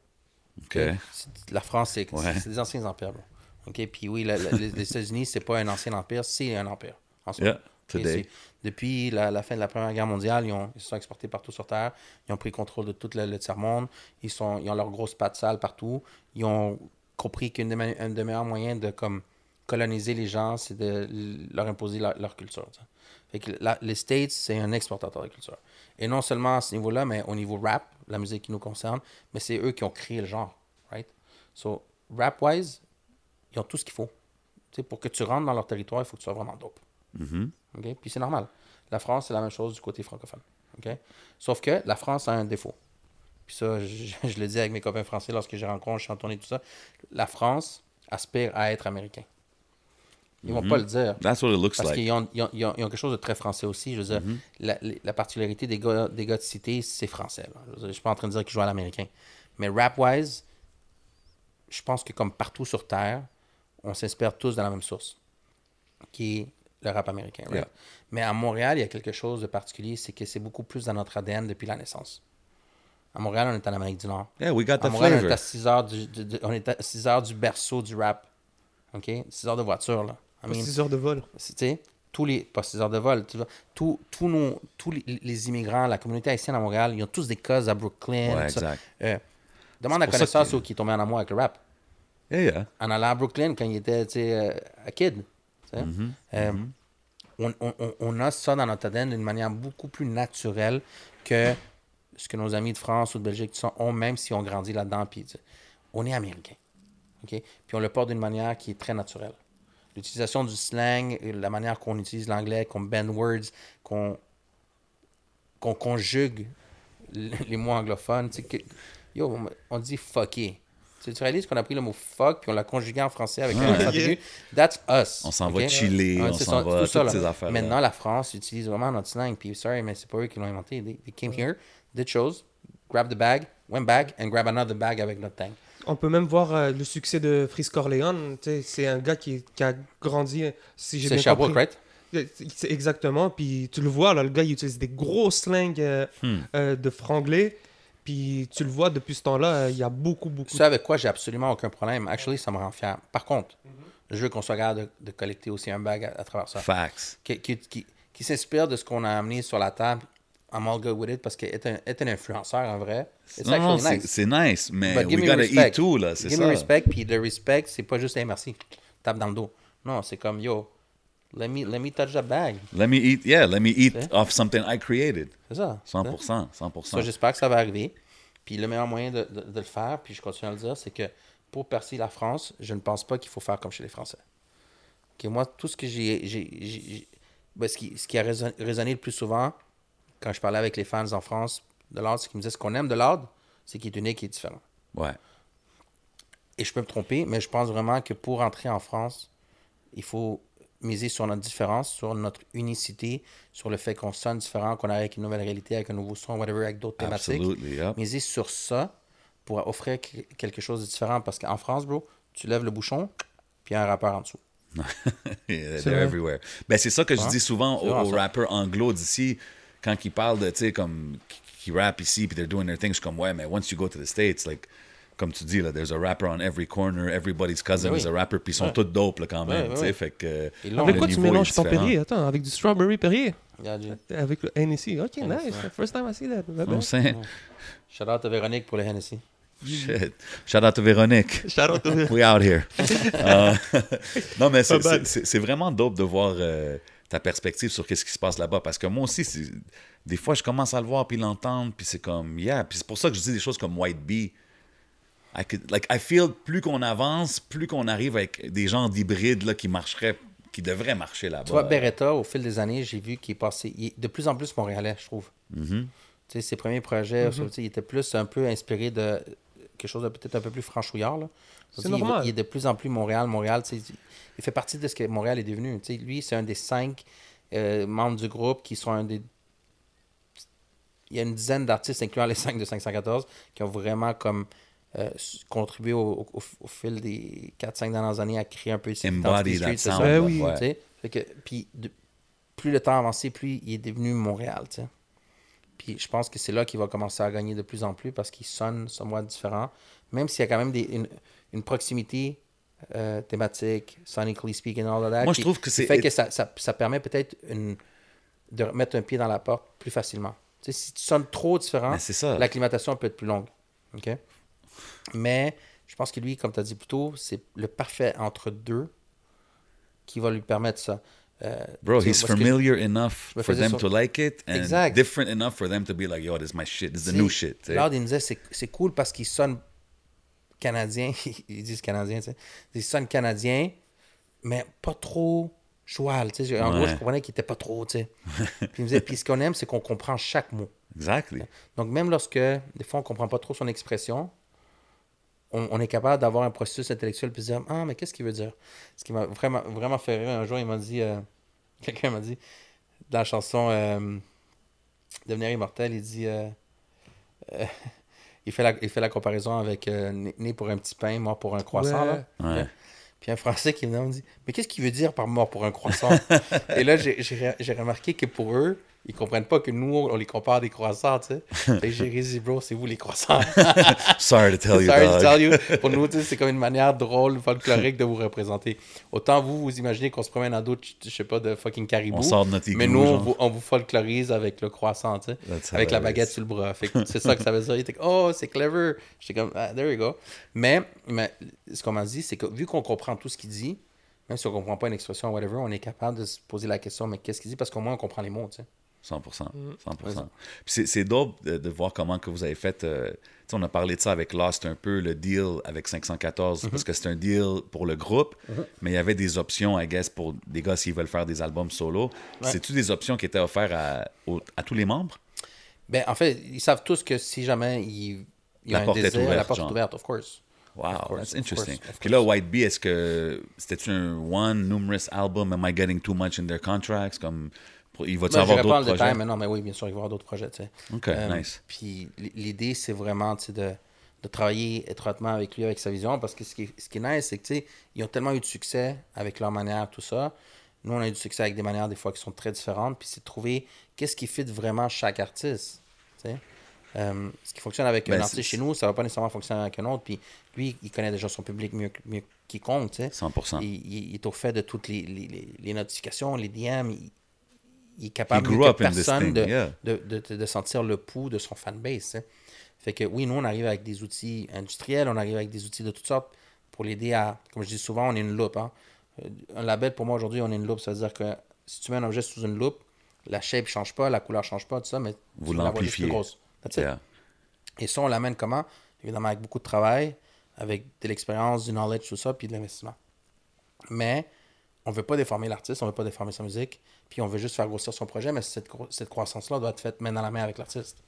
La France, c'est Ouais. des anciens empires. OK? Puis oui, la- la- les, les États-Unis, c'est pas un ancien empire, c'est un empire. en soi. Yeah, today. Depuis la, fin de la Première Guerre mondiale, ils, se sont exportés partout sur Terre. Ils ont pris contrôle de tout le, tiers-monde. Ils, ils ont leurs grosses pattes sales partout. Ils ont compris qu'un des, meilleurs moyens de comme, coloniser les gens, c'est de leur imposer leur, culture. les States, c'est un exportateur de culture. Et non seulement à ce niveau-là, mais au niveau rap, la musique qui nous concerne, mais c'est eux qui ont créé le genre. Right? So, rap-wise, ils ont tout ce qu'il faut. Tu sais, pour que tu rentres dans leur territoire, il faut que tu sois vraiment dope. OK? Puis c'est normal. La France, c'est la même chose du côté francophone. OK? Sauf que la France a un défaut. Puis ça, je, je le dis avec mes copains français lorsque j'ai rencontré, je suis en tournée, tout ça. La France aspire à être américain. Ils vont pas le dire. That's what it looks Parce like. qu'ils ont, ils ont- ils ont- ils ont quelque chose de très français aussi. Je veux dire, la, la- la particularité des gars, des gars de cité, c'est français. là. Je je suis pas en train de dire qu'ils jouent à l'américain. Mais rap-wise, je pense que comme partout sur Terre, on s'inspire tous de la même source, qui est le rap américain. right? Yeah. Mais à Montréal, il y a quelque chose de particulier, c'est que c'est beaucoup plus dans notre ADN depuis la naissance. À Montréal, on est en Amérique du Nord. Yeah, we got À Montréal, on est à 6 heures du, du- du- on est à 6 heures du berceau du rap. OK? 6 heures de voiture, là. I mean, 6 heures de vol. tu tous les, pas 6 heures de vol, tous, tous, nos, tous les, les immigrants, la communauté haïtienne à Montréal, ils ont tous des causes à Brooklyn. Ouais, exact. Euh, demande à connaissance que- qui est tombé en amour avec le rap. Yeah, yeah. En allant à Brooklyn quand il était, tu sais, euh, à kid. Mm-hmm. Euh, on, on- on- on a ça dans notre ADN d'une manière beaucoup plus naturelle que ce que nos amis de France ou de Belgique ont, même si on grandit là-dedans. Puis, on est américain. Puis on le porte d'une manière qui est très naturelle. L'utilisation du slang, la manière qu'on utilise l'anglais, qu'on bend words, qu'on qu'on conjugue les mots anglophones. que- yo, on- on dit fucké. Tu, tu réalises qu'on a pris le mot fuck puis on l'a conjugué en français avec un accent aigu? That's us. On s'en ok? va chiller, Ouais, on s'en va, tout ça, toutes ces affaires-là. Maintenant, la France utilise vraiment notre slang. Puis, sorry, mais c'est pas eux qui l'ont inventé. They, they came here, did shows, grab the bag, went back, and grab another bag avec notre tank. On peut même voir euh, le succès de Frisk Corleone. C'est un gars qui, qui a grandi, si j'ai C'est bien Sherbrooke, compris. right? C'est- c'est Exactement. Puis tu le vois, là, le gars, il utilise des gros slangs euh, Hmm. euh, de franglais. Puis tu le vois, depuis ce temps-là, euh, il y a beaucoup, beaucoup. Ça avec quoi j'ai absolument aucun problème. Actually, ça me rend fier. Par contre, je veux qu'on soit capable de, de collecter aussi un bag à, à travers ça. Facts. Qui, qui, qui, qui s'inspire de ce qu'on a amené sur la table. I'm all good with it parce qu'être un, être un influenceur en vrai, it's Non, c'est nice. mais But give we me gotta respect. eat too, là, c'est Give ça. me respect, puis le respect, c'est pas juste, hey, merci, tape dans le dos. Non, c'est comme, yo, let me, let me touch that bag. Let me eat, yeah, let me eat C'est- off something I created. C'est ça. 100%, 100%. Ça, j'espère que ça va arriver. Puis le meilleur moyen de, de- de le faire, puis je continue à le dire, c'est que pour percer la France, je ne pense pas qu'il faut faire comme chez les Français. Moi, tout ce que j'ai. j'ai- j'ai- j'ai- ben, ce, qui, ce qui a résonné, résonné le plus souvent quand je parlais avec les fans en France de l'ordre, c'est qu'ils me disaient ce qu'on aime de l'ordre, c'est qu'il est unique et différent. Ouais. Et je peux me tromper, mais je pense vraiment que pour entrer en France, il faut miser sur notre différence, sur notre unicité, sur le fait qu'on sonne différent, qu'on arrive avec une nouvelle réalité, avec un nouveau son, whatever, avec d'autres thématiques. Yep. Miser sur ça pour offrir que- quelque chose de différent. Parce qu'en France, bro, tu lèves le bouchon, puis il y a un rappeur en dessous. Yeah, they're everywhere. Ben, c'est ça que je dis souvent aux, aux rappeurs anglo d'ici, quand ils parlent de, tu sais, comme, qui, qui rappent ici, puis they're doing their thing, je suis comme, ouais, mais once you go to the States, like, comme tu dis, là, there's a rapper on every corner, everybody's cousin oui. is a rapper, puis ils sont Ouais. tous dope, là, quand même, Ouais, ouais, tu sais, ouais. fait que... Avec quoi tu mélanges ton. Perrier? Attends, avec du strawberry Perrier? Avec le Hennessy. Ok, Hennessy, nice. ouais. First time I see that. Non, c'est- Shout out à Véronique pour le Hennessy. Shit. Shout out to Véronique. Shout out to We out here. Euh, non, mais c'est- vraiment dope de voir euh, ta perspective sur qu'est-ce qui se passe là-bas. Parce que moi aussi, des fois, je commence à le voir puis l'entendre, puis c'est comme, yeah. Puis c'est pour ça que je dis des choses comme White Bee. I, could, like, I feel plus qu'on avance, plus qu'on arrive avec des gens d'hybrides là, qui marcheraient, qui devraient marcher là-bas. Tu vois, Beretta, au fil des années, j'ai vu qu'il est passé. Il est de plus en plus montréalais, je trouve. Mhm. Tu sais, ses premiers projets, sais, il était plus un peu inspiré de quelque chose de peut-être un peu plus franchouillard. là. C'est il- normal. Il, est de plus en plus Montréal. Montréal, tu sais, il fait partie de ce que Montréal est devenu. Tu sais, lui, c'est un des cinq euh, membres du groupe qui sont un des. Il y a une dizaine d'artistes, incluant les cinq de 514, qui ont vraiment comme euh, contribué au, au- au fil des 4-5 dernières années à créer un peu cette identité that street, c'est sound. ça? Ben là, oui. ouais. Tu sais, fait que, puis de- plus le temps a avancé, plus il est devenu Montréal, tu sais. Puis je pense que c'est là qu'il va commencer à gagner de plus en plus parce qu'il sonne somewhat différent, même s'il y a quand même des, une, une proximité euh, thématique, sonically speaking, all of that. Moi, je trouve que c'est- fait que ça, ça, ça permet peut-être une- de mettre un pied dans la porte plus facilement. Tu sais, si tu sonnes trop différent, l'acclimatation peut être plus longue. OK? Mais je pense que lui, comme tu as dit plus tôt, c'est le parfait entre deux qui va lui permettre ça. Euh, Bro, he's parce que- familiar enough for them sur- to like it and Exact. different enough for them to be like, yo, this is my shit, this is the new shit. Lord, il me disait, c'est, cool parce qu'il sonne canadien. Ils disent canadien, tu sais. Il sonne canadien, mais pas trop joual. Tu sais. En gros, je comprenais qu'il était pas trop, tu sais. puis il me disait, puis ce qu'on aime, c'est qu'on comprend chaque mot. Exactly. Donc, même lorsque, des fois, on comprend pas trop son expression, on, on est capable d'avoir un processus intellectuel puis se dire, ah, mais qu'est-ce qu'il veut dire? Ce qui m'a vraiment, vraiment fait rire, un jour, il m'a dit, euh, quelqu'un m'a dit, dans la chanson euh, Devenir immortel, il dit, euh, il, fait la, il fait la comparaison avec né, pour un petit pain, mort pour un croissant. Ouais. Là. Ouais. Puis un Français qui me dit Mais qu'est-ce qu'il veut dire par mort pour un croissant Et là, j'ai remarqué que pour eux, ils comprennent pas que nous, on les compare à des croissants, tu sais. Fait j'ai dit Bro, c'est vous les croissants. Sorry to tell you, Sorry to tell you. Pour nous, c'est comme une manière drôle, folklorique de vous représenter. Autant vous, vous imaginez qu'on se promène à d'autres, je sais pas, de fucking caribou. On sort de notre Mais nous, on vous, on vous folklorise avec le croissant, tu sais. Avec la baguette sur le bras. C'est ça que ça veut dire. Il était comme, oh, c'est clever. J'étais comme, ah, there you go. Mais, mais ce qu'on m'a dit, c'est que vu qu'on comprend tout ce qu'il dit, même si on comprend pas une expression, whatever, on est capable de se poser la question, mais qu'est-ce qu'il dit? Parce qu'au moins, on comprend les mots, tu sais. 100%. 100%. Ouais, ça. Puis c'est, dope de, de voir comment que vous avez fait. euh, on a parlé de ça avec Lost un peu, le deal avec 514, Mm-hmm. parce que c'est un deal pour le groupe, mais il y avait des options, I guess, pour des gars s'ils veulent faire des albums solo. Ouais. C'est-tu des options qui étaient offertes à, tous les membres? Ben, en fait, ils savent tous que si jamais il, il y a La un porte est désir, la ouverte, porte est ouverte, of course. Wow, Of course, that's of interesting. course, of Puis là, White Bee, est-ce que c'était un one, numerous album? Am I getting too much in their contracts? Comme, il va-tu Ben, avoir d'autres projets? détail, mais non, mais oui, bien sûr, il va y avoir d'autres projets, tu sais. OK, Euh, nice. Puis l'idée, c'est vraiment tu sais, de, de travailler étroitement avec lui, avec sa vision, parce que ce qui est, ce qui est nice, c'est que tu sais, ils ont tellement eu de succès avec leur manière, tout ça. Nous, on a eu du succès avec des manières, des fois, qui sont très différentes. Puis c'est de trouver qu'est-ce qui fit vraiment chaque artiste. tu sais. Euh, ce qui fonctionne avec Ben, un c'est- artiste chez nous, ça va pas nécessairement fonctionner avec un autre. Puis lui, il connaît déjà son public mieux, mieux que quiconque. tu sais. 100%. Il, il- il est au fait de toutes les, les- les- les notifications, les DM. Il, il est capable mieux que personne de, yeah. de, de, de- sentir le pouls de son fanbase. sais. Fait que oui, nous, on arrive avec des outils industriels, on arrive avec des outils de toutes sortes pour l'aider à, comme je dis souvent, on est une loupe. hein. Euh, Un label, pour moi, aujourd'hui, on est une loupe. Ça veut dire que si tu mets un objet sous une loupe, la shape ne change pas, la couleur ne change pas, tout ça, mais Vous l'amplifiez. grosse. That's it. Yeah. Et ça, on l'amène comment? Évidemment, avec beaucoup de travail, avec de l'expérience, du knowledge, tout ça, puis de l'investissement. Mais on ne veut pas déformer l'artiste, on ne veut pas déformer sa musique, puis on veut juste faire grossir son projet, mais cette, gro- cette croissance-là doit être faite main dans la main avec l'artiste.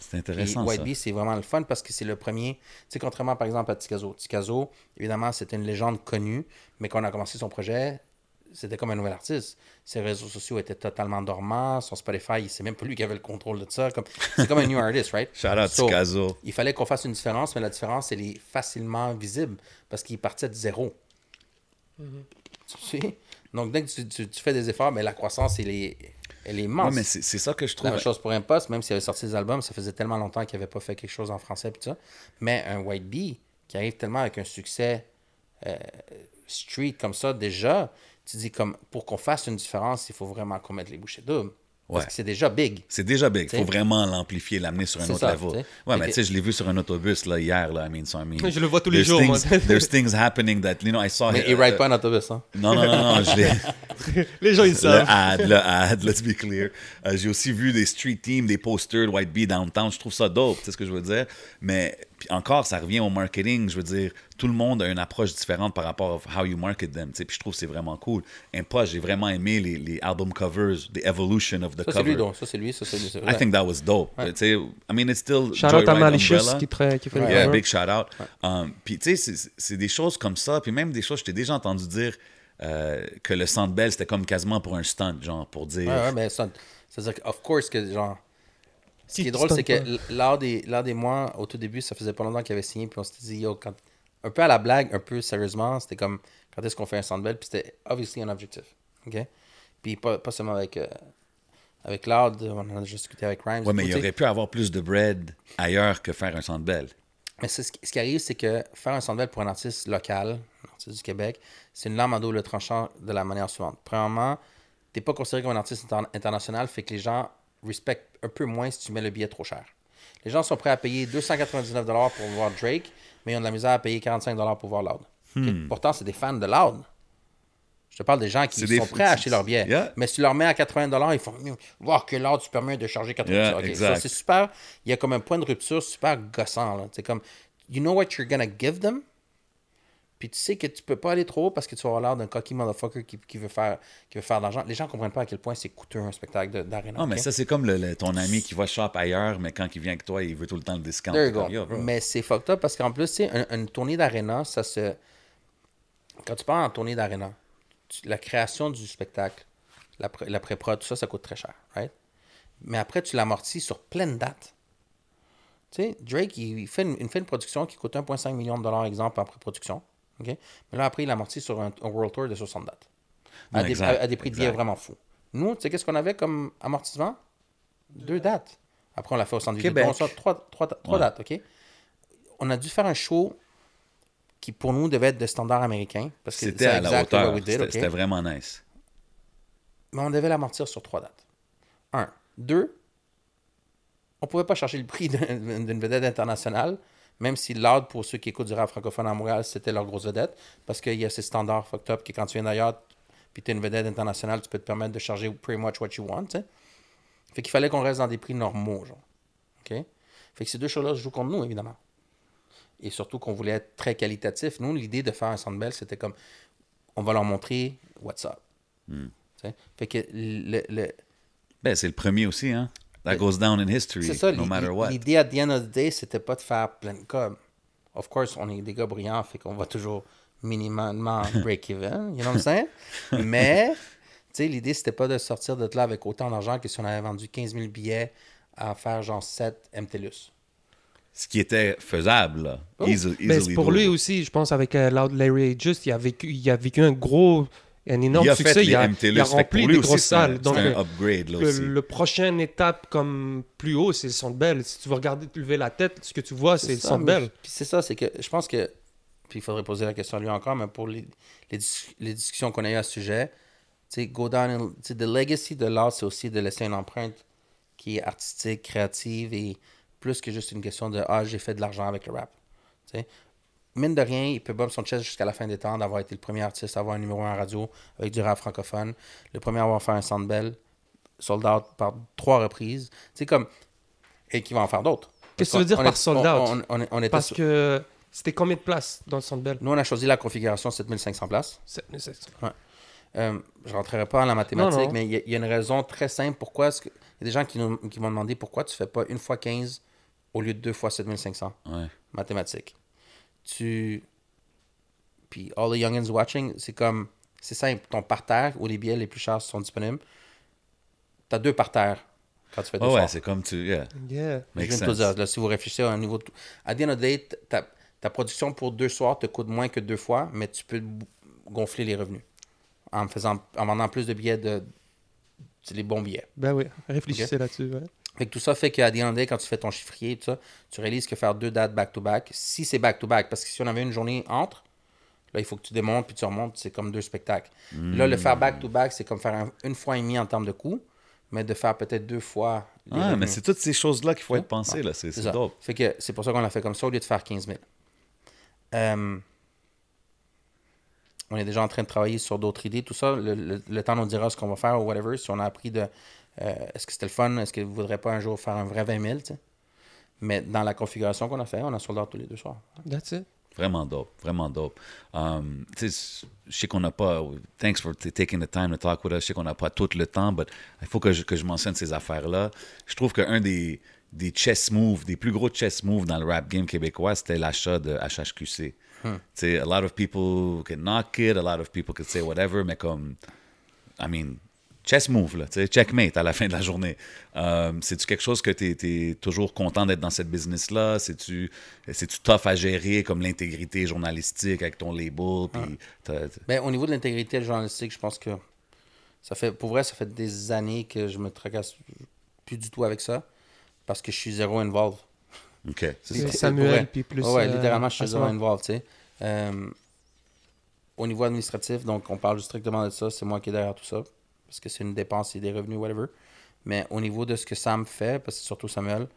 C'est Puis intéressant, White ça. Bee, c'est vraiment le fun parce que c'est le premier. Tu sais, contrairement par exemple à Ticazo. Ticazo, évidemment, c'était une légende connue, mais quand on a commencé son projet, c'était comme un nouvel artiste. Ses réseaux sociaux étaient totalement dormants. Son Spotify, c'est même pas lui qui avait le contrôle de ça. Comme, c'est comme un new artist, right? Shout out So. Il fallait qu'on fasse une différence, mais la différence, elle est facilement visible parce qu'il partait de zéro. Tu sais? Donc, dès que tu, tu- tu fais des efforts, mais la croissance, elle est, elle est Ouais, immense. mais c'est ça que je La trouve. même chose pour Impost, même s'il avait sorti des albums, ça faisait tellement longtemps qu'il n'avait pas fait quelque chose en français tout ça. Mais un White Bee qui arrive tellement avec un succès euh, street comme ça, déjà, tu dis comme pour qu'on fasse une différence, il faut vraiment qu'on mette les bouchées doubles. Parce que c'est déjà big. C'est déjà big. Il faut vraiment l'amplifier, l'amener sur un autre ça, level. t'sais. Ouais, mais tu sais, je l'ai vu sur un autobus là, hier. Là, I mean, so, I mean, Je le vois tous les there's jours, moi. There's things happening that, you know, I saw. Mais il ride uh, pas en autobus, hein. Non, non, non, non, je l'ai. Les gens, ils Le savent. ad, le ad, let's be clear. Euh, j'ai aussi vu des street teams, des posters de White Bee downtown. Je trouve ça dope, tu sais ce que je veux dire? Mais puis encore, ça revient au marketing. Je veux dire, tout le monde a une approche différente par rapport à how you market them. Puis je trouve que c'est vraiment cool. Impost, j'ai vraiment aimé les, les album covers, the evolution of the Ça, c'est lui, cover. donc. Ça, c'est lui. Ça, c'est lui. c'est I think that was dope. Tu sais, I mean, it's still Shout out à Malicious qui, qui fait le Yeah, cover. big shout out. Um, puis tu sais, c'est- c'est des choses comme ça, puis même des choses, je t'ai déjà entendu dire euh, que le Centre Bell, c'était comme quasiment pour un stunt, genre, pour dire... Ouais, ouais, mais ça, c'est-à-dire of course, que genre. Ce qui est drôle, c'est que pas. l- lors des, des mois, au tout début, ça faisait pas longtemps qu'il avait signé, puis on s'était dit, yo, quand, un peu à la blague, un peu sérieusement, c'était comme, quand est-ce qu'on fait un Sandbell, puis c'était obviously un objectif. OK? Puis pas, pas seulement avec, euh, avec Loud, on en a déjà discuté avec Rhymes. Ouais, et mais il aurait pu avoir plus de bread ailleurs que faire un Centre Bell. Mais ce, qui- ce qui arrive, c'est que faire un Sandbell pour un artiste local, un artiste du Québec, c'est une lame à double tranchant de la manière suivante. Premièrement, t'es pas considéré comme un artiste inter- international, fait que les gens respectent un peu moins si tu mets le billet trop cher. Les gens sont prêts à payer 299 pour voir Drake, mais ils ont de la misère à payer 45 pour voir Loud. Ok? Pourtant, c'est des fans de Loud. Je te parle des gens qui Hmm. Des sont prêts à acheter leur billet. Yeah. Mais si tu leur mets à 80 ils font voir que Loud tu permets de charger 80 Yeah, Ok, exact. ça, c'est super. Il y a comme un point de rupture super gossant. C'est comme, you know what you're gonna give them, puis tu sais que tu peux pas aller trop haut parce que tu vas avoir l'air d'un cocky motherfucker qui, qui veut faire, qui veut faire de l'argent. Les gens comprennent pas à quel point c'est coûteux un spectacle d'arena. Non, mais ça, c'est comme le, le- ton ami qui va shop ailleurs, mais quand il vient avec toi, il veut tout le temps le discount. Mais c'est fucked up parce qu'en plus, tu sais, un- une tournée d'aréna, ça se. Quand tu pars en tournée d'aréna, tu- la création du spectacle, la, pré- la pré-prod, tout ça, ça coûte très cher, right? Mais après, tu l'amortis sur pleine date. Tu sais, Drake, il il fait une, il fait une production qui coûte 1,5 million de dollars, exemple, en pré-production. Ok? Mais là, après, il l'amortit sur un, un World Tour de 60 dates. À, Ouais, des, exact, à- à des prix de billets vraiment fous. Nous, tu sais, qu'est-ce qu'on avait comme amortissement? Deux dates. Après, on l'a fait au centre Québec. Vidéotron, ça, trois, trois, trois Ouais. dates, OK? On a dû faire un show qui, pour nous, devait être de standard américain. Parce que C'était à la hauteur. we did, C'était vraiment nice. Mais on devait l'amortir sur trois dates. Un. Deux, on pouvait pas chercher le prix d'un- d'une vedette internationale, même si Loud, pour ceux qui écoutent du rap francophone à Montréal, c'était leur grosse vedette, parce qu'il y a ces standards fucked up que quand tu viens d'ailleurs, puis tu es une vedette internationale, tu peux te permettre de charger pretty much what you want. Fait qu'il fallait qu'on reste dans des prix normaux, genre. OK? Fait que ces deux choses-là se jouent contre nous, évidemment. Et surtout qu'on voulait être très qualitatif. Nous, l'idée de faire un Sandbell, c'était comme, on va leur montrer what's up. Sais? Fait que le- le, Ben, c'est le premier aussi, hein? That goes down in history, ça, no matter what. l'idée à the end of the day, c'était pas de faire plein de com. Of course, on est des gars brillants, fait qu'on va toujours minimalement break-even, you know what I'm saying? Mais, tu sais, l'idée, c'était pas de sortir de là avec autant d'argent que si on avait vendu 15 000 billets à faire genre 7 MTLUS. Ce qui était faisable, là. Easy- Mais easily c'est pour lui aussi, je pense, avec euh, Loud Larry Just, il a vécu, il a vécu un gros, un énorme Il a succès. fait il, a, il a rempli des grosses c'est un- salles. Donc, c'est un le, upgrade, là, le- aussi. le prochaine étape comme plus haut, c'est le Centre Bell. Si tu veux regarder, te lever la tête, ce que tu vois, c'est Bell. Puis c'est ça, c'est que je pense que. Puis il faudrait poser la question à lui encore, mais pour les, les, dis- les discussions qu'on a eues à ce sujet, tu sais, go down and- tu sais, the legacy de l'art, c'est aussi de laisser une empreinte qui est artistique, créative et plus que juste une question de Ah, j'ai fait de l'argent avec le rap. Tu sais. Mine de rien, il peut bump son chest jusqu'à la fin des temps d'avoir été le premier artiste à avoir un numéro 1 radio avec du rap francophone, le premier à avoir fait un Sandbell, sold out par trois reprises. C'est comme. Et qui va en faire d'autres. Qu'est-ce que tu veux dire On par est- sold out? on- on- on était Parce sur- que c'était combien de places dans le Centre Bell? Nous, on a choisi la configuration 7500 places. C'est- c'est- Euh, je ne rentrerai pas dans la mathématique, Non, non. mais il y, a- il y a une raison très simple. Pourquoi est-ce que. Il y a des gens qui, nous, qui m'ont demandé pourquoi tu fais pas une fois 15 au lieu de deux fois 7500. Ouais. Mathématiques. Tu. Puis, all the youngins watching, c'est comme. c'est simple. Ton parterre où les billets les plus chers sont disponibles, tu as deux parterres quand tu fais deux Ah ouais, c'est comme tu. Yeah. Yeah. Je Makes viens de te sense. dire, là, si vous réfléchissez à un niveau. de- À the end of the day, ta, ta production pour deux soirs te coûte moins que deux fois, mais tu peux gonfler les revenus en, faisant, en vendant plus de billets de. C'est les bons billets. Ben oui, réfléchissez là-dessus. ouais. Fait que tout ça fait qu'à the end day, quand tu fais ton chiffrier, tout ça, tu réalises que faire deux dates back-to-back, si c'est back-to-back, parce que si on avait une journée entre, là, il faut que tu démontes puis tu remontes, c'est comme deux spectacles. Là, le faire back-to-back, c'est comme faire un- une fois et demi en termes de coûts, mais de faire peut-être deux fois. les Ah, mais c'est toutes ces choses-là qu'il faut être pensé, là. C'est dope. Fait que c'est pour ça qu'on l'a fait comme ça au lieu de faire 15 000. Euh, on est déjà en train de travailler sur d'autres idées, tout ça. Le, le- le temps nous dira ce qu'on va faire ou whatever. Si on a appris de. Euh, est-ce que c'était le fun? Est-ce qu'il ne voudrait pas un jour faire un vrai 20 000? tu sais? Mais dans la configuration qu'on a fait, on a sold out tous les deux soirs. That's it. Vraiment dope, vraiment dope. Um, tu sais, je sais qu'on n'a pas. Thanks for t- taking the time to talk with us. Je sais qu'on n'a pas tout le temps, mais il faut que je, que je mentionne ces affaires-là. Je trouve qu'un des, des chess moves, des plus gros chess moves dans le rap game québécois, c'était l'achat de HHQC. Tu sais, a lot of people can knock it, a lot of people can say whatever, mais comme. I mean, chess move, là, tu sais, checkmate à la fin de la journée. Um, C'est-tu quelque chose que tu es, toujours content d'être dans cette business-là? C'est-tu tough à gérer comme l'intégrité journalistique avec ton label? T'as- Ben, au niveau de l'intégrité journalistique, je pense que ça fait, pour vrai, ça fait des années que je me tracasse plus du tout avec ça parce que je suis zéro involved. OK. C'est vrai. Samuel, puis plus. Ouais, euh, littéralement, je suis zéro involved, tu sais. Euh, au niveau administratif, donc on parle strictement de ça, c'est moi qui est derrière tout ça, parce que c'est une dépense et des revenus, whatever. Mais au niveau de ce que Sam fait, parce que c'est surtout Samuel,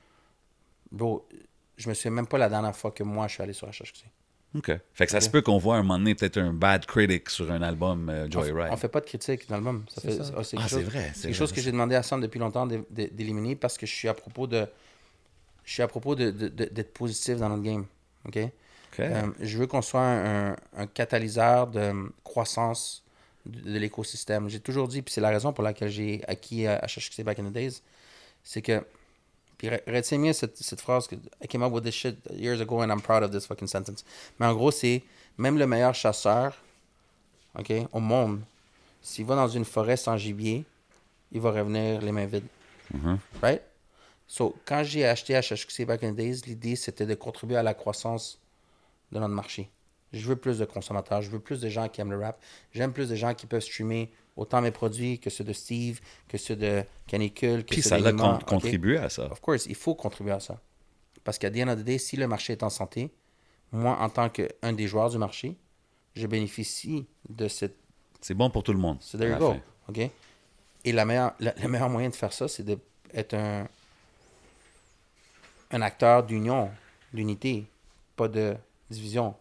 bro, je me souviens même pas la dernière fois que moi je suis allé sur HHQC. OK. Fait que ça se peut qu'on voit un moment donné peut-être un bad critic sur un album euh, On, Joyride. on fait pas de critique d'album. Ça C'est fait, ça. ah, c'est Ah, quelque c'est chose- vrai, c'est quelque vrai, chose que j'ai demandé à Sam depuis longtemps d'é- d'é- d'éliminer parce que je suis à propos de. Je suis à propos de- de- de- d'être positif dans notre game. OK? OK. Euh, je veux qu'on soit un, un- un catalyseur de euh, croissance de, de l'écosystème. J'ai toujours dit, puis c'est la raison pour laquelle j'ai acquis à HHQC back in the days, c'est que. Puis re- retiens bien cette, cette phrase que I came up with this shit years ago and I'm proud of this fucking sentence. Mais en gros, c'est même le meilleur chasseur OK, au monde, s'il va dans une forêt sans gibier, il va revenir les mains vides. Mhm. Right? So, quand j'ai acheté HHQC back in the days, l'idée c'était de contribuer à la croissance de notre marché. Je veux plus de consommateurs, je veux plus de gens qui aiment le rap. J'aime plus de gens qui peuvent streamer autant mes produits que ceux de Steve, que ceux de Canicule, que Puis ceux ça l'a con- OK? contribué à ça. Of course, il faut contribuer à ça. Parce qu'à the end of the day, si le marché est en santé, moi, en tant qu'un des joueurs du marché, je bénéficie de cette C'est bon pour tout le monde. So there you go. OK? Et la meilleure, la- le meilleur moyen de faire ça, c'est d'être un, un acteur d'union, d'unité, pas de division.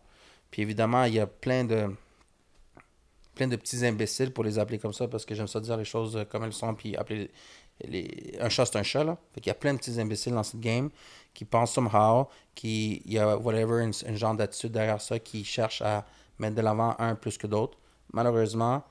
Puis évidemment, il y a plein de plein de petits imbéciles pour les appeler comme ça parce que j'aime ça dire les choses comme elles sont puis appeler les, un chat c'est un chat là. Fait qu'il y a plein de petits imbéciles dans cette game qui pensent somehow qui il y a whatever une genre d'attitude derrière ça qui cherche à mettre de l'avant un plus que d'autres. Malheureusement,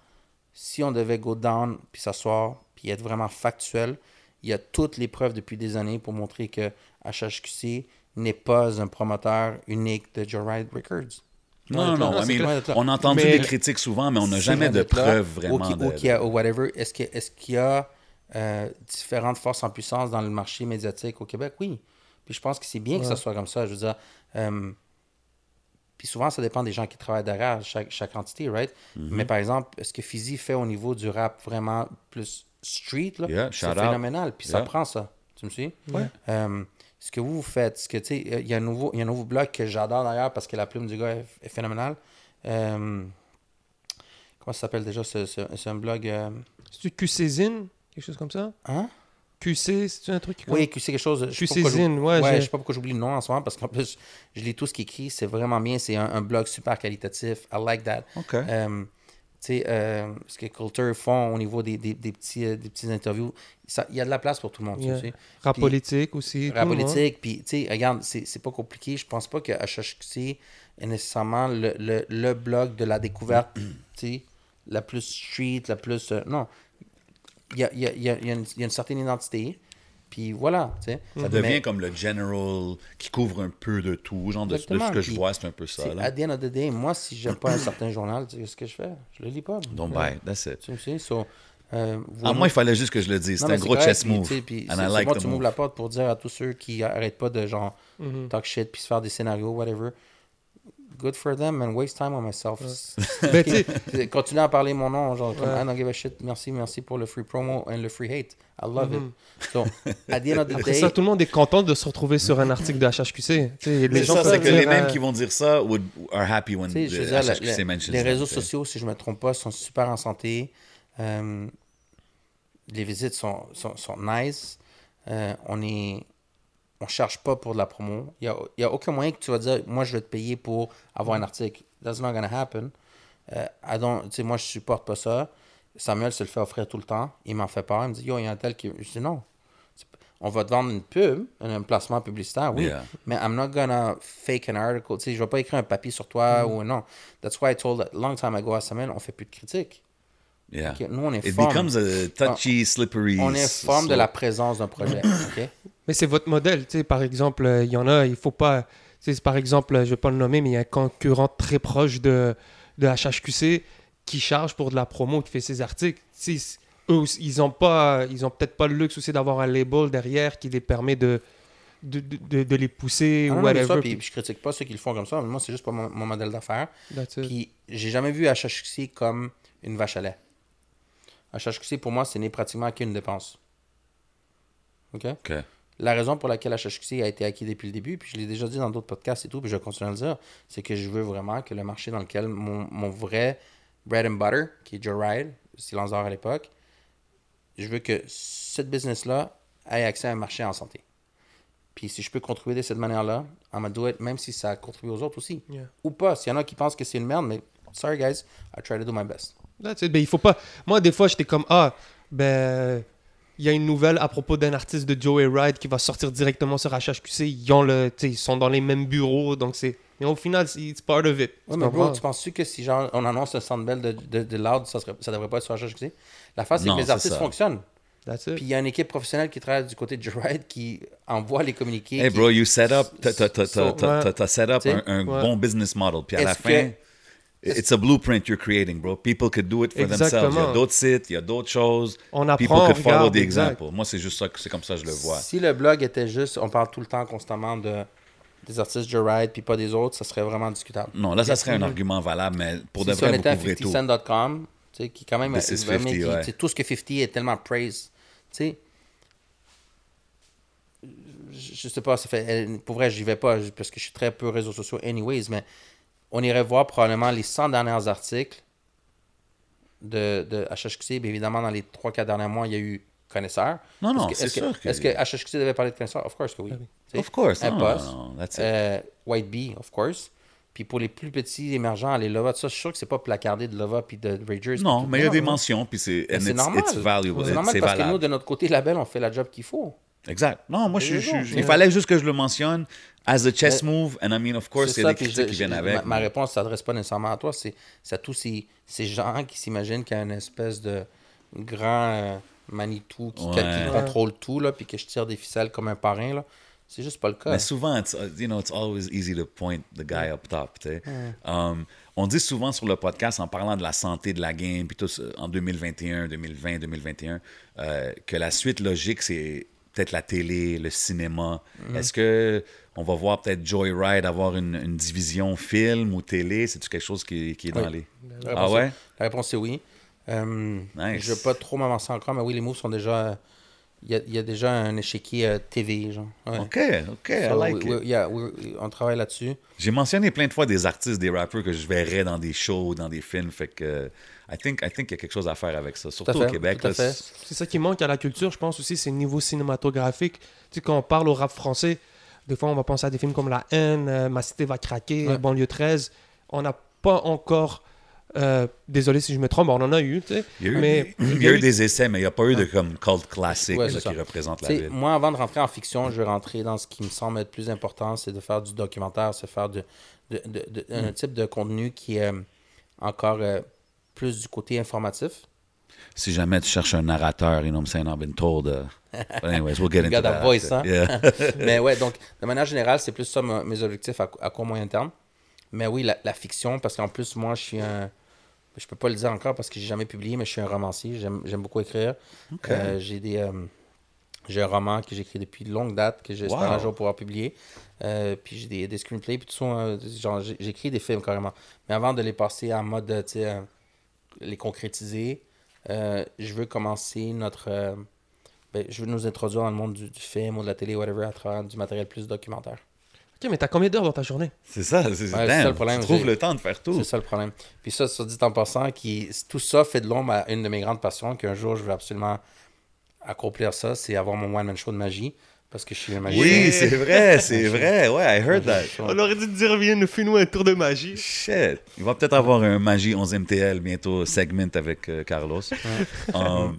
si on devait go down puis s'asseoir puis être vraiment factuel, il y a toutes les preuves depuis des années pour montrer que HHQC n'est pas un promoteur unique de Joyride Records. Non, non, Non, I mean, on a entendu Mais- des critiques souvent, mais on n'a jamais de preuves vraiment. Ou qu'il y a, ou whatever. Est-ce est-ce qu'il y a euh, différentes forces en puissance dans le marché médiatique au Québec? Oui. Puis je pense que c'est bien que ça soit comme ça. Je veux dire, euh, puis souvent, ça dépend des gens qui travaillent derrière chaque, chaque entité, right? Mm-hmm. Mais par exemple, ce que Fizzy fait au niveau du rap vraiment plus street, Yeah, c'est phénoménal. Puis ça prend ça. Tu me suis? Ouais. Euh, ce que vous, vous faites, ce que, tu sais, il y, a un nouveau- il y a un nouveau blog que j'adore d'ailleurs parce que la plume du gars est, est phénoménale. Euh, comment ça s'appelle déjà? ce- ce- C'est un blog... euh, C'est-tu QC-Zine Quelque chose comme ça? Hein? QC, c'est un truc qui Oui, QC quelque chose. Je sais pas QC pourquoi j'oublie- Zine, ouais, ouais, je sais pas pourquoi j'oublie le nom en ce moment parce qu'en plus, je lis tout ce qui est écrit. C'est vraiment bien. C'est un, un blog super qualitatif. I like that. OK. Euh, euh, ce que Coulter font au niveau des, des, des petits, euh, des petits interviews, ça- il y a de la place pour tout le monde. tu Yeah. sais. Rap Puis- politique aussi. Rap tout politique, puis tu sais, regarde, c'est c'est pas compliqué. Je pense pas que HHQC est nécessairement le, le, le blog de la découverte, tu sais, la plus street, la plus. euh, non. Il y a, y, a, y, a, y a une certaine identité. Puis voilà, tu sais. Ça devient Mais- comme le general qui couvre un peu de tout. Genre de, ce que je vois, c'est un peu ça. Là. at the end of the day, moi, si j'aime pas un certain journal, tu sais ce que je fais? Je le lis pas. Donc, bye, that's it. Tu sais, so, euh, Ah, moi, il fallait juste que je le dise. C'est un gros correct, chess move. puis And I c'est like moi, the tu m'ouvres move. la porte pour dire à tous ceux qui arrêtent pas de genre talk shit puis se faire des scénarios, whatever. Good for them and waste time on myself. Ben, tu sais, Continuer à parler mon nom, genre comme Ouais. I don't give a shit. Merci, merci pour le free promo and le free hate. I love it. So, at the end of the Après day, ça, tout le monde est content de se retrouver sur un article de HHQC. Tu sais, les gens ça, c'est que dire, les mêmes euh, qui vont dire ça would, are happy when the dire, HHQC la- mentions les réseaux sais. sociaux, si je ne me trompe pas, sont super en santé. Euh, les visites sont, sont, sont nice. Euh, on est on cherche pas pour de la promo. Il n'y a, a aucun moyen que tu vas dire, moi, je vais te payer pour avoir un article. That's not gonna happen. Euh, I don't- tu sais, moi, je supporte pas ça. Samuel se le fait offrir tout le temps. Il m'en fait peur. Il me dit, yo, il y a un tel qui... Je dis, non. On va te vendre une pub, un placement publicitaire, oui. Yeah. Mais I'm not gonna fake an article. Tu sais, je vais pas écrire un papier sur toi Mm. ou non. That's why I told a long time ago à Samuel, on fait plus de critiques. Yeah. Nous, on est It forme. becomes a touchy, slippery. On est forme de la présence d'un projet. ok? Mais c'est votre modèle, tu sais, par exemple, euh, il y en a, il faut pas, tu sais, par exemple, je vais pas le nommer, mais il y a un concurrent très proche de, de HHQC qui charge pour de la promo, qui fait ses articles. Tu sais, eux, ils ont pas, ils ont peut-être pas le luxe aussi d'avoir un label derrière qui les permet de, de, de, les pousser Ah ou whatever. ça, puis puis je critique pas ceux qui le font comme ça. mais Moi, c'est juste pas mon, mon modèle d'affaires. Puis j'ai jamais vu HHQC comme une vache à lait. HHQC, pour moi, ce n'est pratiquement qu'une dépense. OK? OK. La raison pour laquelle HHQC a été acquis depuis le début, puis je l'ai déjà dit dans d'autres podcasts et tout, puis je vais continuer à le dire, c'est que je veux vraiment que le marché dans lequel mon, mon vrai bread and butter, qui est Joe Ride, Silence d'or à l'époque, je veux que cette business-là ait accès à un marché en santé. Puis si je peux contribuer de cette manière-là, gonna do it, même si ça contribue aux autres aussi. Yeah. Ou pas. S'il y en a qui pensent que c'est une merde, mais sorry guys, I try to do my best. That's it. Ben, il faut pas. Moi, des fois, j'étais comme ah, ben, il y a une nouvelle à propos d'un artiste de Joey Ride qui va sortir directement sur HHQC. Ils ont le, ils sont dans les mêmes bureaux, donc c'est. Mais au final, c'est it's part of it. Ouais, Tu mais bro, tu penses-tu que si genre, on annonce un Sandbell de, de, de Loud, ça, serait, ça devrait pas être sur HHQC? La face, c'est que les artistes ça. fonctionnent. That's it. Puis il y a une équipe professionnelle qui travaille du côté de Joe Ride qui envoie les communiqués. Hey qui- bro, you set up, t'as- set up un, un ouais. bon business model. Puis à la fin, que- it's a blueprint you're creating, bro. People could do it for themselves. Il y a Exactement. d'autres sites, il y a d'autres choses. On People apprend, on could follow the exact. example. Moi, c'est juste ça, que- c'est comme ça que je le vois. Si le blog était juste, on parle tout le temps constamment de, des artistes Joe Ride puis pas des autres, ça serait vraiment discutable. Non, là, ça serait un argument valable, mais pour de si on vrai, était vous à couvrez tout. 50cent.com, tu sais, qui quand même This is vraiment 50, qui- ouais. tout ce que 50 est tellement praise. Tu sais, je, je sais pas, ça fait, pour vrai, j'y vais pas je- parce que je suis très peu réseaux sociaux anyways, mais on irait voir probablement les 100 derniers articles de, de HHQC. Bien évidemment, dans les 3-4 derniers mois, il y a eu connaisseurs. Non, non, Est-ce que- c'est est-ce que- sûr que- Est-ce que HHQC devait parler de connaisseurs? Of course que oui. Sais, Of course. un Non, poste. non, non, that's it. Euh, White Bee, of course. Puis pour les plus petits émergents, les Lova, tout ça, je suis sûr que c'est pas placardé de Lova puis de Ragers. Non, mais il y a des mentions, puis c'est normal. it's valuable. C'est normal parce que nous, de notre côté label, on fait la job qu'il faut. Exact. Non, moi, je, il fallait juste que je le mentionne as a chess Mais- move, and I mean, of course, il y a des critiques je- qui viennent avec. Ma, réponse ne s'adresse pas nécessairement à toi, c'est à tous ces, ces gens qui s'imaginent qu'il y a une espèce de grand euh, Manitou qui, contrôle tout, là, puis que je tire des ficelles comme un parrain. là. C'est juste pas le cas. Mais souvent, it's, uh, you know, it's always easy to point the guy up top. Um, on dit souvent sur le podcast, en parlant de la santé de la game, puis tout en 2021, 2020, 2021, euh, que la suite logique, c'est peut-être la télé, le cinéma. Est-ce que on va voir peut-être Joyride avoir une, une division film ou télé? C'est-tu quelque chose qui, qui est dans Oui. les... La Ah ouais? est- La réponse est oui. Euh, Nice. Je ne veux pas trop m'avancer encore, mais oui, les moves sont déjà. Il y a, il y a déjà un échiquier euh, TV, genre. Ouais. OK, OK, I So, like we- it. we- yeah, we- on travaille là-dessus. J'ai mentionné plein de fois des artistes, des rappeurs que je verrais dans des shows, dans des films. Fait que I think, I think qu'il y a quelque chose à faire avec ça. Tout Surtout fait. au Québec. C'est ça qui manque à la culture, je pense aussi, c'est le niveau cinématographique. Tu sais, quand on parle au rap français, des fois, on va penser à des films comme La haine, euh, Ma cité va craquer, Ouais. Banlieue 13. On n'a pas encore. euh, désolé si je me trompe, on en a eu, tu sais. Il y a eu, mais il y a eu des essais, mais il n'y a pas eu de comme cult classique Ouais, là, c'est qui représente la ville. moi, avant de rentrer en fiction, je vais rentrer dans ce qui me semble être plus important, c'est de faire du documentaire, c'est faire de, de- de- de- un type de contenu qui est encore euh, plus du côté informatif. Si jamais tu cherches un narrateur, you know what I'm saying, I've been told. uh, but anyways, we'll get into got that voice, hein? Yeah. Mais ouais, donc, de manière générale, c'est plus ça mes objectifs à, à court moyen terme. Mais oui, la, la fiction, parce qu'en plus, moi, je suis un. Je peux pas le dire encore parce que j'ai jamais publié, mais je suis un romancier. J'aime beaucoup écrire. Euh, j'ai des. euh, j'ai un roman que j'écris depuis de longue date que j'espère Wow. un jour pouvoir publier. Euh, puis j'ai des, des screenplays, puis tout ça. euh, genre, j'écris des films carrément. Mais avant de les passer en mode, tu sais, les concrétiser, euh, je veux commencer notre. euh, ben, je veux nous introduire dans le monde du, du film ou de la télé, whatever, à travers du matériel plus documentaire. Ok, mais t'as combien d'heures dans ta journée? C'est ça, c'est Ouais, ça le problème, Tu trouves le temps de faire tout. C'est ça le problème. Puis ça, ça dit en passant, qui, tout ça fait de l'ombre à une de mes grandes passions, qu'un jour je veux absolument accomplir ça, c'est avoir mon one-man show de magie, parce que je suis un magicien. Oui, c'est vrai, c'est vrai. Ouais, I heard that. On aurait dû te dire, viens, nous fais-nous un tour de magie. Shit. Il va peut-être avoir un Magie 11 MTL bientôt, segment avec euh, Carlos. Um,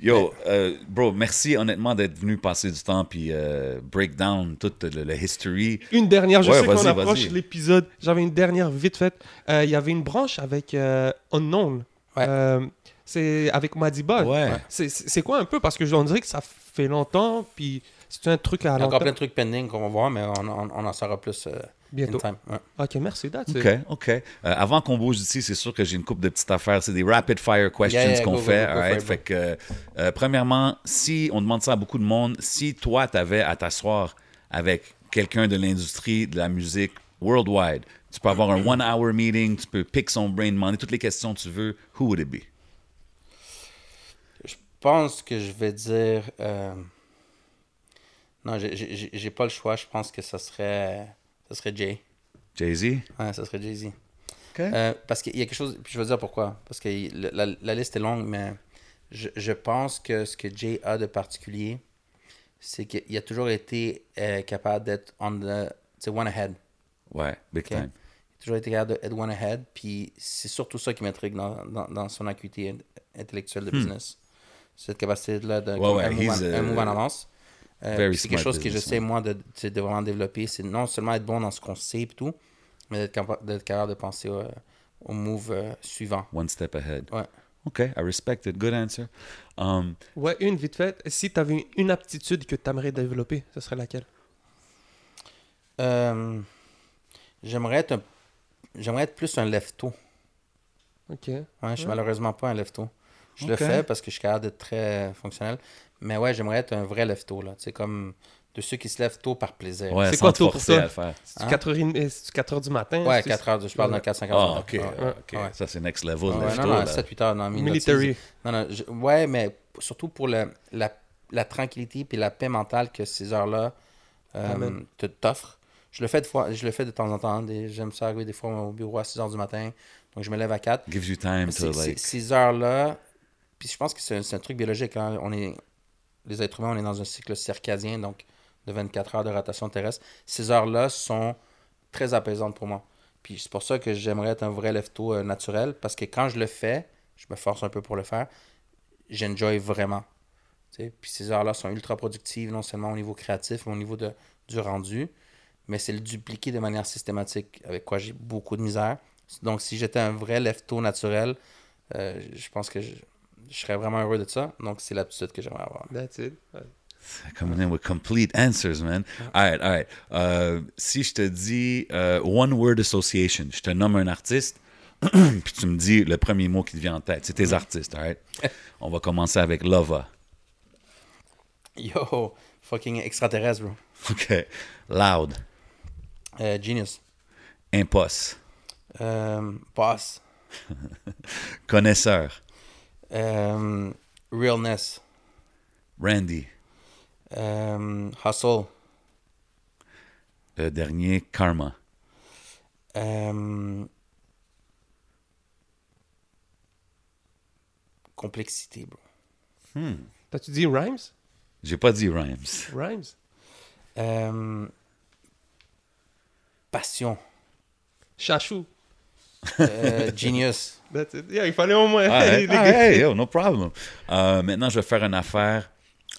yo, euh, bro, merci honnêtement d'être venu passer du temps puis euh, break down toute le history. Une dernière, je Ouais, sais qu'on approche l'épisode. J'avais une dernière vite faite. Euh, Il y avait une branche avec euh, Unknown. Ouais. Euh, c'est avec Madiba. Ouais. C'est- quoi un peu? Parce que je dirais que ça fait longtemps, puis c'est un truc à Il y a long encore plein de trucs pending qu'on va voir, mais on, on- on en saura plus euh, Bientôt. in time. Ouais. Ok, merci. that's it. OK, OK. Euh, avant qu'on bouge d'ici, c'est sûr que j'ai une couple de petites affaires. C'est des rapid fire questions Yeah, yeah, qu'on go, fait. go, Fait que, euh, euh, premièrement, si on demande ça à beaucoup de monde, si toi, tu avais à t'asseoir avec quelqu'un de l'industrie de la musique worldwide, tu peux avoir un one-hour meeting, tu peux pick son brain, demander toutes les questions que tu veux, who would it be? Je pense que je vais dire. euh, Non, j'ai- j'ai j'ai pas le choix. Je pense que ça serait, ça serait Jay. Jay-Z? Ouais, ça serait Jay-Z. OK. Euh, parce qu'il y a quelque chose, puis je vais dire pourquoi. Parce que la, la liste est longue, mais je, je pense que ce que Jay a de particulier, c'est qu'il a toujours été euh, capable d'être on the, one ahead. ouais, big time. Il a toujours été capable d'être one ahead, puis c'est surtout ça qui m'intrigue dans, dans, dans son acuité in- intellectuelle de business. Cette capacité-là de Hmm. Ouais, un, move en, he's, un move en avance. Euh, c'est quelque chose que j'essaie, moi, de, de vraiment développer. C'est non seulement être bon dans ce qu'on sait et tout, mais d'être capa- d'être capable de penser au, au move euh, suivant. One step ahead. Ouais. OK, I respect it. Good answer. Um, Ouais, une vite faite. Si tu avais une aptitude que tu aimerais développer, ce serait laquelle? Euh, j'aimerais être un- j'aimerais être plus un lefto. Ok. Ouais, je suis malheureusement pas un lefto. Je le fais parce que je suis capable d'être très fonctionnel. Mais ouais, j'aimerais être un vrai lefto. là. C'est comme de ceux qui se lèvent tôt par plaisir. ouais, C'est quoi tôt pour toi? à le faire. C'est Hein? 4 heures, du matin? Ouais, c'est- 4 heures. de- Je parle d'un Ouais. 4-5 Ah, heures. OK. Ouais. OK. Ouais. Ça, c'est next level. Ouais, lefto, non, non, là. 7-8 heures. Non, Military. Non, non, je- ouais, mais surtout pour le- la, la tranquillité et la paix mentale que ces heures-là euh, te t'offrent. Je le fais de fois, je le fais de temps en temps. Des- J'aime ça arriver des fois au bureau à 6 heures du matin. Donc je me lève à 4. Gives you time to, like... Ces heures-là, puis je pense que c'est un, c'est un truc biologique. hein. On est, les êtres humains, on est dans un cycle circadien, donc de 24 heures de rotation terrestre. Ces heures-là sont très apaisantes pour moi. Puis c'est pour ça que j'aimerais être un vrai lefto euh, naturel, parce que quand je le fais, je me force un peu pour le faire, j'enjoy vraiment. Tu sais, Puis ces heures-là sont ultra productives, non seulement au niveau créatif, mais au niveau de, du rendu. Mais c'est le dupliquer de manière systématique, avec quoi j'ai beaucoup de misère. Donc, si j'étais un vrai lefto naturel, euh, je pense que je, je serais vraiment heureux de ça. Donc, c'est l'aptitude que j'aimerais avoir. That's it. Ouais. Coming in with complete answers, man. All right, all right. Euh, si je te dis euh, one word association, je te nomme un artiste, puis tu me dis le premier mot qui te vient en tête. C'est tes artistes, all right? On va commencer avec Lova. Yo, fucking extraterrestre, bro. OK. Loud. Euh, genius. Impost. Boss. Connaisseur. Euh, realness. Randy. Euh, hustle. Le dernier, Karma. Euh, complexité, bro. T'as-tu dit Rhymes? J'ai pas dit Rhymes. Rhymes? Euh, passion. Chachou. Euh, genius. That's it. Yeah, il fallait au moins. Hey, yo, no problem. Euh, maintenant, je vais faire une affaire.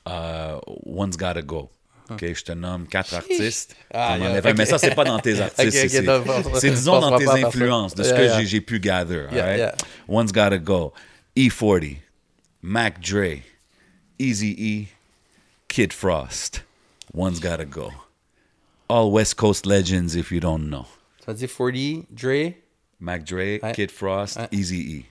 euh, one's Gotta Go. OK, je te nomme quatre artistes. Ah, yeah. Mais ça, c'est pas dans tes artistes. C'est- disons, dans tes influences, de ce Yeah, que j'ai, pu gather. right? One's Gotta Go. E40. Mac Dre, Easy E, Kid Frost. One's gotta go. All West Coast legends if you don't know. M'as dit 40, Dre? Mac Dre, Ouais. Kid Frost, Ouais. Easy E.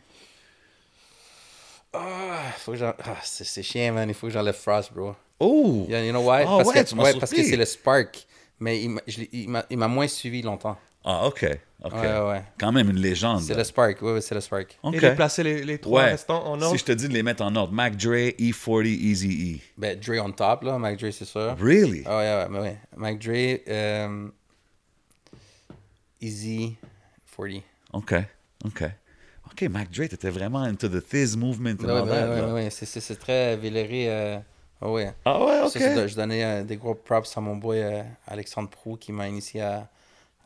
Ah, faut que j'en- ah, c'est c'est chiant, man. Il faut que j'enlève Frost, bro. Oh! You know why? Ah parce, ouais, que, tu m'as ouais, parce que c'est le Spark. Mais il m'a- je l'ai- il m'a il m'a moins suivi longtemps. Ah, ok. ok. Ouais, ouais. Quand même une légende. C'est le Spark. Ouais, ouais, c'est le Spark. Ok. Et placer les, les trois Ouais. restants en Si ordre. je te dis de les mettre en ordre, Mac Dre, E40, Easy E. Ben, Dre on top, là. Mac Dre, c'est sûr. Really? Ah ouais, ouais, mais ouais. Mac Dre, euh, Easy, 40. Ok, ok. Ok, Mac Dre, t'étais vraiment into the Fizz movement là. ouais, ouais, c'est- très véléré. euh, ah ouais. Ah ouais, ok. Ça, je donnais euh, des gros props à mon boy euh, Alexandre Prou qui m'a initié à,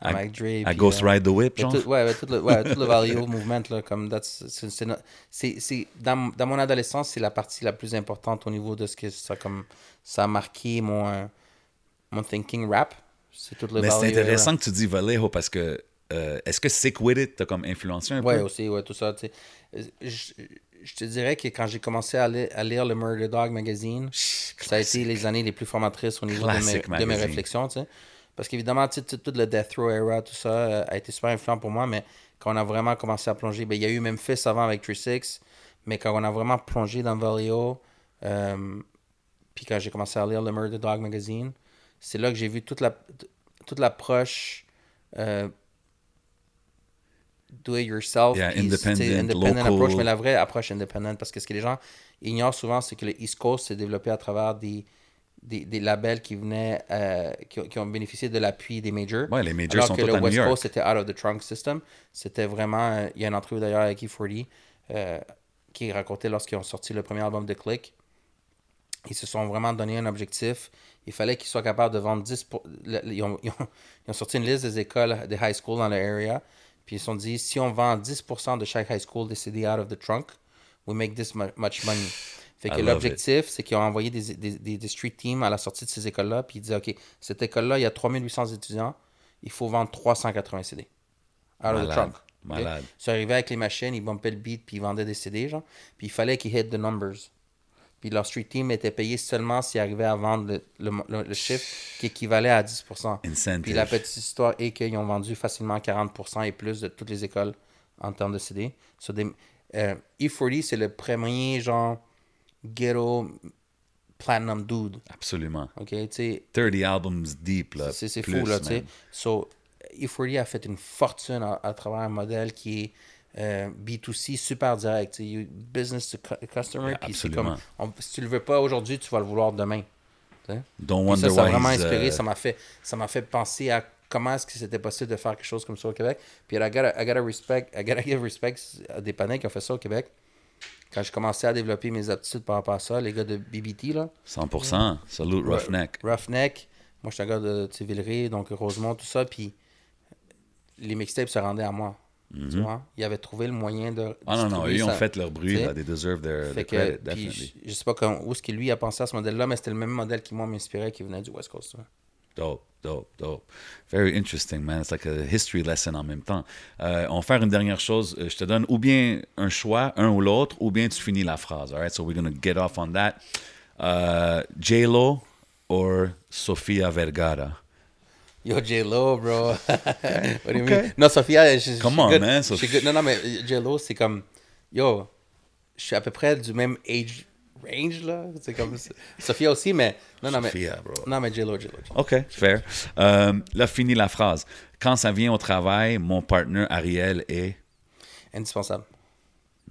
à, À- Mac Dre. à Ghost euh, Ride the Whip, genre? tout, ouais, ouais, tout le, ouais, tout le value movement, là, comme c'est, dans, dans mon adolescence, c'est la partie la plus importante au niveau de ce que ça, comme, ça a marqué mon, mon thinking rap. C'est tout le Mais c'est intéressant que tu dis Vallejo parce que euh, est-ce que Sick With It t'a comme influencé un Ouais, peu? aussi, ouais, tout ça. Euh, Je, je te dirais que quand j'ai commencé à, li- à lire le Murder Dog magazine, ça a été les années les plus formatrices au niveau de mes, de réflexions. Parce qu'évidemment, tu sais, tout, tout le Death Row era, tout ça euh, a été super influent pour moi, mais quand on a vraiment commencé à plonger, ben, il y a eu Memphis avant avec 36, mais quand on a vraiment plongé dans Vallejo, euh, puis quand j'ai commencé à lire le Murder Dog magazine, c'est là que j'ai vu toute la toute l'approche euh, do it yourself, Yeah, independent, independent local. approach, mais la vraie approche independent, parce que ce que les gens ignorent souvent, c'est que le East Coast s'est développé à travers des, des, des labels qui venaient, euh, qui, ont- qui ont bénéficié de l'appui des majors. Ouais, les majors alors sont que le à New West York. Coast, c'était out of the trunk system. C'était vraiment, euh, il y a une entrevue d'ailleurs avec E40 euh, qui racontait lorsqu'ils ont sorti le premier album de Click. Ils se sont vraiment donné un objectif. Il fallait qu'ils soient capables de vendre 10 pour- ont, ils ont- ils ont sorti une liste des écoles, des high schools dans l'area. Puis ils se sont dit, si on vend 10% de chaque high school des CD out of the trunk, we make this mu- much money. Fait que l'objectif, c'est qu'ils ont envoyé des, des, des- des street teams à la sortie de ces écoles-là. Puis ils disaient, OK, cette école-là, il y a 3800 étudiants. Il faut vendre 380 CD. Out of the trunk. Malade. Ils sont arrivés avec les machines, ils bumpaient le beat, puis ils vendaient des CD, genre. Puis il fallait qu'ils hit the numbers. Puis leur street team était payé seulement s'ils arrivaient à vendre le, le, le- le chiffre qui équivalait à 10%. Incentive. Puis la petite histoire est qu'ils ont vendu facilement 40% et plus de toutes les écoles en termes de CD. So des- euh, E40, c'est le premier genre ghetto platinum dude. Absolument. OK, tu sais, 30 albums deep, là. c'est fou, là, tu sais. So, E40 a fait une fortune à, à travers un modèle qui est euh, B2C super direct. Business to cu- customer. Yeah, puis c'est absolument. comme, on- si tu le veux pas aujourd'hui, tu vas le vouloir demain. Don't ça, ça a why vraiment inspiré. uh, Ça m'a fait, ça m'a fait penser à comment est-ce que c'était possible de faire quelque chose comme ça au Québec. Puis I gotta, I gotta respect, I gotta give respect à des panneaux qui ont fait ça au Québec. Quand j'ai commencé à développer mes aptitudes par rapport à ça, les gars de BBT, là, 100%. Salute Roughneck. Roughneck. Moi, j'étais un gars de Villeray, donc Rosemont, tout ça. Puis les mixtapes se rendaient à moi. Tu vois? Ils avaient trouvé le moyen de. Ah non, non, ils ont fait leur bruit, là. They deserve their, Fait their que, credit, puis je, je sais pas quand, où est-ce que lui a pensé à ce modèle-là, mais c'était le même modèle qui, moi, m'inspirait, qui venait du West Coast. tu vois. Dope, dope, dope. Very interesting, man. It's like a history lesson en même temps. Euh, on va faire une dernière chose. Euh, Je te donne ou bien un choix, un ou l'autre, ou bien tu finis la phrase. All right, so we're going to get off on that. Uh, J-Lo or Sofia Vergara? Yo, J-Lo, bro. What do you Okay. mean? Non, Sophia, je, Come suis on, good. man, good. Non, non, mais J-Lo, c'est comme. Yo, je suis à peu près du même age range, là. C'est comme. Sophia aussi, mais. Non, non, mais. Sophia, bro. Non, mais J-Lo, J-Lo. J-Lo. OK, fair. Euh, là, fini la phrase. Quand ça vient au travail, mon partner Ariel est... Indispensable.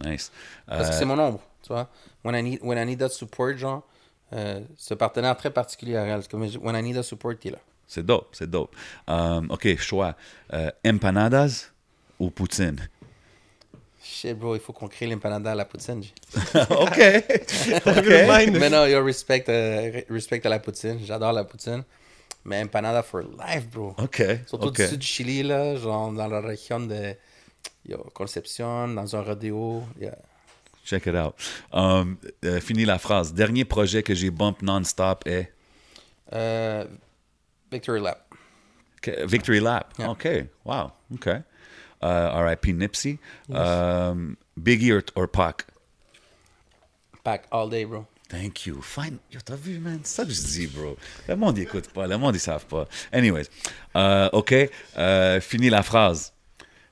Nice. Parce que Euh, c'est mon ombre, tu vois. When I need, when I need that support, genre, euh, ce partenaire très particulier c'est comme when I need that support, il est là. C'est dope, c'est dope. Euh, OK, choix. Euh, empanadas ou poutine? Shit, bro, il faut qu'on crée l'empanada à la poutine. OK. Mais non, yo, respect, euh, respect à la poutine. J'adore la poutine. Mais empanada for life, bro. OK. Surtout OK. du sud du Chili, là, genre dans la région de yo, Concepción, dans un rodéo. Yeah. Check it out. Um, euh, fini la phrase. Dernier projet que j'ai bump non-stop est? Euh, Victory Lap. Victory Lap. Yeah. OK. Wow. OK. Uh, R.I.P. Nipsey. Um, Biggie or, or Pac? Pack all day, bro. Thank you. Fine. Yo, t'as vu, man? Ça que je dis, bro. Le monde n'écoute pas. Le monde, ils savent pas. Anyways. Euh, OK. Euh, fini la phrase.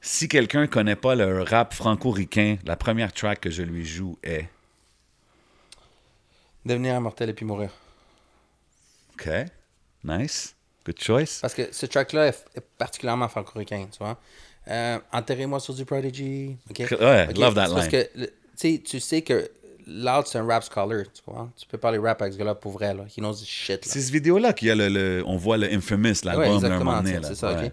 Si quelqu'un connaît pas le rap franco-ricain, la première track que je lui joue est... Devenir immortel et puis mourir. OK. Nice. Good choice. Parce que ce track-là est, est particulièrement franco-ricain, tu vois. Euh, Enterrez-moi sur du Prodigy. ok? Ouais, Ok, love that c'est Parce line. que, le- tu sais, que Loud, c'est un rap scholar, tu vois. Tu peux parler rap avec ce gars-là pour vrai, là. He knows his shit, là. C'est ce vidéo-là qu'il y a le, le- On voit le Infamous, Ouais, l'album, exactement, moment donné. c'est là. c'est ça, Ouais. ok.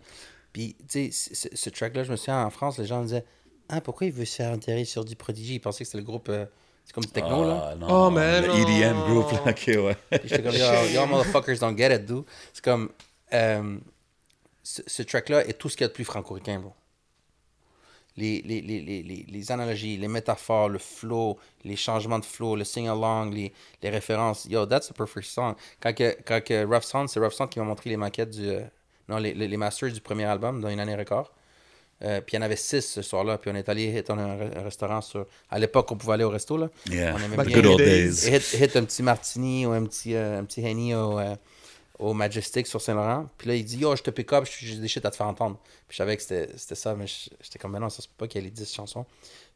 Puis, tu sais, ce- track-là, je me souviens, en France, les gens me disaient Ah, pourquoi il veut se faire enterrer sur du Prodigy Ils pensaient que c'était le groupe. euh, c'est comme du techno, là. Ah, non, Oh, man, Le non. EDM group, là. OK, ouais. Puis j'étais comme, yo, yo, motherfuckers don't get it, dude. C'est comme, euh, ce, ce track-là est tout ce qu'il y a de plus franco-ricain, bro. Les, les, les, les, les, les analogies, les métaphores, le flow, les changements de flow, le sing-along, les, les références. Yo, that's the perfect song. Quand, que, quand que Rough Sound, c'est Rough Sound qui m'a montré les maquettes du... euh, non, les, les, les masters du premier album dans une année record. Euh, puis il y en avait six ce soir-là. Puis on est allé hit un, un restaurant sur... À l'époque, on pouvait aller au resto, là. Yeah. On aimait Back bien Good old days. days. hit, hit un petit martini ou un petit, euh, un petit henny au, euh, au Majestic sur Saint-Laurent. Puis là, il dit Yo, je te pick up, j'ai des shit à te faire entendre. Puis je savais que c'était ça, mais j'étais comme, mais non, ça se peut pas qu'il y ait les 10 chansons.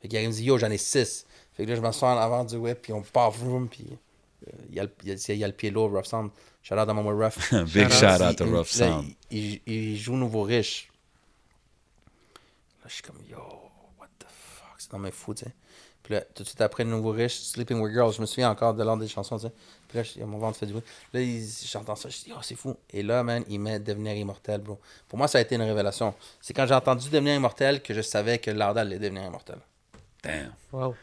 Fait qu'il me dit Yo, j'en ai 6. Fait que là, je m'assois en avant du whip, puis on part vroom, puis il y, a il y, a- il y a le pied lourd, Rough Sound. Shout out à mon Rough. Big Shout shout out. out to Il- Rough Sound. Il, il- il joue Nouveau Riche. Là, je suis comme, yo, what the fuck, c'est dans mes fous, tu sais. Puis là, tout de suite après Nouveau Riche, Sleeping with Girls, je me souviens encore de l'ordre des chansons, tu sais. Puis là, je- mon ventre fait du bruit. Là, j'entends ça, je dis, oh, c'est fou. Et là, man, il met Devenir immortel, bro. Pour moi, ça a été une révélation. C'est quand j'ai entendu Devenir immortel que je savais que Larda allait devenir immortel. Damn. Wow.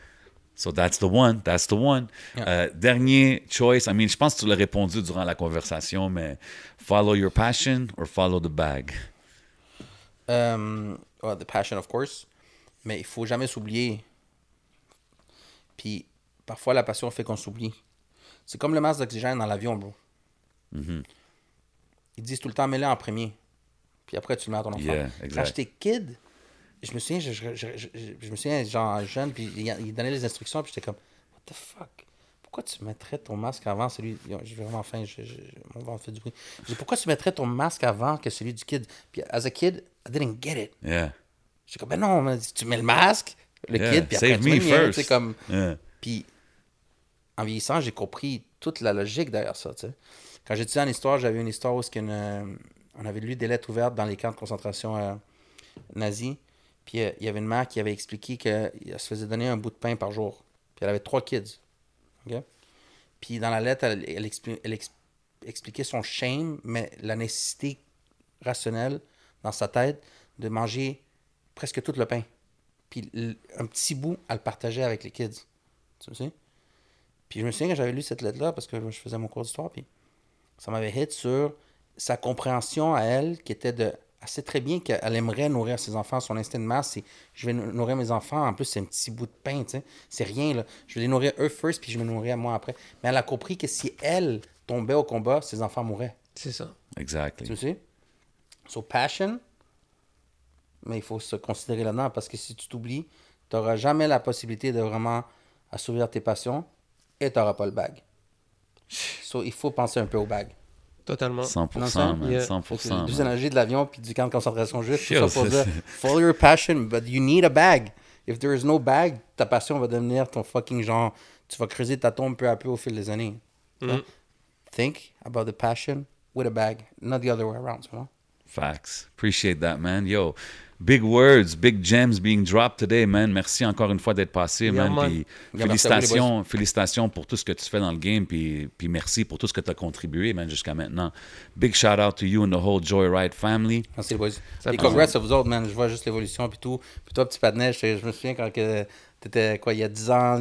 So that's the one, that's the one. Yeah. Euh, dernier choice, I mean, je pense que tu l'as répondu durant la conversation, mais follow your passion or follow the bag? Euh, ouais, the passion, of course. Mais il faut jamais s'oublier. Puis parfois, la passion fait qu'on s'oublie. C'est comme le masque d'oxygène dans l'avion, bro. Mm-hmm. Ils disent tout le temps, mets-le en premier. Puis après, tu le mets à ton enfant. Yeah, Quand j'étais kid, je me souviens, je, je- je- je- je me souviens, genre jeune, puis il, il donnait les instructions, puis j'étais comme, what the fuck? Pourquoi tu mettrais ton masque avant celui. J'ai vraiment faim, je- je- mon ventre fait du bruit. Je dis, pourquoi tu mettrais ton masque avant que celui du kid? Puis, as a kid, I didn't get it. Yeah. J'étais comme, ben non, mais tu mets le masque, le Yeah, kid, puis après save tu me mien, first. comme... Yeah. Puis, en vieillissant, j'ai compris toute la logique derrière ça, tu sais. Quand j'étudiais en histoire, j'avais une histoire où une, euh, on avait lu des lettres ouvertes dans les camps de concentration euh, nazis. Puis, euh, il y avait une mère qui avait expliqué qu'elle se faisait donner un bout de pain par jour. Puis, elle avait trois kids. OK? Puis, dans la lettre, elle, elle expli- elle ex- expliquait son shame, mais la nécessité rationnelle dans sa tête de manger presque tout le pain. Puis un petit bout, elle le partageait avec les kids. Tu sais? Puis je me souviens que j'avais lu cette lettre-là parce que je faisais mon cours d'histoire, puis ça m'avait hit sur sa compréhension à elle, qui était de. Elle sait très bien qu'elle aimerait nourrir ses enfants. Son instinct de masse, c'est je vais nou- nourrir mes enfants. En plus, c'est un petit bout de pain, tu sais. C'est rien, là. Je vais les nourrir eux first, puis je vais nourrir moi après. Mais elle a compris que si elle tombait au combat, ses enfants mourraient. C'est ça. Exactly. Tu sais? So, passion, mais il faut se considérer là-dedans parce que si tu t'oublies, tu n'auras jamais la possibilité de vraiment assouvir tes passions et tu n'auras pas le bag. So, il faut penser un peu au bag. Totalement. 100%, Non, ça? man. Yeah. Fait que 100%. Les deux man. analogies de l'avion puis du camp de concentration juif, tout Yo, ça pour dire follow your passion, but you need a bag. If there is no bag, ta passion va devenir ton fucking genre. Tu vas creuser ta tombe peu à peu au fil des années. Mm. Think about the passion with a bag, not the other way around. Facts. Appreciate that, man. Yo, big words, big gems being dropped today, man. Merci encore une fois d'être passé, Yeah, man. man. Puis Yeah, merci à vous, les félicitations, félicitations pour tout ce que tu fais dans le game, puis, puis merci pour tout ce que tu as contribué, man, jusqu'à maintenant. Big shout out to you and the whole Joyride family. Merci les boys. Ça Et congrats à vous autres, man. Je vois juste l'évolution puis tout. Puis toi, petit patinet, je, je me souviens quand que t'étais, quoi, il y a 10 ans,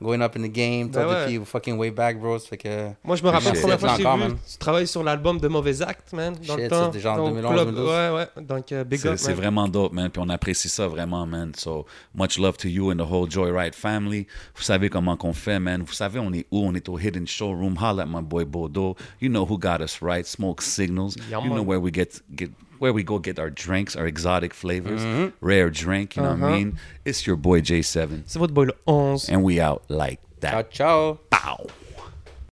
going up in the game, Ben ouais. depuis fucking way back, bro. Ça fait que... Moi, je me rappelle la Shit. première fois que j'ai vu, tu travailles sur l'album de Mauvais Actes, man, dans Shit, le temps. genre au 2011, club. 2012. Ouais, ouais. Donc, euh, big C'est up, c'est vraiment dope, man. Puis on apprécie ça vraiment, man. So, much love to you and the whole Joyride family. Vous savez comment qu'on fait, man. Vous savez, on est où? On est au Hidden Showroom. Holla at my boy Bodo. You know who got us right? Smoke Signals. Yeah, you know man. where we get, get where we go get our drinks, our exotic flavors. Rare drink, you know what I Uh-huh. mean? It's your boy J7. C'est votre boy le 11. And we out like that. Ciao, ciao. Pow!